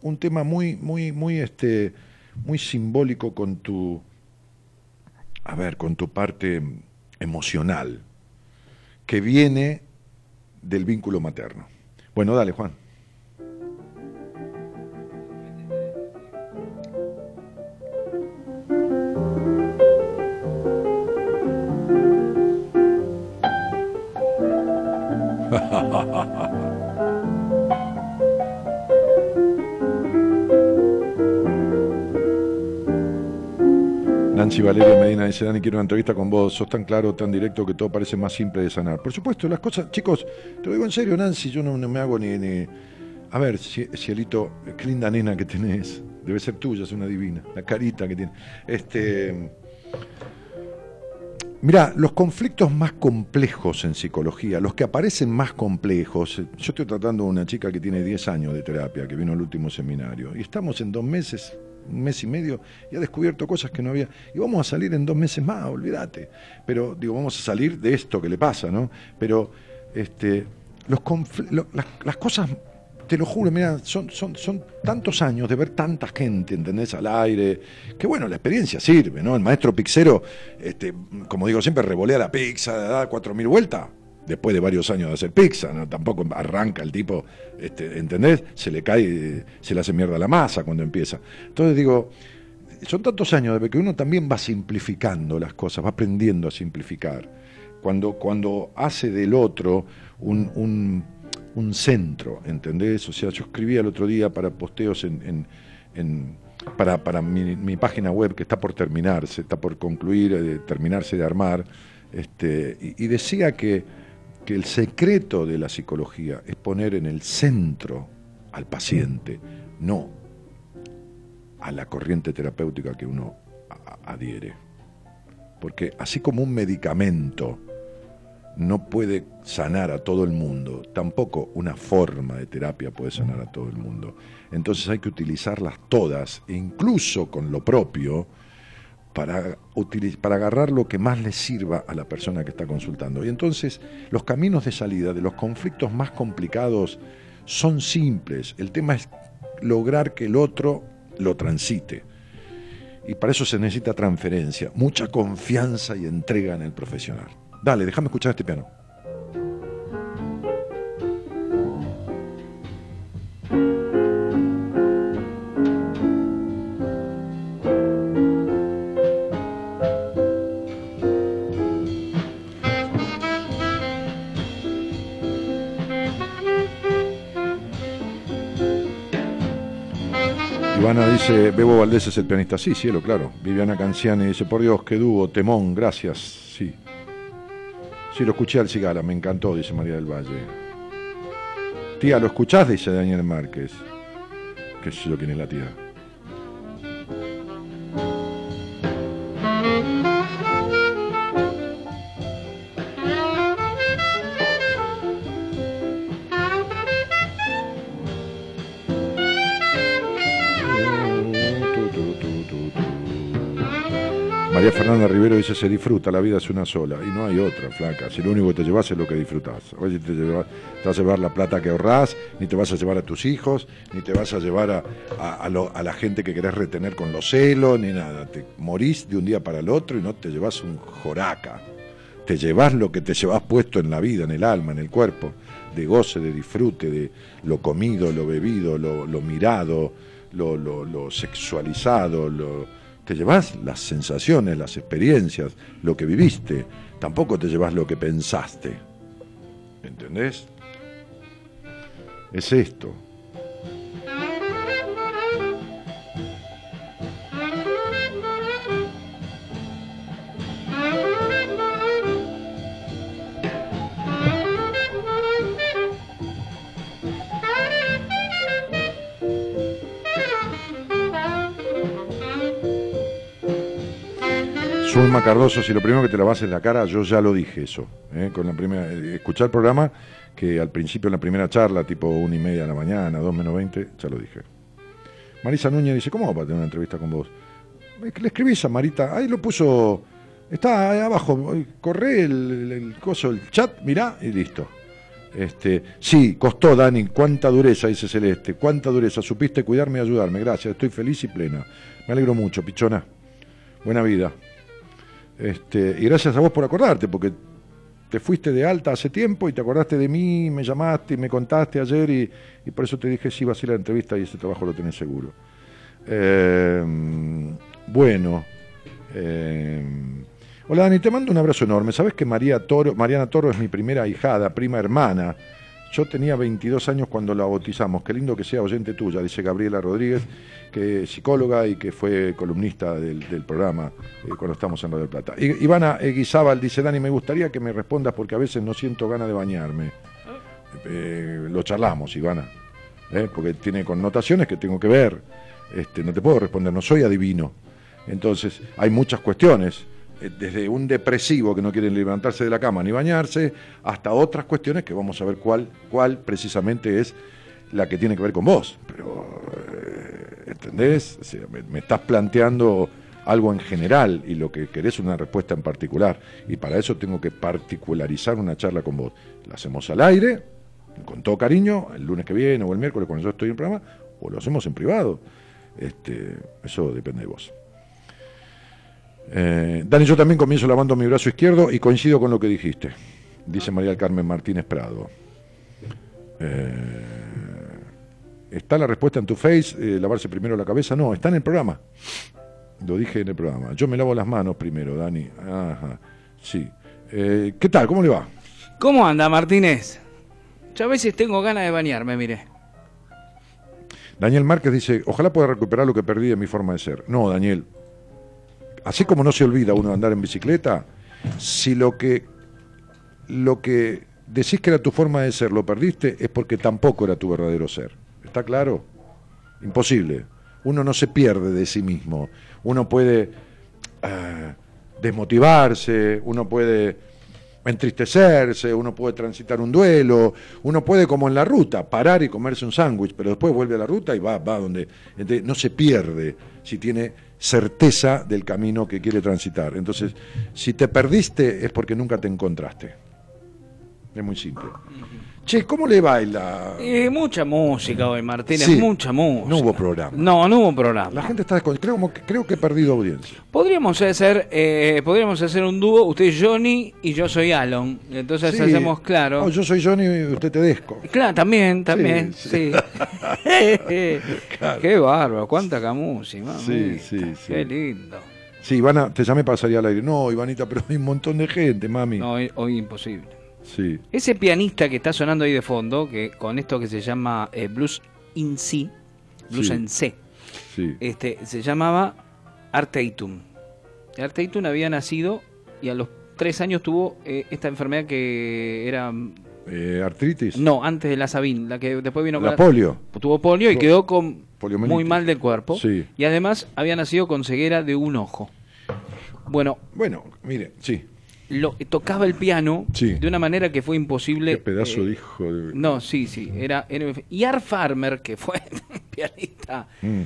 un tema muy, muy, muy, este, muy simbólico con tu, a ver, con tu parte emocional, que viene del vínculo materno. Bueno, dale, Juan. Nancy Valeria Medina dice, Dani, quiero una entrevista con vos, sos tan claro, tan directo que todo parece más simple de sanar. Por supuesto, las cosas, chicos, te lo digo en serio, Nancy, yo no, me hago ni, ni... A ver, cie- cielito, qué linda nena que tenés, debe ser tuya, es una divina, la carita que tiene. Este... Mira, los conflictos más complejos en psicología, los que aparecen más complejos, yo estoy tratando a una chica que tiene 10 años de terapia, que vino al último seminario, y estamos en dos meses, un mes y medio, y ha descubierto cosas que no había, y vamos a salir en dos meses más, olvídate, pero digo, vamos a salir de esto que le pasa, ¿no? Pero este, los lo- las, las cosas, te lo juro, mira, son, son, son tantos años de ver tanta gente, ¿entendés? Al aire, que bueno, la experiencia sirve, ¿no? El maestro pixero, este, como digo siempre, revolea la pizza, da cuatro mil vueltas, después de varios años de hacer pizza. Tampoco arranca el tipo, este, ¿entendés? Se le cae, se le hace mierda la masa cuando empieza. Entonces digo, son tantos años de que uno también va simplificando las cosas, va aprendiendo a simplificar. Cuando, cuando hace del otro un, un- un centro, ¿entendés? O sea, yo escribía el otro día para posteos en, en- para, para mi, página web que está por terminarse, está por concluir, eh, terminarse de armar, este, y decía que, que el secreto de la psicología es poner en el centro al paciente, no a la corriente terapéutica que uno adhiere. Porque así como un medicamento no puede sanar a todo el mundo, tampoco una forma de terapia puede sanar a todo el mundo. Entonces hay que utilizarlas todas, incluso con lo propio, para, para agarrar lo que más le sirva a la persona que está consultando. Y entonces los caminos de salida de los conflictos más complicados son simples. El tema es lograr que el otro lo transite. Y para eso se necesita transferencia, mucha confianza y entrega en el profesional. Dale, déjame escuchar este piano. Ivana dice, Bebo Valdés es el pianista. Sí, cielo, claro. Viviana Canciani dice, por Dios, qué dúo, temón, gracias. Sí. Sí, lo escuché al Cigala, me encantó, dice María del Valle. Tía, ¿lo escuchás? Dice Daniel Márquez. Qué sé yo quién es la tía. María Fernanda Rivero dice, se disfruta, la vida es una sola. Y no hay otra, flaca. Si lo único que te llevas es lo que disfrutás. Si te, llevas- te vas a llevar la plata que ahorrás, ni te vas a llevar a tus hijos, ni te vas a llevar a, a- a lo- a la gente que querés retener con los celos, ni nada. Te morís de un día para el otro y no te llevas un joraca. Te llevas lo que te llevas puesto en la vida, en el alma, en el cuerpo, de goce, de disfrute, de lo comido, lo bebido, lo, lo mirado, lo, lo- lo sexualizado, lo, te llevas las sensaciones, las experiencias, lo que viviste, tampoco te llevas lo que pensaste. ¿Entendés? Es esto. Zulma Cardoso, si lo primero que te lavas en la cara, yo ya lo dije eso. ¿eh? Con la primera, eh, escuchar el programa, que al principio en la primera charla, tipo una y media de la mañana, dos menos veinte, ya lo dije. Marisa Núñez dice, ¿cómo va a tener una entrevista con vos? Le escribís a Marita, ahí lo puso, está ahí abajo, corre el, el- el coso, el chat, mirá, y listo. Este, sí, costó, Dani, cuánta dureza, dice Celeste, cuánta dureza, supiste cuidarme y ayudarme, gracias, estoy feliz y plena. Me alegro mucho, pichona. Buena vida. Este, y gracias a vos por acordarte, porque te fuiste de alta hace tiempo y te acordaste de mí, me llamaste y me contaste ayer y, y por eso te dije sí, vas a ir a la entrevista y ese trabajo lo tenés seguro. Eh, bueno, eh, hola Dani, te mando un abrazo enorme. Sabes que María Toro, Mariana Toro es mi primera hijada, prima hermana. Yo tenía 22 años cuando la bautizamos. Qué lindo que sea oyente tuya, dice Gabriela Rodríguez, que es psicóloga y que fue columnista del, programa eh, cuando estamos en Radio Plata. Ivana Eguizábal dice, Dani, me gustaría que me respondas porque a veces no siento ganas de bañarme. Eh, lo charlamos, Ivana, ¿eh? porque tiene connotaciones que tengo que ver. Este, no te puedo responder, no soy adivino. Entonces, hay muchas cuestiones, desde un depresivo que no quiere levantarse de la cama ni bañarse, hasta otras cuestiones que vamos a ver cuál, cuál precisamente es la que tiene que ver con vos. Pero, eh, ¿entendés? O sea, me, me estás planteando algo en general y lo que querés es una respuesta en particular. Y para eso tengo que particularizar una charla con vos. La hacemos al aire, con todo cariño, el lunes que viene o el miércoles cuando yo estoy en el programa, o lo hacemos en privado. Este, eso depende de vos. Eh, Dani, yo también comienzo lavando mi brazo izquierdo y coincido con lo que dijiste, dice María del Carmen Martínez Prado. Eh, ¿Está la respuesta en tu face? eh, ¿Lavarse primero la cabeza? No, está en el programa. Lo dije en el programa. Yo me lavo las manos primero, Dani. Ajá, sí. ¿Qué tal? ¿Cómo le va? ¿Cómo anda, Martínez? Yo a veces tengo ganas de bañarme, mire. Daniel Márquez dice, ojalá pueda recuperar lo que perdí de mi forma de ser. No, Daniel. Así como no se olvida uno de andar en bicicleta, si lo que, lo que decís que era tu forma de ser lo perdiste, es porque tampoco era tu verdadero ser. ¿Está claro? Imposible. Uno no se pierde de sí mismo. Uno puede eh, desmotivarse, uno puede entristecerse, uno puede transitar un duelo, uno puede, como en la ruta, parar y comerse un sándwich, pero después vuelve a la ruta y va, va donde. no se pierde si tiene certeza del camino que quiere transitar. Entonces, si te perdiste es porque nunca te encontraste. Es muy simple. Che, ¿cómo le baila? Eh, mucha música hoy, Martínez, Sí. mucha música. No hubo programa. No, no hubo programa. La gente está descon- creo, como que- creo que he perdido audiencia. Podríamos hacer, eh, podríamos hacer un dúo, usted es Johnny y yo soy Alon. Entonces Sí. hacemos claro. Oh, yo soy Johnny y usted Tedesco. Claro, también, también, Sí. Qué bárbaro, cuánta camusi, Sí, sí, sí. Qué lindo. Sí, Ivana, te llamé para salir al aire. No, Ivanita, pero hay un montón de gente, mami. No, hoy, hoy imposible. Sí. Ese pianista que está sonando ahí de fondo, que con esto que se llama eh, Blues in C, Blues Sí. en C, Sí. este, se llamaba Art Tatum. Art Tatum había nacido y a los tres años tuvo eh, esta enfermedad que era... Eh, artritis. No, antes de la Sabine, la que después vino La con polio. Tuvo polio y quedó con muy mal del cuerpo. Sí. Y además había nacido con ceguera de un ojo. Bueno, Bueno, mire, sí. Lo, tocaba el piano Sí. de una manera que fue imposible. Qué pedazo eh, de hijo de... No, sí, sí. Era, era- y Art Farmer, que fue un pianista Mm.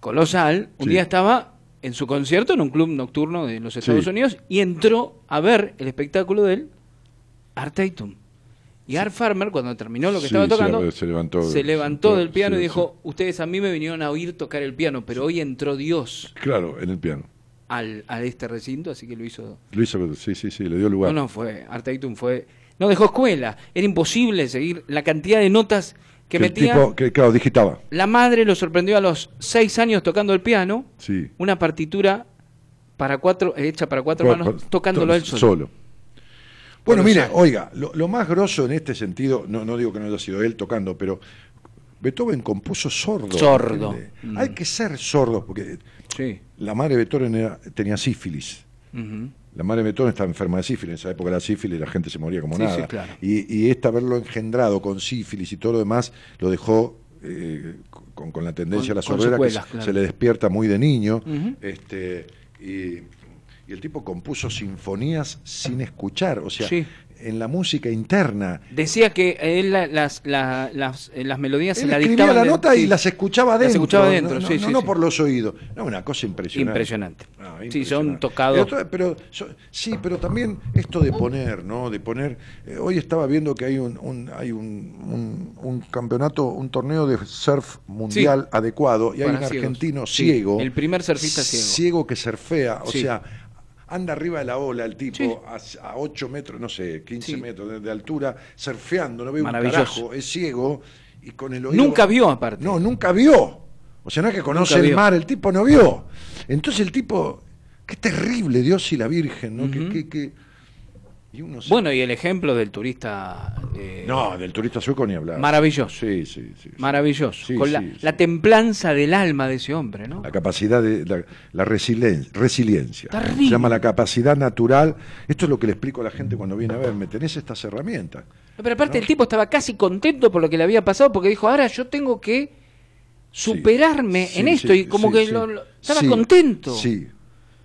colosal, un Sí. día estaba en su concierto en un club nocturno de los Estados Sí. Unidos y entró a ver el espectáculo de él, Art Tatum. Y Art Farmer, cuando terminó lo que estaba tocando, se levantó- se levantó del piano y dijo, ustedes a mí me vinieron a oír tocar el piano, pero hoy entró Dios Claro, en el piano. Al, a este recinto, así que lo hizo Lo hizo, sí, sí, sí, le dio lugar. no, no fue. Art Tatum fue. No dejó escuela. Era imposible seguir la cantidad de notas que, metía. tipo, que claro, digitaba. La madre lo sorprendió a los seis años tocando el piano. Sí. Una partitura para cuatro, hecha para cuatro Por- manos, por- tocándolo to- él solo. Bueno, mire, Colosal. oiga, lo, lo más grosso en este sentido, no, no digo que no haya sido él tocando, pero Beethoven compuso sordo. Sordo. Mm. Hay que ser sordo, porque Sí. la madre de Beethoven era- tenía sífilis. La madre de Beethoven estaba enferma de sífilis, en esa época la sífilis la gente se moría como Sí, nada. sí, claro. y, y este haberlo engendrado con sífilis y todo lo demás lo dejó eh, con, con la tendencia Con- a la sordera que se- claro. se le despierta muy de niño. Este, y, y el tipo compuso sinfonías sin escuchar. O sea, Sí. En la música interna. Decía que él la- las, la- las, eh, las melodías se Él la escribía dictaban la de- nota y sí. las escuchaba adentro. Las escuchaba adentro, no, no, sí, no, sí, no por los oídos. No, una cosa impresionante. Impresionante. Ah, Sí, son tocados. Pero, pero, so- sí, pero también esto de poner, ¿no? De poner. eh, hoy estaba viendo que hay un, un- hay un, un- un campeonato, un torneo de surf mundial adecuado y hay un ciegos. argentino ciego. el primer surfista ciego. Ciego que surfea, o sea. Anda arriba de la ola el tipo a, a 8 metros, no sé, 15 Sí. metros de, de altura, surfeando, no ve un carajo, es ciego y con el oído. Nunca vio aparte. No, nunca vio. O sea, no es que conoce el mar, el tipo no vio. Entonces el tipo, qué terrible, Dios y la Virgen, ¿no? Que- Ujú. que- que- y uno se- Bueno, y el ejemplo del turista eh, No, del turista sueco ni hablar. Maravilloso. Sí, sí, sí. sí. maravilloso. Sí, con la, sí, sí. la templanza del alma de ese hombre, ¿no? La capacidad de la, la resilien- resiliencia. Terrible. Se llama la capacidad natural. Esto es lo que le explico a la gente cuando viene a verme. Tenés estas herramientas. No, Pero aparte el tipo estaba casi contento por lo que le había pasado porque dijo, ahora yo tengo que superarme en esto y como que lo- lo- estaba contento. Sí.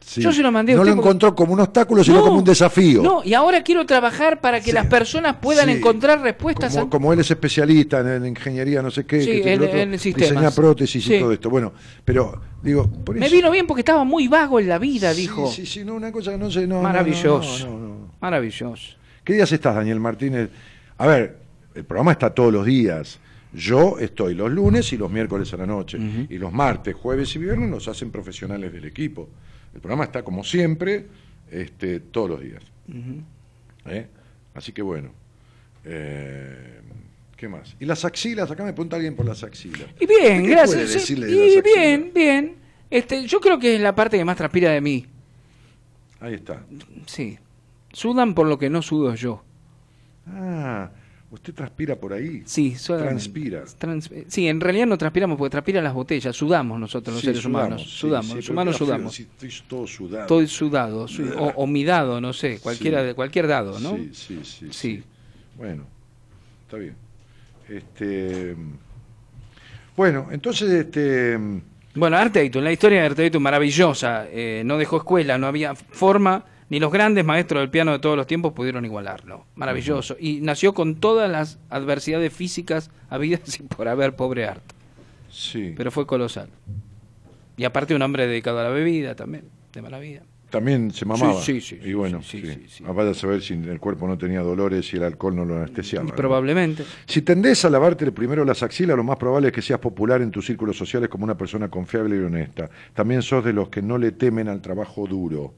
Sí. Yo se lo mandé a No usted lo porque- encontró como un obstáculo, sino No, como un desafío. No, y ahora quiero trabajar para que las personas puedan Sí. encontrar respuestas. como, a- como él es especialista en, en ingeniería, no sé qué, Sí, que en- otro, prótesis Sí. y todo esto. Bueno, pero digo, por Me eso- vino bien porque estaba muy vago en la vida, dijo. Sí, sí, no, una cosa que no sé, no, Maravilloso. no, no, no. Maravilloso. ¿Qué días estás, Daniel Martínez? A ver, el programa está todos los días. Yo estoy los lunes y los miércoles a la noche. Y los martes, jueves y viernes nos hacen profesionales del equipo. El programa está como siempre, este, todos los días. ¿Eh? Así que bueno. eh, ¿Qué más? ¿Y las axilas? Acá me pregunta alguien por las axilas. Y bien, ¿Qué gracias. puede sí, decirle de y las bien, bien. Este, yo creo que es la parte que más transpira de mí. Ahí está. Sí. Sudan por lo que no sudo yo. Ah, usted transpira por ahí. Sí. Transpira. Trans- sí, en realidad no transpiramos porque transpiran las botellas, sudamos nosotros los Sí, seres sudamos, humanos. sí, sudamos, los humanos sudamos. Estoy todo sudado. Estoy sudado, su- o, o midado, no sé, cualquiera de cualquier dado, ¿no? Sí, sí, sí. Bueno, está bien. Este, bueno, entonces, este, Bueno, Arteitu, la historia de Arteitu maravillosa. eh, no dejó escuela, no había forma, ni los grandes maestros del piano de todos los tiempos pudieron igualarlo. Maravilloso. Y nació con todas las adversidades físicas habidas y por haber, pobre Art. sí. Pero fue colosal. Y aparte un hombre dedicado a la bebida también, de mala vida. también se mamaba. Sí, sí, sí, Y bueno, sí, sí, vaya a saber si el cuerpo no tenía dolores y el alcohol no lo anestesiaba. ¿no? Probablemente. Si tendés a lavarte primero las axilas, lo más probable es que seas popular en tus círculos sociales como una persona confiable y honesta. También sos de los que no le temen al trabajo duro.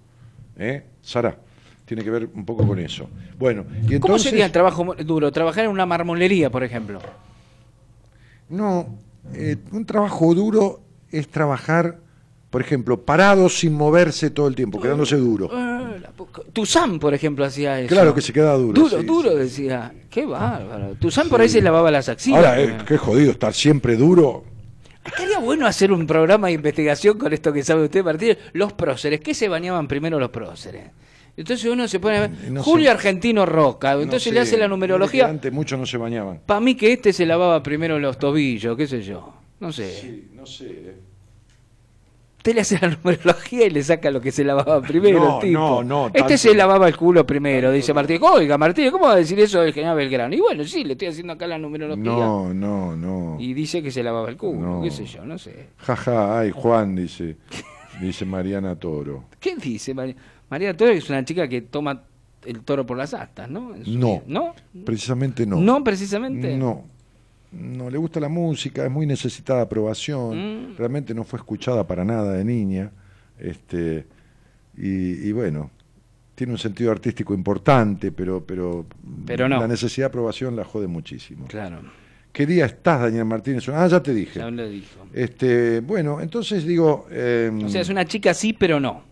¿Eh? Sara, tiene que ver un poco con eso. Bueno, y entonces... ¿Cómo sería el trabajo duro? Trabajar en una marmolería, por ejemplo. No, eh, un trabajo duro es trabajar, por ejemplo, parado sin moverse todo el tiempo, quedándose duro. Poca- Tuzán, por ejemplo, hacía eso. Claro que se queda duro. Duro, sí, duro, sí. decía. Qué bárbaro. Tuzán por ahí se lavaba las axilas. Ahora, eh, qué jodido estar siempre duro. Estaría bueno hacer un programa de investigación con esto que sabe usted, Martínez. Los próceres. ¿Qué se bañaban primero los próceres? Entonces uno se pone a ver. No Julio sé. Argentino Roca. Entonces No le hace la numerología. Antes muchos no se bañaban. Para mí que este se lavaba primero los tobillos, qué sé yo. No sé. Sí, no sé. Usted le hace la numerología y le saca lo que se lavaba primero No, tipo. no, no, Este tanto- se lavaba el culo primero, dice Martínez. Oiga, Martínez, ¿cómo va a decir eso del general Belgrano? Y bueno, sí, le estoy haciendo acá la numerología. No, no, no. Y dice que se lavaba el culo, No. qué sé yo, no sé. Jaja, ay, Juan, dice, dice Mariana Toro. ¿Qué dice María? María Toro es una chica que toma el toro por las astas, ¿no? No. ¿No? precisamente no. ¿No, precisamente? No, no le gusta la música, es muy necesitada de aprobación, Mm. realmente no fue escuchada para nada de niña, este, y, y bueno, tiene un sentido artístico importante, pero, pero, Pero no. la necesidad de aprobación la jode muchísimo. Claro, ¿Qué día estás, Daniel Martínez? Ah, ya te dije. ya lo dijo. Este, bueno, entonces digo, eh, O sea, es una chica sí, pero no.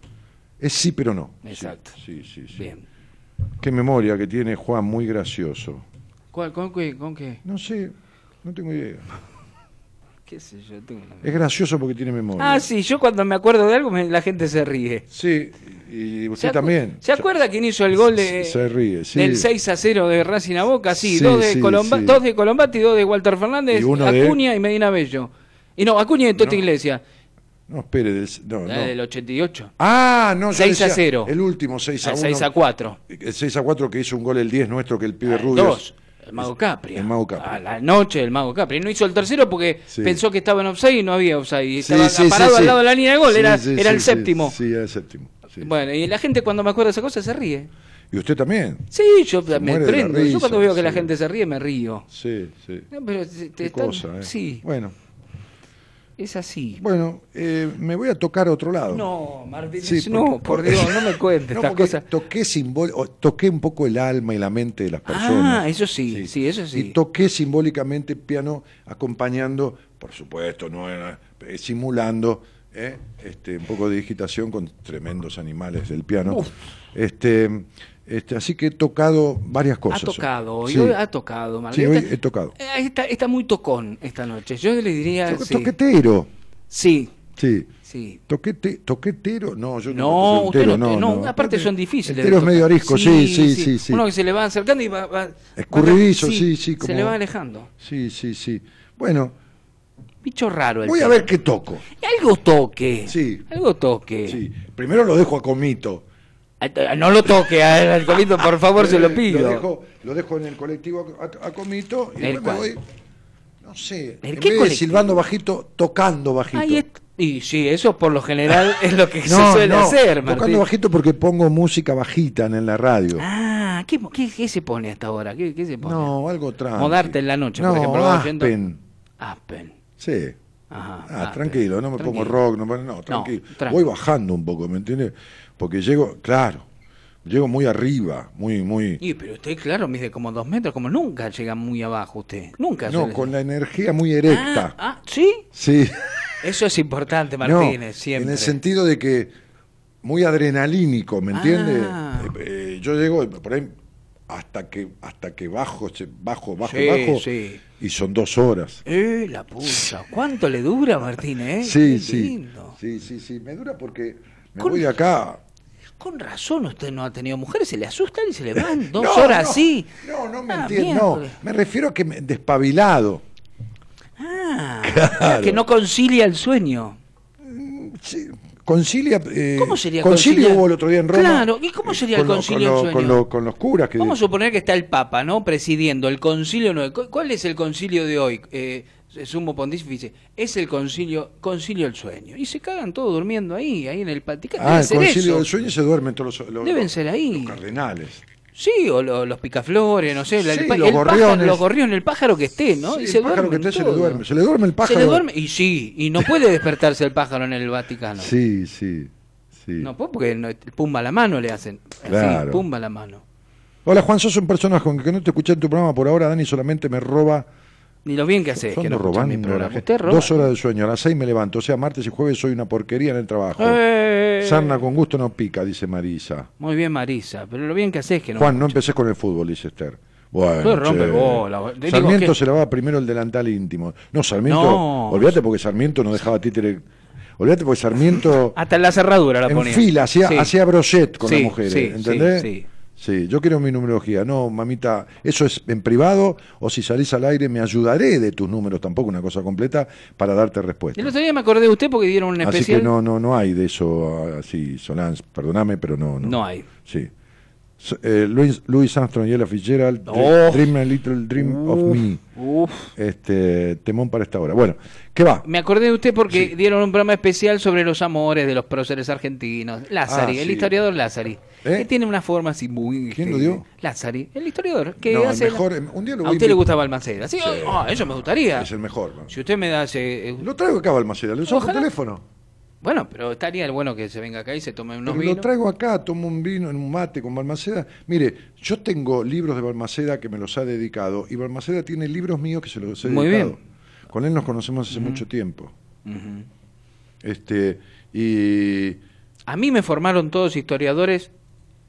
es sí, pero no. Sí, Exacto. Sí, sí, sí. Bien. Qué memoria que tiene Juan, muy gracioso. ¿Cuál, con, qué, ¿Con qué? No sé, no tengo idea. ¿Qué sé yo? Tengo una- Es gracioso porque tiene memoria. Ah, sí, yo cuando me acuerdo de algo me- la gente se ríe. Sí, y ¿Se usted acu- también. ¿Se acuerda quién hizo el gol de, Se ríe, sí. del 6 a 0 de Racing a Boca? Sí, Sí, dos, de sí, Colomba- sí. dos de Colombati, dos de Walter Fernández, Y uno de- Acuña y Medina Bello. Y no, Acuña y Tota No. Iglesia. No, espere. del- no, La no. del 88. Ah, no, yo 6 a decía 0. El último, 6 a Ah, 1. 6 a 4. El 6 a 4 que hizo un gol el 10 nuestro, que el pibe Ah, rubio. dos, el Mago Capri. El Mago Capri. A la noche del Mago Capri. No hizo el tercero porque Sí. pensó que estaba en offside y no había offside. Estaba sí, sí, parado al lado de la línea de gol. Era era el séptimo. Sí, era el séptimo. Bueno, y la gente cuando me acuerda de esa cosa se ríe. Y usted también. Sí, yo me de la prendo. Yo cuando veo que la gente se ríe, me río. Sí, sí. No, pero te- te Qué están- cosa, ¿eh? Sí, Bueno, es así. bueno eh, me voy a tocar a otro lado. No, Martín, Sí, no, por Dios, no me cuentes No, estas cosas. Toqué, simbol- toqué un poco el alma y la mente de las personas. Ah, eso sí, sí, eso sí. Y toqué simbólicamente piano acompañando, por supuesto, no era, eh, simulando eh, este, un poco de digitación con tremendos animales del piano. Uf. Este, este, así que he tocado varias Ha cosas. tocado, hoy, Sí. hoy ha tocado, Sí, Martín. hoy he tocado. eh, está, está muy tocón esta noche. Yo le diría. To- sí. Toquetero. Sí, Sí. sí. Toquete, toquetero, no, yo no. No, usted no, no, no, aparte son difíciles. El tero de es medio arisco, sí, sí, sí, sí. Uno que se le va acercando y va. va Escurridizo, va- sí, sí, Se le va alejando. Sí, sí, sí. Bueno, Bicho raro el voy a ver qué toco. Algo toque. Sí. Algo toque. Sí. Primero lo dejo a Comito. No lo toque a al colito, por favor, se lo pido. Lo dejo, lo dejo en el colectivo a, a Comito y ¿El después me voy, no sé, ¿El en qué vez de silbando bajito, tocando bajito. Ahí Y sí, eso por lo general es lo que se No, suele no, hacer, Martín. tocando bajito porque pongo música bajita en la radio. Ah, ¿qué, qué, qué se pone hasta ahora? ¿Qué, qué se pone? no, algo tranquilo. Modarte en la noche, por no, ejemplo. va oyendo- Aspen. Aspen. Sí. Ajá. Ah, Aspen. tranquilo, no me pongo Tranquilo. rock, no, no, tranquilo. tranqui. Voy bajando un poco, ¿me entiendes? Porque llego, claro, llego muy arriba, muy, muy... Y, pero usted, claro, mide como dos metros, como nunca llega muy abajo usted. Nunca. No, con la energía muy erecta. Ah, ah, ¿sí? Sí. Eso es importante, No, Martínez, siempre. En el sentido de que muy adrenalínico, ¿me entiendes? Ah. Eh, eh, yo llego por ahí hasta que hasta que bajo, bajo, bajo, Sí, bajo sí. y son dos horas. Eh, la pucha. ¿Cuánto le dura, Martínez? eh? Sí, Qué sí, lindo. sí, sí, sí. Me dura porque me Con- voy de acá. Con razón usted no ha tenido mujeres, se le asustan y se le van dos No, horas no, así. No, no me Ah, entiendo. No, me refiero a que me, despabilado. Ah, Claro. que no concilia el sueño. Sí, Concilia. eh, ¿Cómo sería concilio conciliar? hubo el otro día en Roma. Claro, ¿y cómo sería el con lo- concilio con, del lo- sueño? con lo- con los curas que. Vamos a suponer que está el Papa, ¿no? Presidiendo el concilio. No, ¿cu- ¿Cuál es el concilio de hoy? Eh, sumo pontífice. Es el concilio, concilio del sueño. Y se cagan todos durmiendo ahí, ahí en el Vaticano. Ah, el concilio eso. del sueño se duermen todos los, los- Deben los- ser ahí. los cardenales. Sí, o lo- los picaflores, no sé, Sí, el, los el pájaro- gorriones. los gorriones, el pájaro que esté, ¿no? Sí, y el se pájaro que esté se le duerme. Se le duerme el pájaro. Se le duerme, y sí, y no puede despertarse el pájaro en el Vaticano. Sí, sí, sí. No puede porque no- pumba la mano le hacen. Claro. pumba la mano. Hola Juan, sos un personaje con que no te escuché en tu programa por ahora. Dani solamente me roba. Ni lo bien que que no robando. programa. la gente. Usted roba. Dos horas de sueño, a las seis me levanto. O sea, martes y jueves soy una porquería en el trabajo. Eh. Sarna con gusto no pica, dice Marisa. Muy bien, Marisa, pero lo bien que haces que no. Juan, no empecé con el fútbol, dice Esther. Bueno, rompe bola. Sarmiento que- se lavaba primero el delantal íntimo. No, Sarmiento, No. olvídate porque Sarmiento no dejaba títere. Olvídate porque Sarmiento Hasta en la cerradura la en ponía. fila hacía, Sí. hacía brochet con Sí, las mujeres, sí, ¿entendés? sí, sí. Yo quiero mi numerología. No, mamita, eso es en privado o si salís al aire me ayudaré de tus números, tampoco una cosa completa, para darte respuesta. El otro día me acordé de usted porque dieron un Así especial. que no, no, no hay de eso así, Solans, perdóname, pero no, no. No hay. Sí. Eh, Louis, Louis Armstrong y Ella Fitzgerald, Oh. Dr- Dream a Little Dream of Me. Este, temón para esta hora. Bueno, ¿qué va? Me acordé de usted porque dieron un programa especial sobre los amores de los próceres argentinos. Lázari, Ah, el historiador Lázari. ¿Eh? Que tiene una forma así muy. ¿Quién lo este, dio? Lázari, el historiador. Que No, hace mejor, em, un día lo A usted le gusta Balmaceda. Sí, Sí. ah, eso me gustaría. Es el mejor. Si usted me da ese. eh, Lo traigo acá, Balmaceda, lo usamos por teléfono. Bueno, pero estaría el bueno que se venga acá y se tome unos Pero vinos. lo traigo acá, tomo un vino en un mate con Balmaceda. Mire, yo tengo libros de Balmaceda que me los ha dedicado y Balmaceda tiene libros míos que se los he Muy dedicado. bien. Con él nos conocemos hace mucho tiempo. Este, y A mí me formaron todos historiadores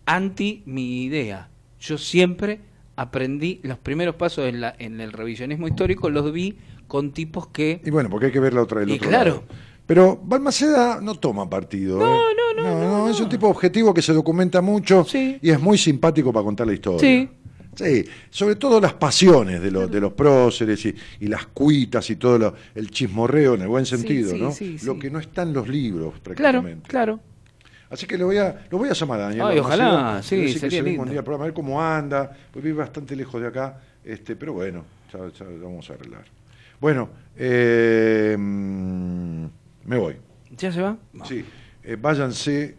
anti mi idea. Yo siempre aprendí los primeros pasos en, la, en el revisionismo histórico, los vi con tipos que... Y bueno, porque hay que ver la otra, el Y otro claro. lado. Pero Balmaceda no toma partido. No, no, no, Es un tipo objetivo que se documenta mucho y es muy simpático para contar la historia. Sí. Sí, sobre todo las pasiones de los, de los próceres y, y las cuitas y todo lo- el chismorreo en el buen sentido, sí, ¿no? sí, sí. Lo que no está en los libros, Claro, prácticamente. claro. Así que lo voy a, lo voy a llamar a Daniel. Ay, ojalá, sí, le voy a decir que sería se lindo. un día al programa, a ver cómo anda, pues vive bastante lejos de acá, este, pero bueno, ya, ya lo vamos a arreglar. Bueno, eh, mm, me voy. ¿Ya se va? Sí, eh, váyanse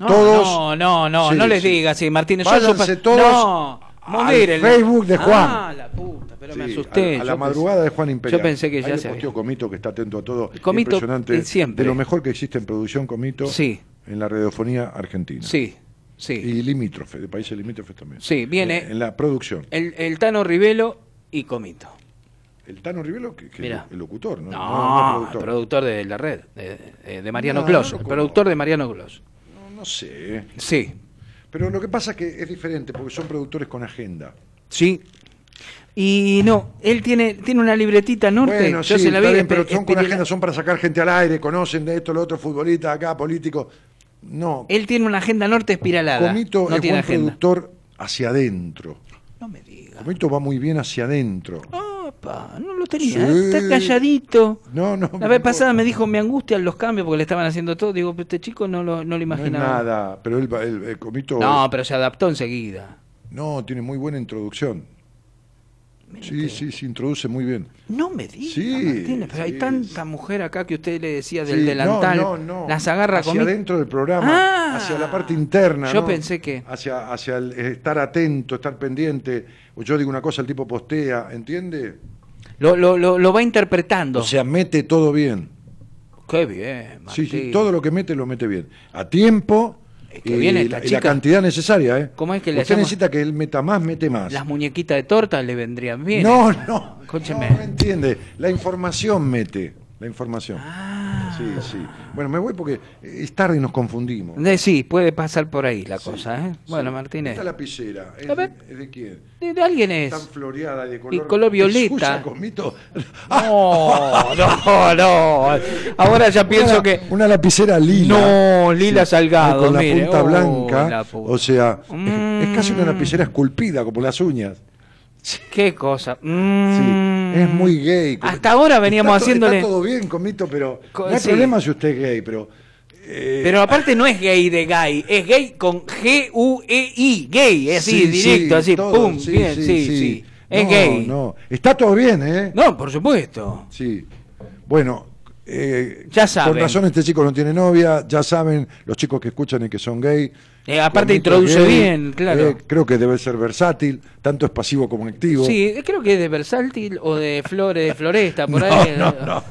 No, todos. No, no, no, Sí, no les sí. digas así, Martínez. yo Váyanse supa- todos No, al. Facebook de Juan. Ah, la puta, pero me Sí, asusté. A, a la Yo madrugada pensé- de Juan Imperial. Yo pensé que Ahí ya le se posteó Comito, que está atento a todo. Comito, Impresionante. siempre. De lo mejor que existe en producción, Comito. Sí. En la radiofonía argentina. Sí, sí. Y limítrofe, de países limítrofes también. Sí, viene- En, en la producción. El, el Tano Rivelo y Comito. El Tano Rivelo, que, que Mirá. el locutor, ¿no? No, no el productor. productor de la red, de, de- de Mariano No, Clos. el productor de Mariano Clos. No, sé. Sí, Pero lo que pasa es que es diferente, porque son productores con agenda. sí. Y no, él tiene, tiene una libretita norte. Bueno, yo sí, se la vi. bien, pero son con agenda, son para sacar gente al aire, conocen de esto, lo otro, futbolistas acá, políticos. No, Él tiene una agenda norte espiralada. Comito no es tiene buen agenda. productor hacia adentro. No me digas. Comito va muy bien hacia adentro. Opa, no lo tenía. Sí. ¿eh? Está calladito. No, no. La vez pasada me dijo, me angustian los cambios porque le estaban haciendo todo. Digo, pero este chico no lo, no lo No es imaginaba. nada, pero él, el Comito No, pero se adaptó enseguida. no, tiene muy buena introducción. Sí, sí, se introduce muy bien. No me digas, Sí, Martínez, pero hay sí, tanta mujer acá que usted le decía del Sí, delantal. No, no, no. Las agarra hacia adentro del programa, Ah. hacia la parte interna. Yo pensé que- Hacia, hacia el estar atento, estar pendiente. O yo digo una cosa, el tipo postea, ¿entiende? Lo, lo, lo, lo va interpretando. O sea, mete todo bien. Qué bien, Sí, Martín. sí, todo lo que mete lo mete bien. A tiempo que y, viene esta la, cantidad necesaria, ¿eh? ¿Cómo es que le Usted necesita que él meta más, mete más. Las muñequitas de torta le vendrían bien. No, no. Escúcheme. No, no entiende. La información mete. La información. Ah. Sí, sí. Bueno, me voy porque es tarde y nos confundimos. Eh, Sí, puede pasar por ahí la cosa, ¿eh? Bueno, Martínez. Esta lapicera. ¿Es, A ver. de, es de quién? De, de alguien es. Tan floreada y de Y color, color ¿Es violeta. Comito? No, no, no. Ahora ya pienso una, que. Una lapicera lila. No, lila salgado, Con la punta Oh, blanca. la puta. O sea, es- es, casi una Mm. lapicera esculpida, como las uñas. Qué cosa. Sí, Mm. Es muy gay. Hasta ahora veníamos Está haciéndole- Está todo bien, Comito, pero no hay sí. problema si usted es gay, pero... eh, Pero aparte no es gay de gay, es gay con G-U-E-I, gay, es así, sí, directo, sí, así, todo, pum, bien, sí, sí. Es No, gay. No, está todo bien, ¿eh? No, por supuesto. Sí. Bueno, eh, Ya saben. Con razón este chico no tiene novia, ya saben los chicos que escuchan y que son gay. Eh, aparte introduce bien, claro. eh, creo que debe ser versátil, tanto es pasivo como activo. Sí, creo que es de Versátil o de Flores de Floresta, por no, ahí. no, no,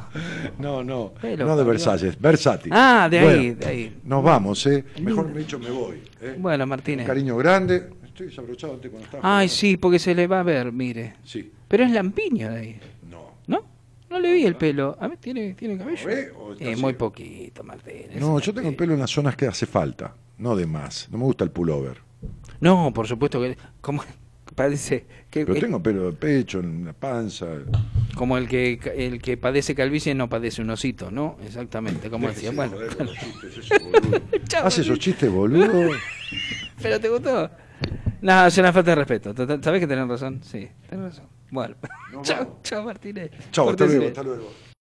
no, no, Pero, no de Versalles, versátil. Ah, de ahí, de ahí. Nos vamos, ¿eh? Mejor me dicho me voy. ¿eh? Bueno, Un Martínez. cariño grande. Estoy desabrochado antes cuando estaba. Ay, jugando. sí, porque se le va a ver, mire. Sí. Pero es lampiño de ahí. No. Le vi el pelo. A ver, ¿tiene, tiene cabello? Eh, muy poquito, Martínez. No, yo tengo el pelo en las zonas que hace falta, no de más. No me gusta el pullover. No, por supuesto que. Como, parece que. Pero eh, tengo pelo de pecho, en la panza. Como el que el que padece calvicie no padece un osito, ¿no? Exactamente, como decía. Bueno, Hace esos chistes, boludo. pero ¿te gustó? No, es una falta de respeto. ¿Sabés que tenés razón? Sí, tenés razón. Bueno, chao, chao Martínez. Chao, hasta luego, hasta luego.